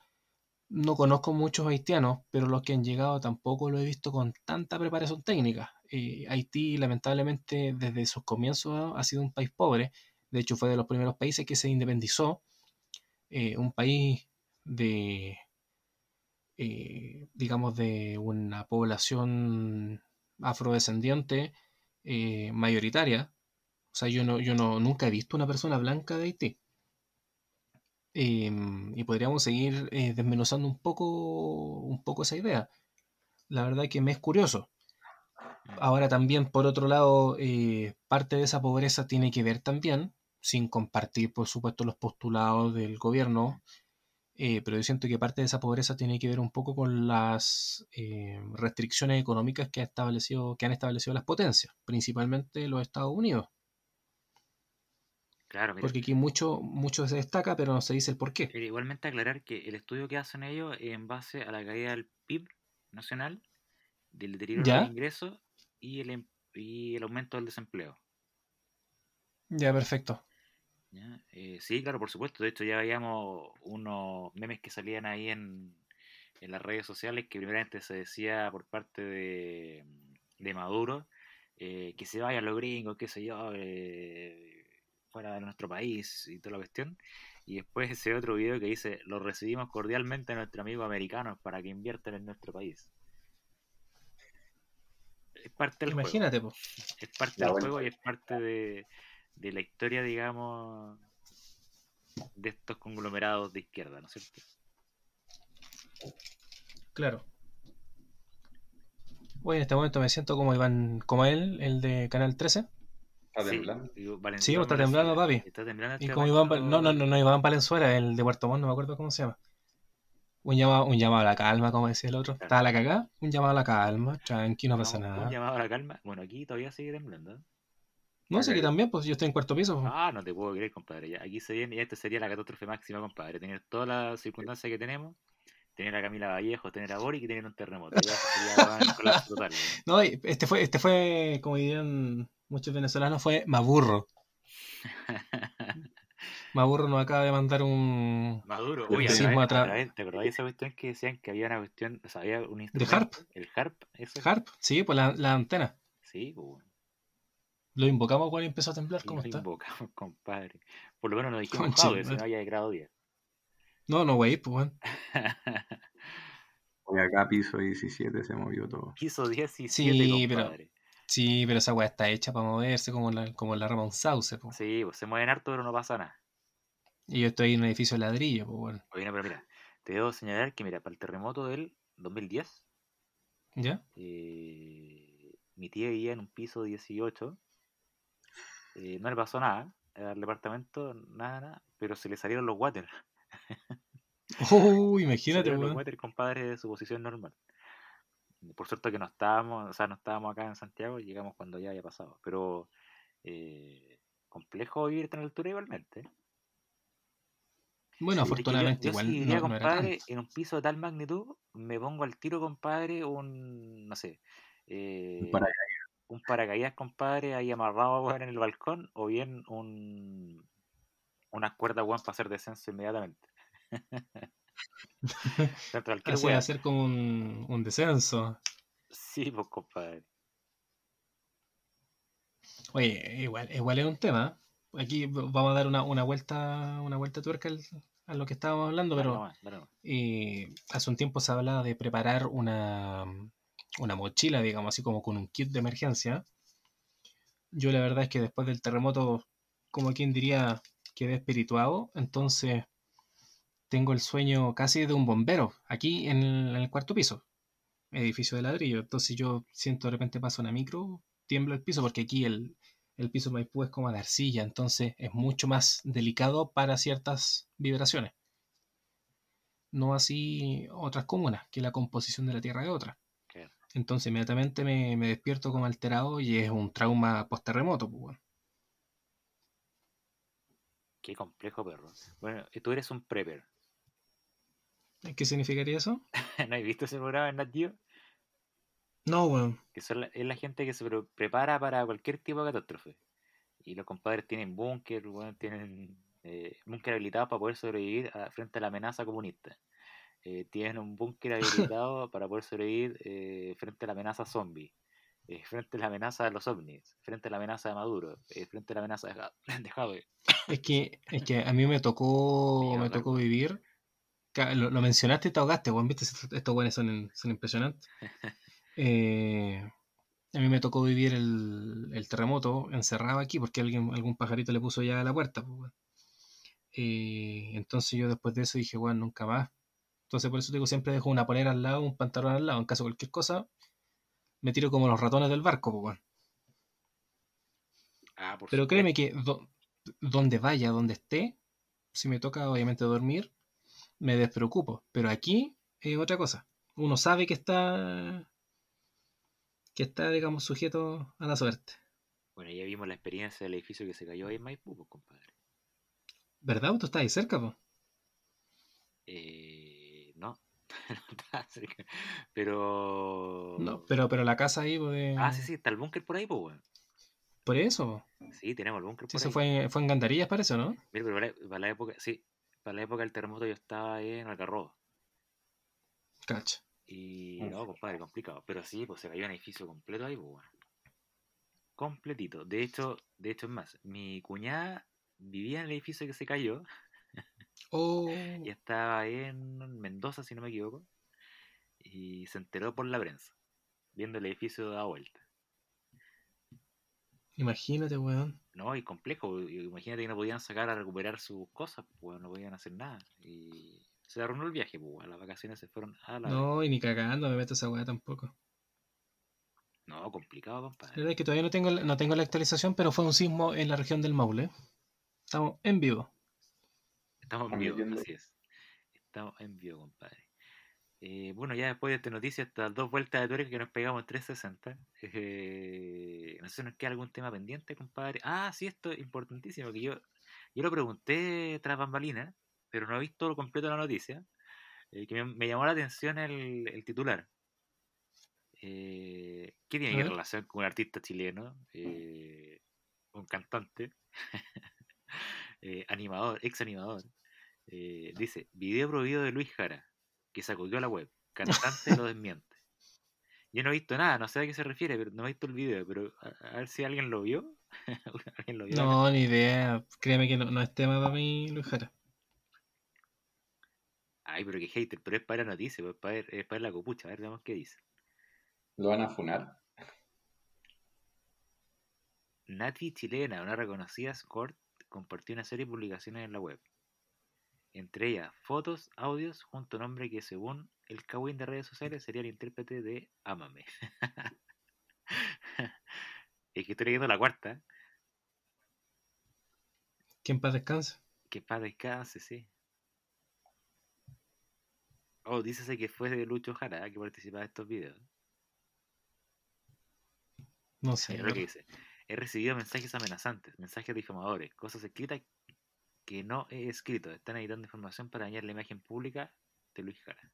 No conozco muchos haitianos, pero los que han llegado tampoco lo he visto con tanta preparación técnica. Eh, Haití, lamentablemente, desde sus comienzos ha sido un país pobre. De hecho, fue de los primeros países que se independizó. Eh, un país de, eh, digamos, de una población afrodescendiente mayoritaria. O sea, yo, no, yo no, nunca he visto una persona blanca de Haití. Em, y podríamos seguir eh, desmenuzando un poco, un poco esa idea. La verdad que me es curioso. Ahora también, por otro lado, eh, parte de esa pobreza tiene que ver también, sin compartir, por supuesto, los postulados del gobierno, eh, pero yo siento que parte de esa pobreza tiene que ver un poco con las restricciones económicas que, ha establecido, que han establecido las potencias, principalmente los Estados Unidos. Porque aquí mucho, mucho se destaca, pero no se dice el por qué. igualmente aclarar que el estudio que hacen ellos es en base a la caída del PIB nacional, del deterioro de los ingresos y el, em, y el aumento del desempleo. Ya, perfecto. Eh, sí, claro, por supuesto. De hecho, ya veíamos unos memes que salían ahí en, en las redes sociales que primeramente se decía por parte de, de Maduro eh, que se vayan los gringos, qué sé yo, eh, fuera de nuestro país y toda la cuestión. Y después ese otro video que dice, lo recibimos cordialmente a nuestro amigo americano para que inviertan en nuestro país. Es parte del Imagínate, juego. Es parte del juego y es parte de, la historia, digamos, de estos conglomerados de izquierda, ¿no es cierto? Claro. Hoy en este momento me siento como Iván, como él, el de Canal 13. ¿Está temblando? Sí, está temblando, papi. Está temblando. Y como Iván, no, no, no, no, Iván Valenzuela, el de Puerto Montt, no me acuerdo cómo se llama. Un llamado, un llamado a la calma, como decía el otro. Estaba la cagada, un llamado a la calma, tranqui, no pasa nada. Un llamado a la calma. Bueno, aquí todavía sigue temblando. No, sé que también, pues yo estoy en cuarto piso. Ah, no te puedo creer, compadre. Ya, aquí se viene, y esta sería la catástrofe máxima, compadre. Tener todas las circunstancias que tenemos tener a Camila Vallejo, tener a Boric y tener un terremoto. Ya sería total. No, este fue, este fue, como dirían muchos venezolanos, fue Maburro. Maburro nos acaba de mandar un. Maduro, uy, a través, ¿te acordás de esa cuestión que decían que había una cuestión, o sea, había un instrumento? ¿De Harp? El Harp, eso. Harp, sí, pues la, la antena. Sí, pues Lo invocamos cuando empezó a temblar, ¿cómo lo está? Lo invocamos, compadre. Por lo menos nos dijimos que si no haya de grado 10. No, no, güey, pues, bueno. Hoy acá piso 17 se movió todo. Piso 17, sí, pero, sí, pero esa weá está hecha para moverse como la, como la rama un sauce, pues. Sí, pues se mueven harto, pero no pasa nada. Y yo estoy en un edificio de ladrillo, pues bueno. Oye, no, pero mira, te debo señalar que, mira, para el terremoto del 2010, ¿ya? Eh, mi tía vivía en un piso 18, eh, no le pasó nada al departamento, nada, nada, pero se le salieron los waters. Oh, imagínate, el compadre de su posición normal. Por suerte que no estábamos, o sea, no estábamos acá en Santiago, llegamos cuando ya había pasado. Pero eh, complejo vivir tan altura igualmente. Bueno, afortunadamente igual. Si compadre, en un piso de tal magnitud, me pongo al tiro, compadre, un, no sé, eh, un, paracaídas. compadre, ahí amarrado en el balcón, o bien un, unas cuerdas, weón, para hacer descenso inmediatamente. Así hacer como un, descenso. Sí, pues compadre. Oye, igual, igual es un tema. Aquí vamos a dar una, vuelta, una vuelta tuerca a lo que estábamos hablando, pero Y hace un tiempo se hablaba de preparar una, una mochila, digamos así como con un kit de emergencia. Yo la verdad es que después del terremoto, como quien diría, quedé espirituado, entonces tengo el sueño casi de un bombero, aquí en el, cuarto piso, edificio de ladrillo. Entonces yo siento de repente pasa una micro, tiemblo el piso, porque aquí el, el piso Maipú es como de arcilla, entonces es mucho más delicado para ciertas vibraciones. No así otras comunas, que la composición de la tierra es otra. Entonces inmediatamente me, despierto como alterado y es un trauma post-terremoto. Pues, Qué complejo, perro. Bueno, tú eres un prepper. ¿Qué significaría eso? ¿No has visto ese programa en Nat No, weón. Que es la gente que se prepara para cualquier tipo de catástrofe. Y los compadres tienen búnker, tienen eh, búnker habilitado para poder sobrevivir frente a la amenaza comunista. Eh, tienen un búnker habilitado para poder sobrevivir eh, frente a la amenaza zombie. Eh, frente a la amenaza de los ovnis, frente a la amenaza de Maduro, frente a la amenaza de, de Es que, es que a mí me tocó, me tocó vivir. Lo, mencionaste y te ahogaste, Juan, viste, estos buenos son, son impresionantes. A mí me tocó vivir el, terremoto encerrado aquí porque alguien, algún pajarito le puso ya a la puerta. Pues, entonces yo después de eso dije, bueno, nunca más. Entonces por eso digo, siempre dejo una polera al lado, un pantalón al lado, en caso de cualquier cosa, me tiro como los ratones del barco, pues, ah, Pero créeme que donde vaya, donde esté, si me toca obviamente dormir, me despreocupo. Pero aquí es otra cosa. Uno sabe que está que está, digamos, sujeto a la suerte. Bueno, ya vimos la experiencia del edificio que se cayó ahí en Maipú, pues, compadre. ¿Verdad? ¿Tú estás ahí cerca, pues? Eh, pero. No, pero, pero la casa ahí, pues. Ah, sí, sí, está el búnker por ahí, pues, Por eso. Sí, tenemos el búnker por Eso fue, fue en Gandarillas, parece, ¿no? Mira, pero para la, época, sí, para la época del terremoto yo estaba ahí en Algarrobo. Cacha. Y no, compadre, complicado. Pero sí, pues se cayó un edificio completo ahí, pues, Completito. De hecho, de hecho es más, mi cuñada vivía en el edificio que se cayó. Oh. Y estaba en Mendoza, si no me equivoco. Y se enteró por la prensa, viendo el edificio de la vuelta. Imagínate, weón. No, y complejo. Imagínate que no podían sacar a recuperar sus cosas, pues no podían hacer nada. Y se arruinó el viaje, pues las vacaciones se fueron a la. No, y ni cagando me meto esa weá tampoco. No, complicado, compadre. La verdad es que todavía no tengo, no tengo la actualización, pero fue un sismo en la región del Maule. Estamos en vivo. Estamos en vivo, así es. Estamos en vivo, compadre. Eh, bueno, ya después de esta noticia, estas dos vueltas de tuerca que nos pegamos en 360. Eh, no sé si nos queda algún tema pendiente, compadre. Ah, sí, esto es importantísimo. que Yo, yo lo pregunté tras bambalina, pero no he visto lo completo de la noticia. Eh, que me, llamó la atención el, titular. ¿Qué tiene que relación con un artista chileno? un cantante, animador, ex animador. dice: Video prohibido de Luis Jara que sacudió la web. Cantante lo desmiente. Yo no he visto nada, no sé a qué se refiere, pero no he visto el video, pero a, ver si alguien lo vio. no, ni idea. Créeme que no, es tema para mí, Luis Jara. Ay, pero qué hater, pero es para la noticia, pues, es para, es para la copucha, a ver, veamos qué dice. ¿Lo van a funar? Nati Chilena, una reconocida escort, compartió una serie de publicaciones en la web entre ellas fotos, audios, junto a un hombre que según el Kawin de redes sociales sería el intérprete de Amame. es que estoy leyendo la cuarta. Que en paz descanse. Que en paz descanse, sí. Oh, dícese que fue de Lucho Jara que participaba en estos videos. No sé. Es lo que dice. He recibido mensajes amenazantes, mensajes difamadores, cosas escritas que no he escrito. Están editando información para dañar la imagen pública de Luis Jara.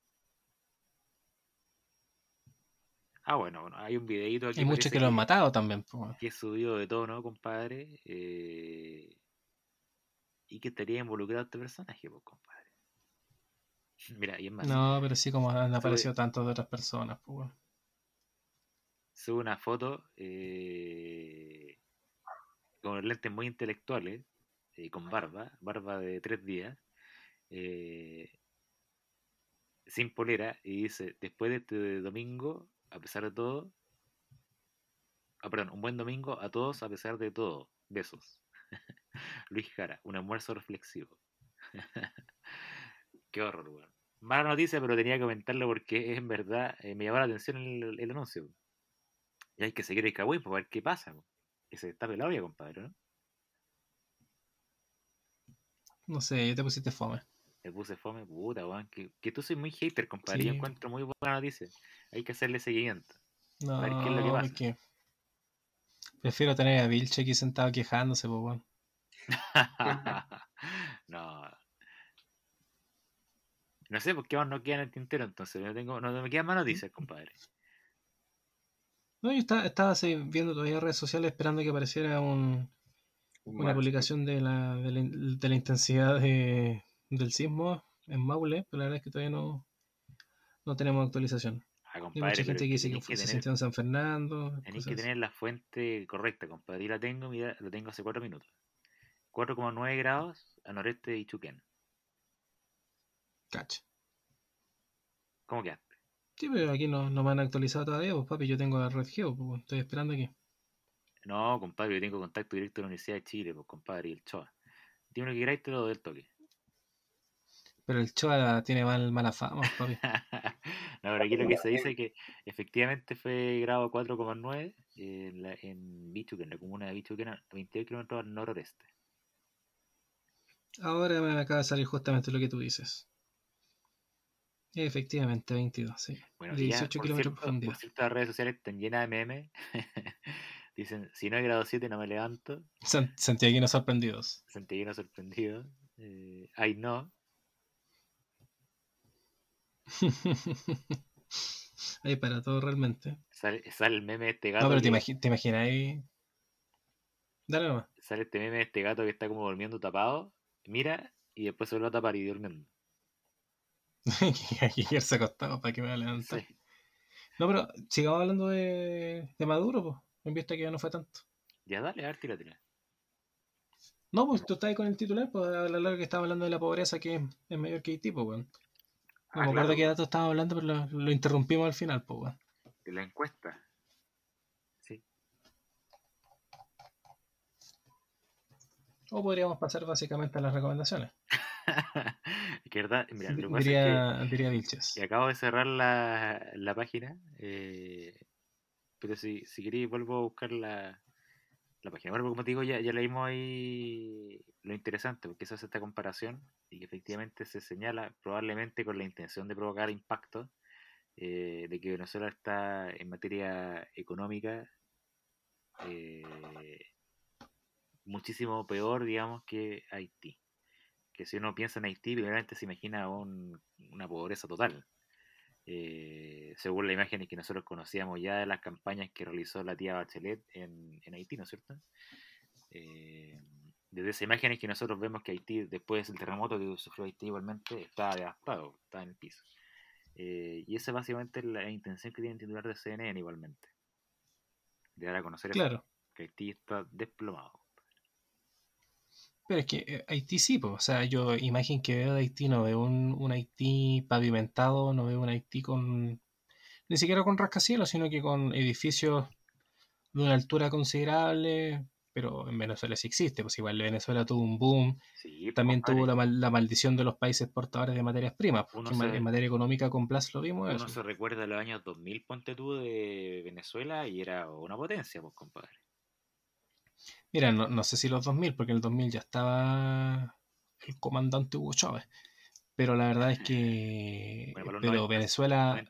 Ah, bueno, hay un videito aquí. Hay muchos que, lo han matado también. Que es subido de tono, compadre. Eh, y que estaría involucrado este personaje, pues, compadre. Mira, y es más. No, pero sí, como han aparecido tantos de otras personas, pues. Sube una foto eh, con lentes muy intelectuales eh, con barba, barba de tres días, eh, sin polera, y dice, después de este domingo, a pesar de todo, ah, perdón, un buen domingo a todos a pesar de todo, besos. Luis Jara, un almuerzo reflexivo. Qué horror, weón. Mala noticia, pero tenía que comentarlo porque en verdad eh, me llamó la atención el, anuncio. Y hay que seguir el cagüey para ver qué pasa. Se está pelado ya, compadre, ¿no? No sé, yo te pusiste fome. Te puse fome, puta, weón. Que, que tú soy muy hater, compadre. Yo encuentro muy buena noticia. Hay que hacerle seguimiento. No, a ver qué es lo que pasa. Prefiero tener a Vilche aquí sentado quejándose, pues, weón. no. No sé por qué no queda en el tintero, entonces. No, tengo, no me quedan más noticias, compadre. No, yo estaba, estaba viendo todavía redes sociales esperando que apareciera un, una publicación de la, de la, intensidad del sismo en Maule, pero la verdad es que todavía no, no tenemos actualización. Ah, Hay mucha gente que dice que, se sintió en San Fernando. Tenéis que tener la fuente correcta, compadre. Y la tengo, mira, la tengo hace 4 minutos. 4,9 grados a noreste de Ichuquén. Cacha. ¿Cómo quedaste? Sí, pero aquí no, no me han actualizado todavía, pues papi, yo tengo la red Geo, pues estoy esperando aquí. No, compadre, yo tengo contacto directo con la Universidad de Chile, pues, compadre, y el Choa. Dime lo que queráis, te lo doy el toque. Pero el Choa tiene mal, mala fama, papi. no, pero aquí lo que se dice es que efectivamente fue grado 4,9 en, la, en Bichuque, en la comuna de Bichuque, a 22 kilómetros al noroeste. Ahora me acaba de salir justamente lo que tú dices. Efectivamente, 22, sí. Bueno, 18 kilómetros por, por cierto, las redes sociales están llenas de memes Dicen, si no hay grado 7 no me levanto. Santiaguinos sorprendidos. Santiaguinos sorprendidos. Eh, ay, no. Hay para todo realmente. Sale, sale, el meme de este gato. No, pero te, imaginas ahí. Dale nomás. Sale este meme de este gato que está como durmiendo tapado. Mira y después se vuelve a tapar y durmiendo. Ayer se acostado para que me levante. Sí. No, pero sigamos hablando de, de Maduro, pues en vista que ya no fue tanto. Ya dale, a ver, tira, tira. No, pues tú estás ahí con el titular, pues a la larga que estaba hablando de la pobreza que es mayor que Haití, pues, weón. No me acuerdo de qué dato estaba hablando, pero lo, interrumpimos al final, pues, weón. De la encuesta. Sí. O podríamos pasar básicamente a las recomendaciones. verdad, mira, lo diría, Vilches. Y acabo de cerrar la, la página, eh, pero si, si queréis vuelvo a buscar la, la página. Bueno, como te digo, ya, ya leímos ahí lo interesante, porque se hace esta comparación y que efectivamente se señala probablemente con la intención de provocar impacto eh, de que Venezuela está en materia económica eh, muchísimo peor, digamos, que Haití. Que si uno piensa en Haití, primeramente se imagina una pobreza total. Eh, según la imagen que nosotros conocíamos ya de las campañas que realizó la tía Bachelet en, Haití, ¿no es cierto? Eh, desde esa imagen es que nosotros vemos que Haití, después del terremoto que sufrió Haití igualmente, está devastado, está en el piso. Eh, y esa es básicamente la intención que tiene el titular de CNN igualmente. De dar a conocer claro. que Haití está desplomado. Pero es que eh, Haití sí, pues, o sea, yo imagen que veo de Haití, no veo un, Haití pavimentado, no veo un Haití con, ni siquiera con rascacielos, sino que con edificios de una altura considerable, pero en Venezuela sí existe, pues igual Venezuela tuvo un boom, pues, también tuvo la, la, maldición de los países portadores de materias primas, porque en materia económica con Plus lo vimos. Uno se recuerda los años 2000, ponte tú, de Venezuela y era una potencia, pues compadre. Mira, no, sé si los 2000, porque en el 2000 ya estaba el comandante Hugo Chávez. Pero la verdad es que. pero Venezuela.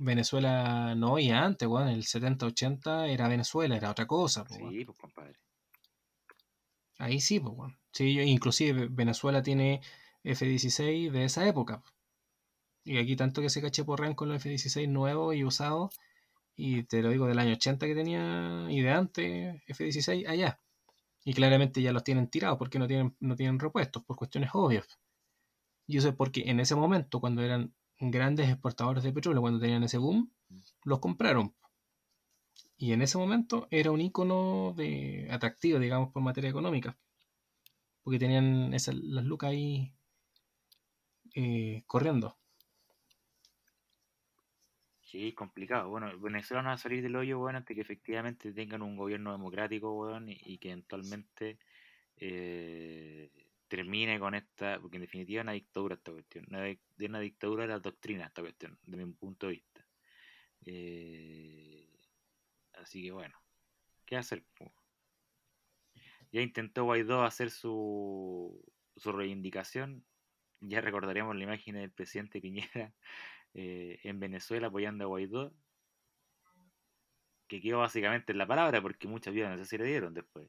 Venezuela no, y antes, bueno, en el 70-80 era Venezuela, era otra cosa. sí, pues compadre. Ahí sí, pues, bueno. Sí, inclusive Venezuela tiene F-16 de esa época. Y aquí tanto que se caché por con los F-16 nuevos y usados. Y te lo digo del año 80 que tenía y de antes F-16 allá. Y claramente ya los tienen tirados porque no tienen, no tienen repuestos, por cuestiones obvias. Y eso es porque en ese momento, cuando eran grandes exportadores de petróleo, cuando tenían ese boom, los compraron. Y en ese momento era un icono de atractivo, digamos, por materia económica. Porque tenían esas, las lucas ahí eh, corriendo. Sí, complicado. Bueno, Venezuela no va a salir del hoyo, bueno, hasta que efectivamente tengan un gobierno democrático, bueno, y, que eventualmente eh, termine con esta, porque en definitiva es una dictadura esta cuestión, de una dictadura de la doctrina esta cuestión, de mi punto de vista. Eh, así que bueno, ¿qué hacer? Ya intentó Guaidó hacer su, su reivindicación, ya recordaríamos la imagen del presidente Piñera eh, en Venezuela apoyando a Guaidó, que quedó básicamente en la palabra porque muchas vidas no sé si le dieron después.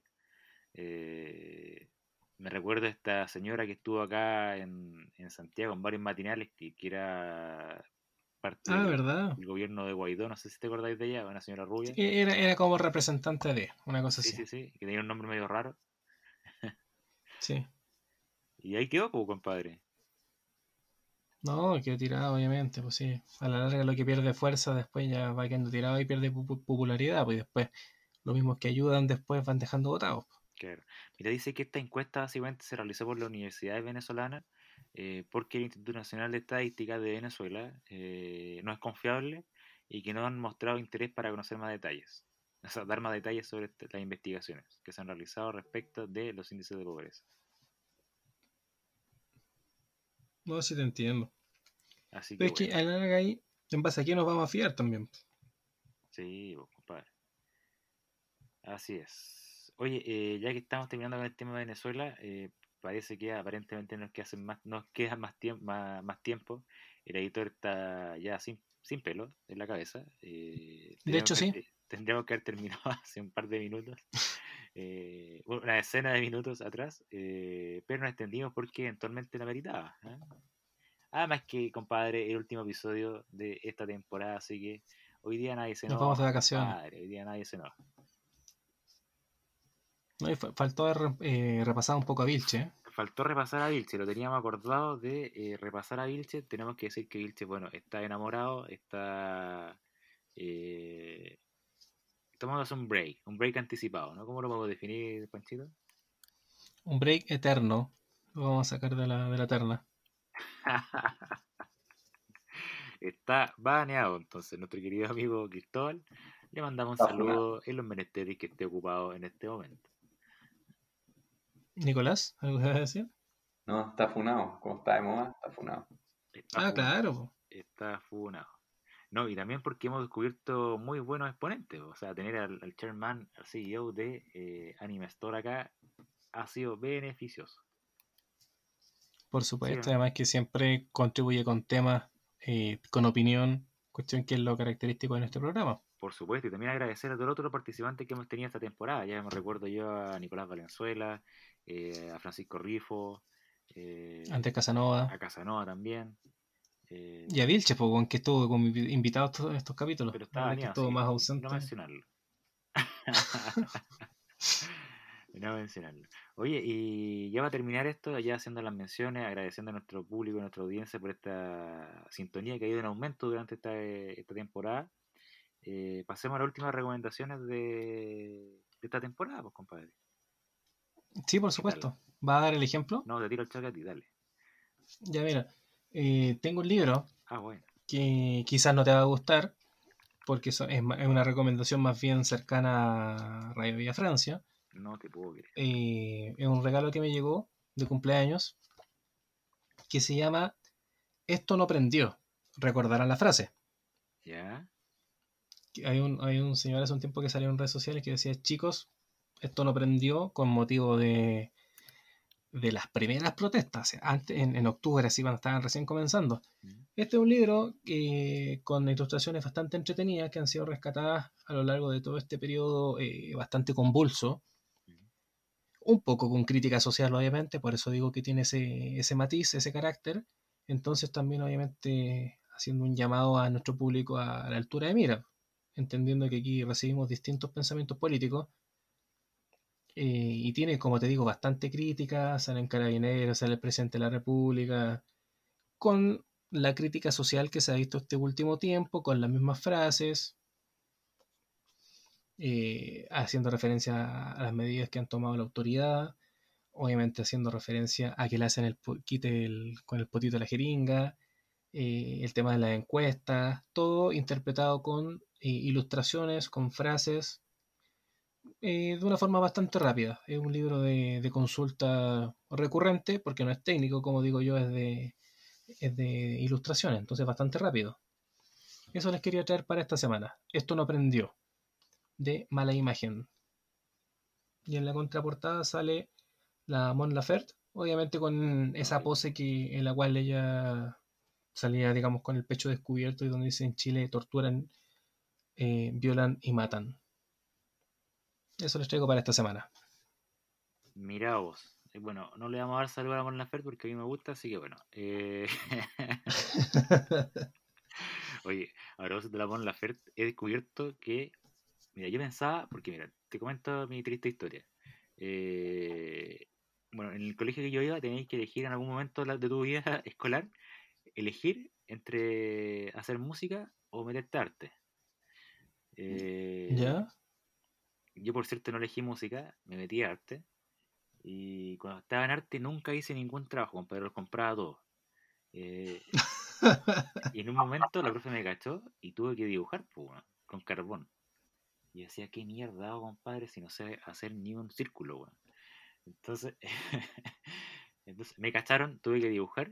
Eh, me recuerdo esta señora que estuvo acá en, Santiago en varios matinales que, era parte ah, del, gobierno de Guaidó, no sé si te acordáis de ella, una señora rubia. era, era como representante de, una cosa así. Sí, sí, que tenía un nombre medio raro. sí. Y ahí quedó, pues, compadre. No, quedó tirado, obviamente, pues sí. A la larga lo que pierde fuerza después ya va quedando tirado y pierde popularidad, pues después los mismos que ayudan después van dejando votados. Pues. Claro. Mira, dice que esta encuesta básicamente se realizó por la Universidad Venezolana eh, porque el Instituto Nacional de Estadística de Venezuela eh, no es confiable y que no han mostrado interés para conocer más detalles. O sea, dar más detalles sobre este, las investigaciones que se han realizado respecto de los índices de pobreza. No, sí te entiendo. Así Pero es que a la larga ahí, en base a qué nos vamos a fiar también. Sí, compadre. Así es. Oye, eh, ya que estamos terminando con el tema de Venezuela, eh, parece que aparentemente nos queda más, nos queda más, tiempo, más, tiempo. El editor está ya sin, sin pelo en la cabeza. Eh, de hecho, sí. Tendríamos que haber terminado hace un par de minutos. Eh, una decena de minutos atrás, eh, pero nos extendimos porque eventualmente la meritaba. ¿eh? Además que, compadre, el último episodio de esta temporada, así que hoy día nadie se nos vamos de vacaciones. hoy día nadie se nos no, faltó eh, repasar un poco a Vilche. Faltó repasar a Vilche, lo teníamos acordado de eh, repasar a Vilche. Tenemos que decir que Vilche, bueno, está enamorado, está eh, tomamos un break, un break anticipado, ¿no? ¿Cómo lo podemos definir, Panchito? Un break eterno. Lo vamos a sacar de la, de la terna. Está baneado entonces nuestro querido amigo Cristóbal. Le mandamos un saludo en los menesteres que esté ocupado en este momento. Nicolás, ¿algo que vas a decir? No, está funado. Como está de moda, está funado. ah, claro. Está funado. No, y también porque hemos descubierto muy buenos exponentes. O sea, tener al, chairman, al CEO de eh, Anime Store acá ha sido beneficioso. Por supuesto, además que siempre contribuye con temas, eh, con opinión, cuestión que es lo característico de nuestro programa. Por supuesto, y también agradecer a todos los otros participantes que hemos tenido esta temporada. Ya me recuerdo yo a Nicolás Valenzuela, eh, a Francisco Rifo, eh, Casanova. A Casanova también. Eh, y a Vilche, pues, que estuvo como invitado en estos capítulos. Pero estaba que estuvo más ausente. No mencionarlo. no mencionarlo. Oye, y ya va a terminar esto, ya haciendo las menciones, agradeciendo a nuestro público a nuestra audiencia por esta sintonía que ha ido en aumento durante esta, esta temporada. Eh, pasemos a las últimas recomendaciones de, esta temporada, pues, compadre. Sí, por supuesto. ¿Va a dar el ejemplo? No, te tiro el chaca a ti, dale. Ya, mira. Eh, tengo un libro ah, bueno. que quizás no te va a gustar, porque es, una recomendación más bien cercana a Radio Villa Francia. No te puedo creer. Eh, es un regalo que me llegó de cumpleaños que se llama Esto no prendió. Recordarán la frase. Ya. Hay un, hay un señor hace un tiempo que salió en redes sociales que decía, chicos, esto no prendió con motivo de, de las primeras protestas, antes, en, en, octubre, así cuando estaban recién comenzando. Este es un libro que, con ilustraciones bastante entretenidas que han sido rescatadas a lo largo de todo este periodo eh, bastante convulso. Un poco con crítica social, obviamente, por eso digo que tiene ese, ese matiz, ese carácter. Entonces también, obviamente, haciendo un llamado a nuestro público a la altura de mira, entendiendo que aquí recibimos distintos pensamientos políticos eh, y tiene, como te digo, bastante crítica, salen carabineros, sale el presidente de la República, con la crítica social que se ha visto este último tiempo, con las mismas frases, eh, haciendo referencia a las medidas que han tomado la autoridad, obviamente haciendo referencia a que le hacen el quite con el potito de la jeringa, eh, el tema de las encuestas, todo interpretado con ilustraciones, con frases eh, de una forma bastante rápida. Es un libro de, consulta recurrente, porque no es técnico, como digo yo, es de, es de ilustraciones, entonces bastante rápido. Eso les quería traer para esta semana. Esto no aprendió, de mala imagen. Y en la contraportada sale la Mon Laferte, obviamente con esa pose que, en la cual ella salía, digamos, con el pecho descubierto y donde dice en Chile torturan, eh, violan y matan. Eso les traigo para esta semana. Mira vos. Eh, bueno, no le vamos a dar salud a Mon Laferte porque a mí me gusta, así que bueno. Eh... Oye, ahora vos de la Mon Laferte he descubierto que. Mira, yo pensaba, porque mira, te comento mi triste historia. Eh, bueno, en el colegio que yo iba tenéis que elegir en algún momento de tu vida escolar, elegir entre hacer música o meterte arte. Eh, ¿Ya? Yo, por cierto, no elegí música, me metí a arte. Y cuando estaba en arte nunca hice ningún trabajo, compadre, los compraba todos. Eh, y en un momento la profe me cachó y tuve que dibujar con carbón. Y decía, ¿qué mierda hago, compadre, si no sé hacer ni un círculo? Entonces, entonces me cacharon, tuve que dibujar.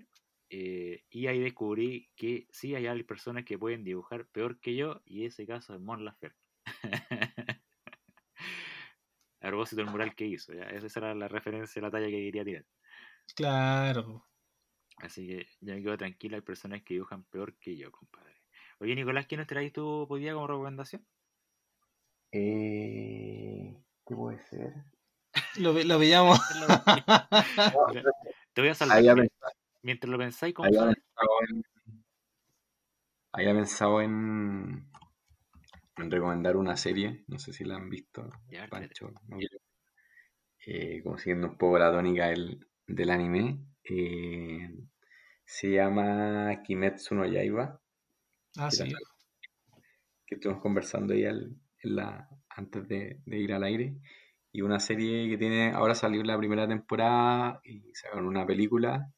Eh, y ahí descubrí que sí hay personas que pueden dibujar peor que yo, y ese caso es Mon Laferte. a propósito del mural que hizo. ¿ya? Esa era la referencia, la talla que quería tirar. Claro. Así que ya me quedo tranquila, hay personas que dibujan peor que yo, compadre. Oye, Nicolás, ¿qué nos traes tú hoy día como recomendación? Eh, ¿Qué puede ser? Lo, lo veíamos. Te voy a salvar. Mientras lo pensáis, compadre. Había pensado en en recomendar una serie, no sé si la han visto, Pancho, eh, como siguiendo un poco la tónica del, anime, eh, se llama Kimetsu no Yaiba. Ah, sí. que estuvimos conversando ahí la, antes de, ir al aire. Y una serie que tiene, ahora salió la primera temporada y sacaron una película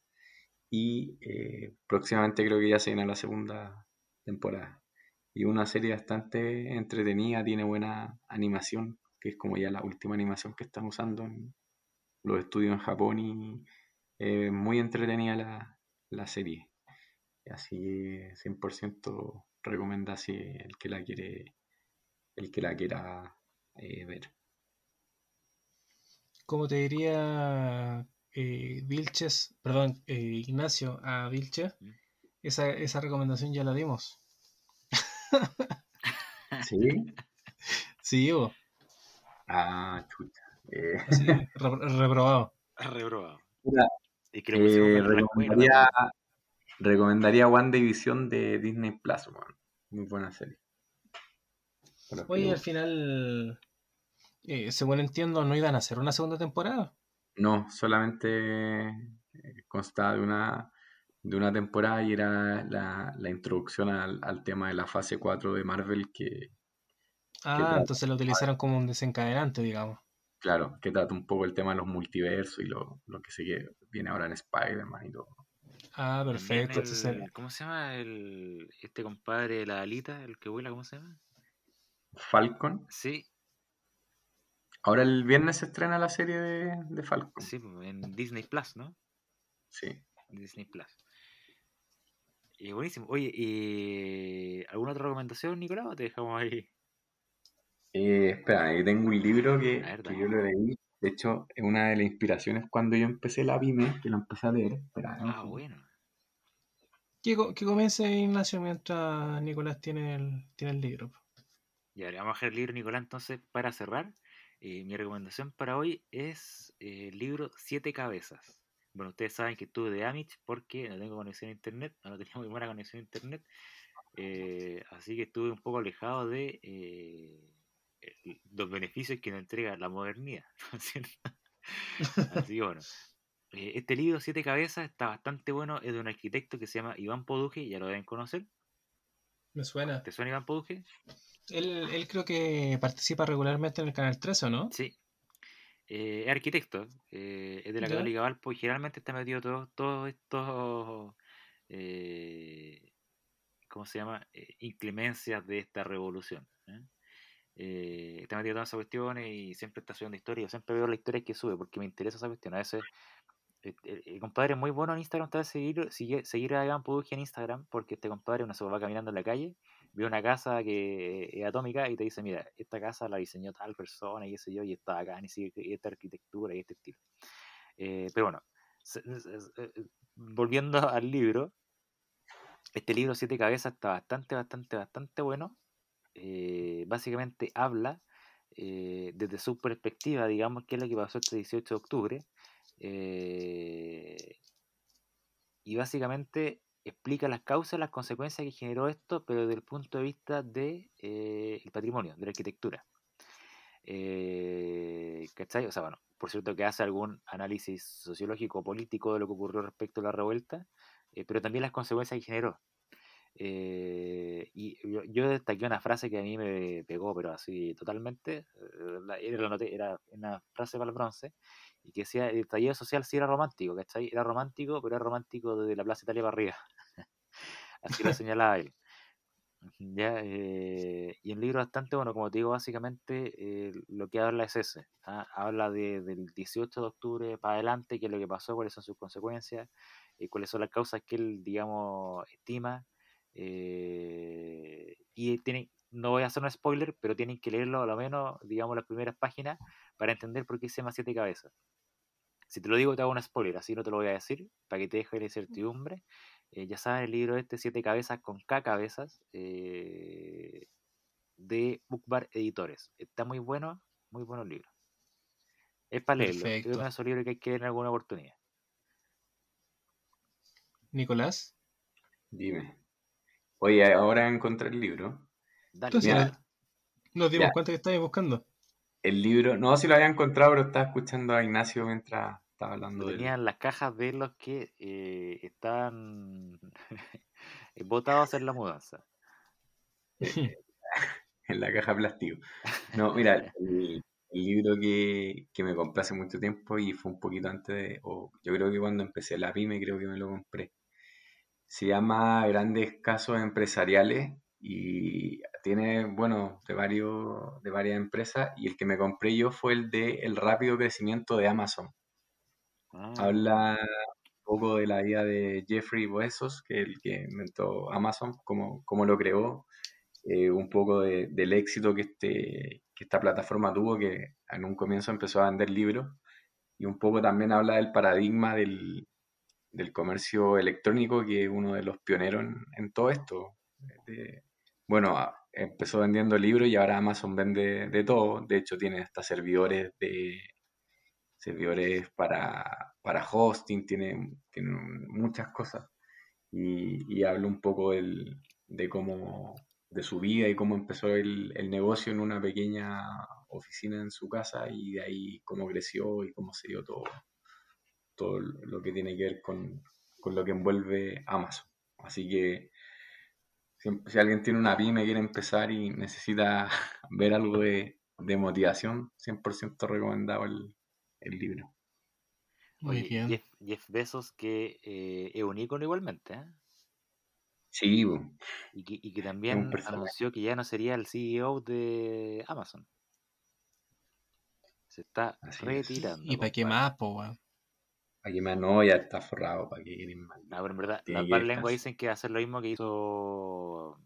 y eh, próximamente creo que ya se viene la segunda temporada y una serie bastante entretenida, tiene buena animación, que es como ya la última animación que están usando en, los estudios en Japón y eh, muy entretenida la, la serie. Así 100% recomienda si el que la quiere, el que la quiera eh, ver. Como te diría eh, Vilches, perdón, eh, Ignacio a Vilches, mm. esa, esa recomendación ya la dimos. ¿Sí? Sí, vos. Ah, chucha. Eh. reprobado. Reprobado. Y que eh, recomendaría, recomendaría One Division de Disney Plus, Muy buena serie. Oye, al final, eh, según entiendo, no iban a hacer una segunda temporada. No, solamente constaba de una, de una temporada y era la, introducción al, tema de la fase 4 de Marvel que... Ah, entonces lo utilizaron como un desencadenante, digamos. Claro, que trata un poco el tema de los multiversos y lo, que se viene ahora en Spider-Man y todo. Ah, perfecto. ¿Cómo se llama el, este compadre de la alita, el que vuela, cómo se llama? Falcon. Sí. Ahora el viernes se estrena la serie de, Falcon. Sí, pues, en Disney Plus, ¿no? Sí. Disney Plus. Y buenísimo. Oye, ¿y ¿alguna otra recomendación, Nicolás? ¿O te dejamos ahí? Eh, espera, yo tengo un libro que, yo lo leí. De hecho, es una de las inspiraciones cuando yo empecé la Vime, que lo empecé a leer. ah, bueno. Que, que comience Ignacio mientras Nicolás tiene el, tiene el libro. Ya, le vamos a dejar el libro, Nicolás, entonces, para cerrar. Eh, mi recomendación para hoy es eh, el libro Siete Cabezas. Bueno, ustedes saben que estuve de Amish porque no tengo conexión a internet, no tenía muy buena conexión a internet. así que estuve un poco alejado de los beneficios que nos entrega la modernidad. Así que bueno. Eh, este libro, Siete Cabezas, está bastante bueno. Es de un arquitecto que se llama Iván Poduje, ya lo deben conocer. Me suena. ¿Te suena Iván Poduje? Él, él creo que participa regularmente en el Canal 13, ¿o no? Sí. Eh, es arquitecto, eh, es de la Católica Valpo y generalmente está metido todos todo estos, ¿cómo se llama? inclemencias de esta revolución. Eh, está metido todas esas cuestiones y siempre está subiendo historias. siempre veo las historias que sube porque me interesa esa cuestión. A veces, eh, el, compadre es muy bueno en Instagram, está seguir, seguir, seguir a Iván en Instagram porque este compadre uno se va caminando en la calle, ve una casa que es atómica y te dice: Mira, esta casa la diseñó tal persona y ese yo, y está acá, y esta arquitectura y este estilo. Eh, pero bueno, volviendo al libro, este libro Siete Cabezas está bastante, bastante, bastante bueno. Eh, básicamente habla eh, desde su perspectiva, digamos, que es lo que pasó este 18 de octubre, eh, y básicamente explica las causas, las consecuencias que generó esto, pero desde el punto de vista del de, el patrimonio, de la arquitectura. ¿Cachai? O sea, bueno, por cierto que hace algún análisis sociológico político de lo que ocurrió respecto a la revuelta, pero también las consecuencias que generó. Eh, y yo, destaqué una frase que a mí me pegó, pero así totalmente. Eh, era, era una frase para el bronce, y que decía: el taller social sí era romántico, ¿cachai? Era romántico, pero era romántico desde la Plaza Italia para arriba. Así lo señalaba él. Ya, eh, y el libro bastante bueno, como te digo, básicamente lo que habla es ese. ¿ah? Habla de, del 18 de octubre para adelante, qué es lo que pasó, cuáles son sus consecuencias, y cuáles son las causas que él, digamos, estima eh, y tienen, no voy a hacer un spoiler, pero tienen que leerlo a lo menos, digamos, las primeras páginas para entender por qué se llama Siete Cabezas. Si te lo digo, te hago un spoiler, así no te lo voy a decir, para que te deje la incertidumbre. Eh, ya saben, el libro este, Siete Cabezas con K cabezas, eh, de Bookbar Editores. Está muy bueno, muy bueno el libro. Es para leerlo. Es uno de esos libros que hay que leer en alguna oportunidad. Nicolás. Dime. Oye, ahora encontré el libro. Dale, nos dimos cuenta que estabas buscando. El libro, no, si lo había encontrado, pero estaba escuchando a Ignacio mientras estaba hablando de Tenían las cajas de los que eh, están votados en la mudanza. en la caja plástico. No, mira, el, libro que, que, me compré hace mucho tiempo y fue un poquito antes de, o yo creo que cuando empecé la pyme creo que me lo compré. Se llama Grandes Casos Empresariales y tiene, bueno, de, varios, de varias empresas y el que me compré yo fue el de El rápido crecimiento de Amazon. Ah. Habla un poco de la vida de Jeffrey Bezos, que el que inventó Amazon, cómo, cómo lo creó, eh, un poco del éxito que, este, que esta plataforma tuvo, que en un comienzo empezó a vender libros, y un poco también habla del paradigma del, del comercio electrónico, que es uno de los pioneros en, todo esto. bueno, empezó vendiendo libros y ahora Amazon vende de todo. De hecho, tiene hasta servidores de servidores para, para hosting, tiene, tiene muchas cosas. Y, y habla un poco de cómo de su vida y cómo empezó el, el, negocio en una pequeña oficina en su casa y de ahí cómo creció y cómo se dio todo, todo lo que tiene que ver con, con lo que envuelve Amazon. Así que si alguien tiene una pyme, quiere empezar y necesita ver algo de, de motivación, 100% recomendado el, el, libro. Muy bien. Jeff, Jeff, Bezos, que eh, es un ícono igualmente. ¿eh? Sí. Y que, y que también anunció que ya no sería el CEO de Amazon. Se está retirando. ¿Y para qué más, po, ¿Para qué más? No, ya está forrado. ¿Para qué más? No, pero en verdad, las más lenguas dicen que va a hacer lo mismo que hizo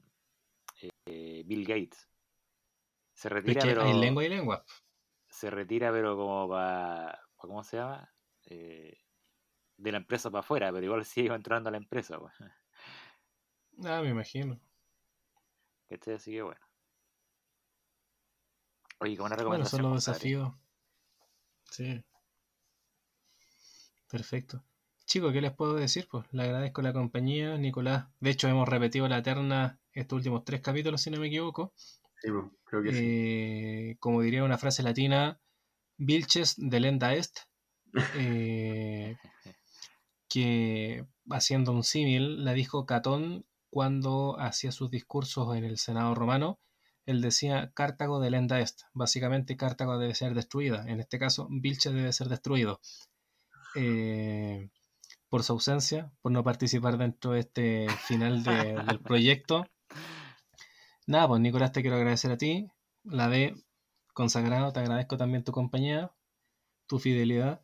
eh, Bill Gates. Se retira, pero. Hay lengua y lengua. Se retira, pero como para. ¿Cómo se llama? Eh, de la empresa para afuera, pero igual sigue entrando a la empresa. Pues. Ah, me imagino. Este así que bueno. Oye, como una recomendación. Bueno, son los desafíos. Sí. Perfecto. Chicos, ¿qué les puedo decir? Pues le agradezco la compañía, Nicolás. De hecho, hemos repetido la terna estos últimos tres capítulos, si no me equivoco. Sí, creo que sí. Eh, como diría una frase latina, Vilches de Lenda Est. Eh, que haciendo un símil, la dijo Catón cuando hacía sus discursos en el Senado romano, él decía Cartago de lenda est. Básicamente Cartago debe ser destruida. En este caso, Vilche debe ser destruido. Eh, por su ausencia, por no participar dentro de este final del proyecto. Nada, pues Nicolás, te quiero agradecer a ti. La de consagrado, te agradezco también tu compañía, tu fidelidad.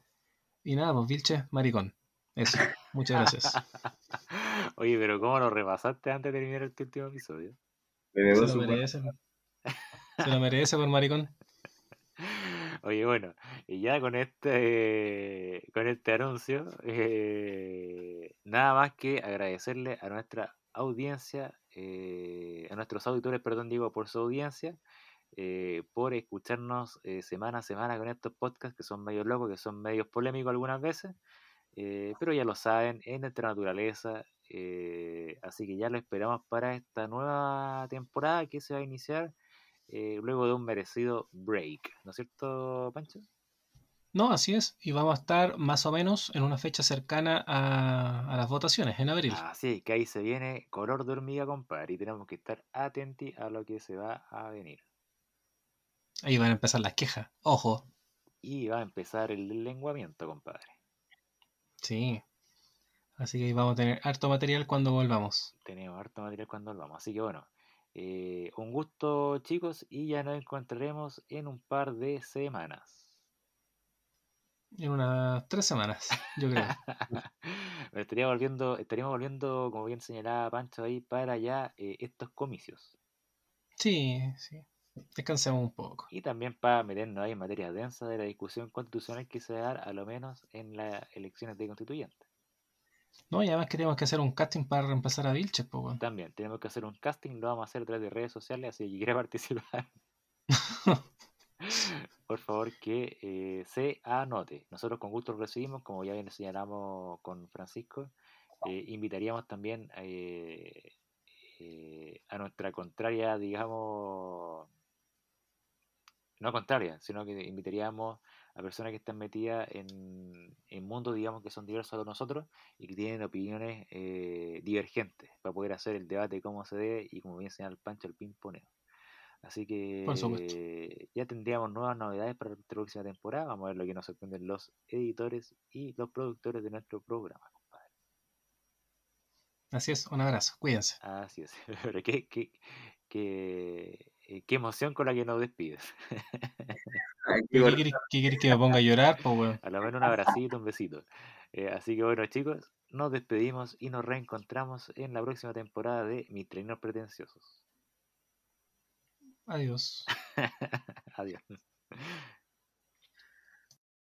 Y nada, pues Vilche, maricón. Eso, muchas gracias. Oye, pero ¿cómo lo repasaste antes de terminar este último episodio? Se lo merece. Se lo merece por maricón. Oye, bueno, y ya con este con este anuncio, eh, nada más que agradecerle a nuestra audiencia, eh, a nuestros auditores, perdón, digo, por su audiencia, eh, por escucharnos semana a semana con estos podcasts que son medio locos, que son medios polémicos algunas veces, pero ya lo saben, es nuestra naturaleza, así que ya lo esperamos para esta nueva temporada que se va a iniciar eh, luego de un merecido break, ¿no es cierto, Pancho? No, así es, y vamos a estar más o menos en una fecha cercana a, las votaciones, en abril. Así que ahí se viene color de hormiga, compadre, y tenemos que estar atentos a lo que se va a venir. Ahí van a empezar las quejas, ojo. Y va a empezar el lenguamiento, compadre. Sí. Así que ahí vamos a tener harto material cuando volvamos. Tenemos harto material cuando volvamos. Así que bueno, eh, un gusto chicos y ya nos encontraremos en un par de semanas. En unas tres semanas, yo creo. estaría volviendo, estaríamos volviendo, como bien señalaba Pancho ahí, para ya eh, estos comicios. Sí, sí. Descansemos un poco. Y también para meternos ahí en materia densa de la discusión constitucional que se va a dar a lo menos en las elecciones de constituyentes. No, y además queríamos que hacer un casting para reemplazar a Vilches, pues, También, tenemos que hacer un casting, lo vamos a hacer a través de redes sociales, así que quiere participar. Por favor, que eh, se anote. Nosotros con gusto lo recibimos, como ya bien señalamos con Francisco. Eh, invitaríamos también eh, a nuestra contraria, digamos, no contraria, sino que invitaríamos a personas que están metidas en, mundos, digamos, que son diversos los nosotros y que tienen opiniones eh, divergentes para poder hacer el debate como se debe y como bien señala el Pancho, el ping-poneo. Así que ya tendríamos nuevas novedades para la próxima temporada. Vamos a ver lo que nos sorprenden los editores y los productores de nuestro programa, compadre. Así es, un abrazo, cuídense. Así es, pero qué, qué, qué, eh, qué emoción con la que nos despides. ¿Qué quieres que me ponga a llorar? A lo menos un abracito, un besito. Eh, así que bueno, chicos, nos despedimos y nos reencontramos en la próxima temporada de Mis Treinos Pretenciosos. Adiós. Adiós.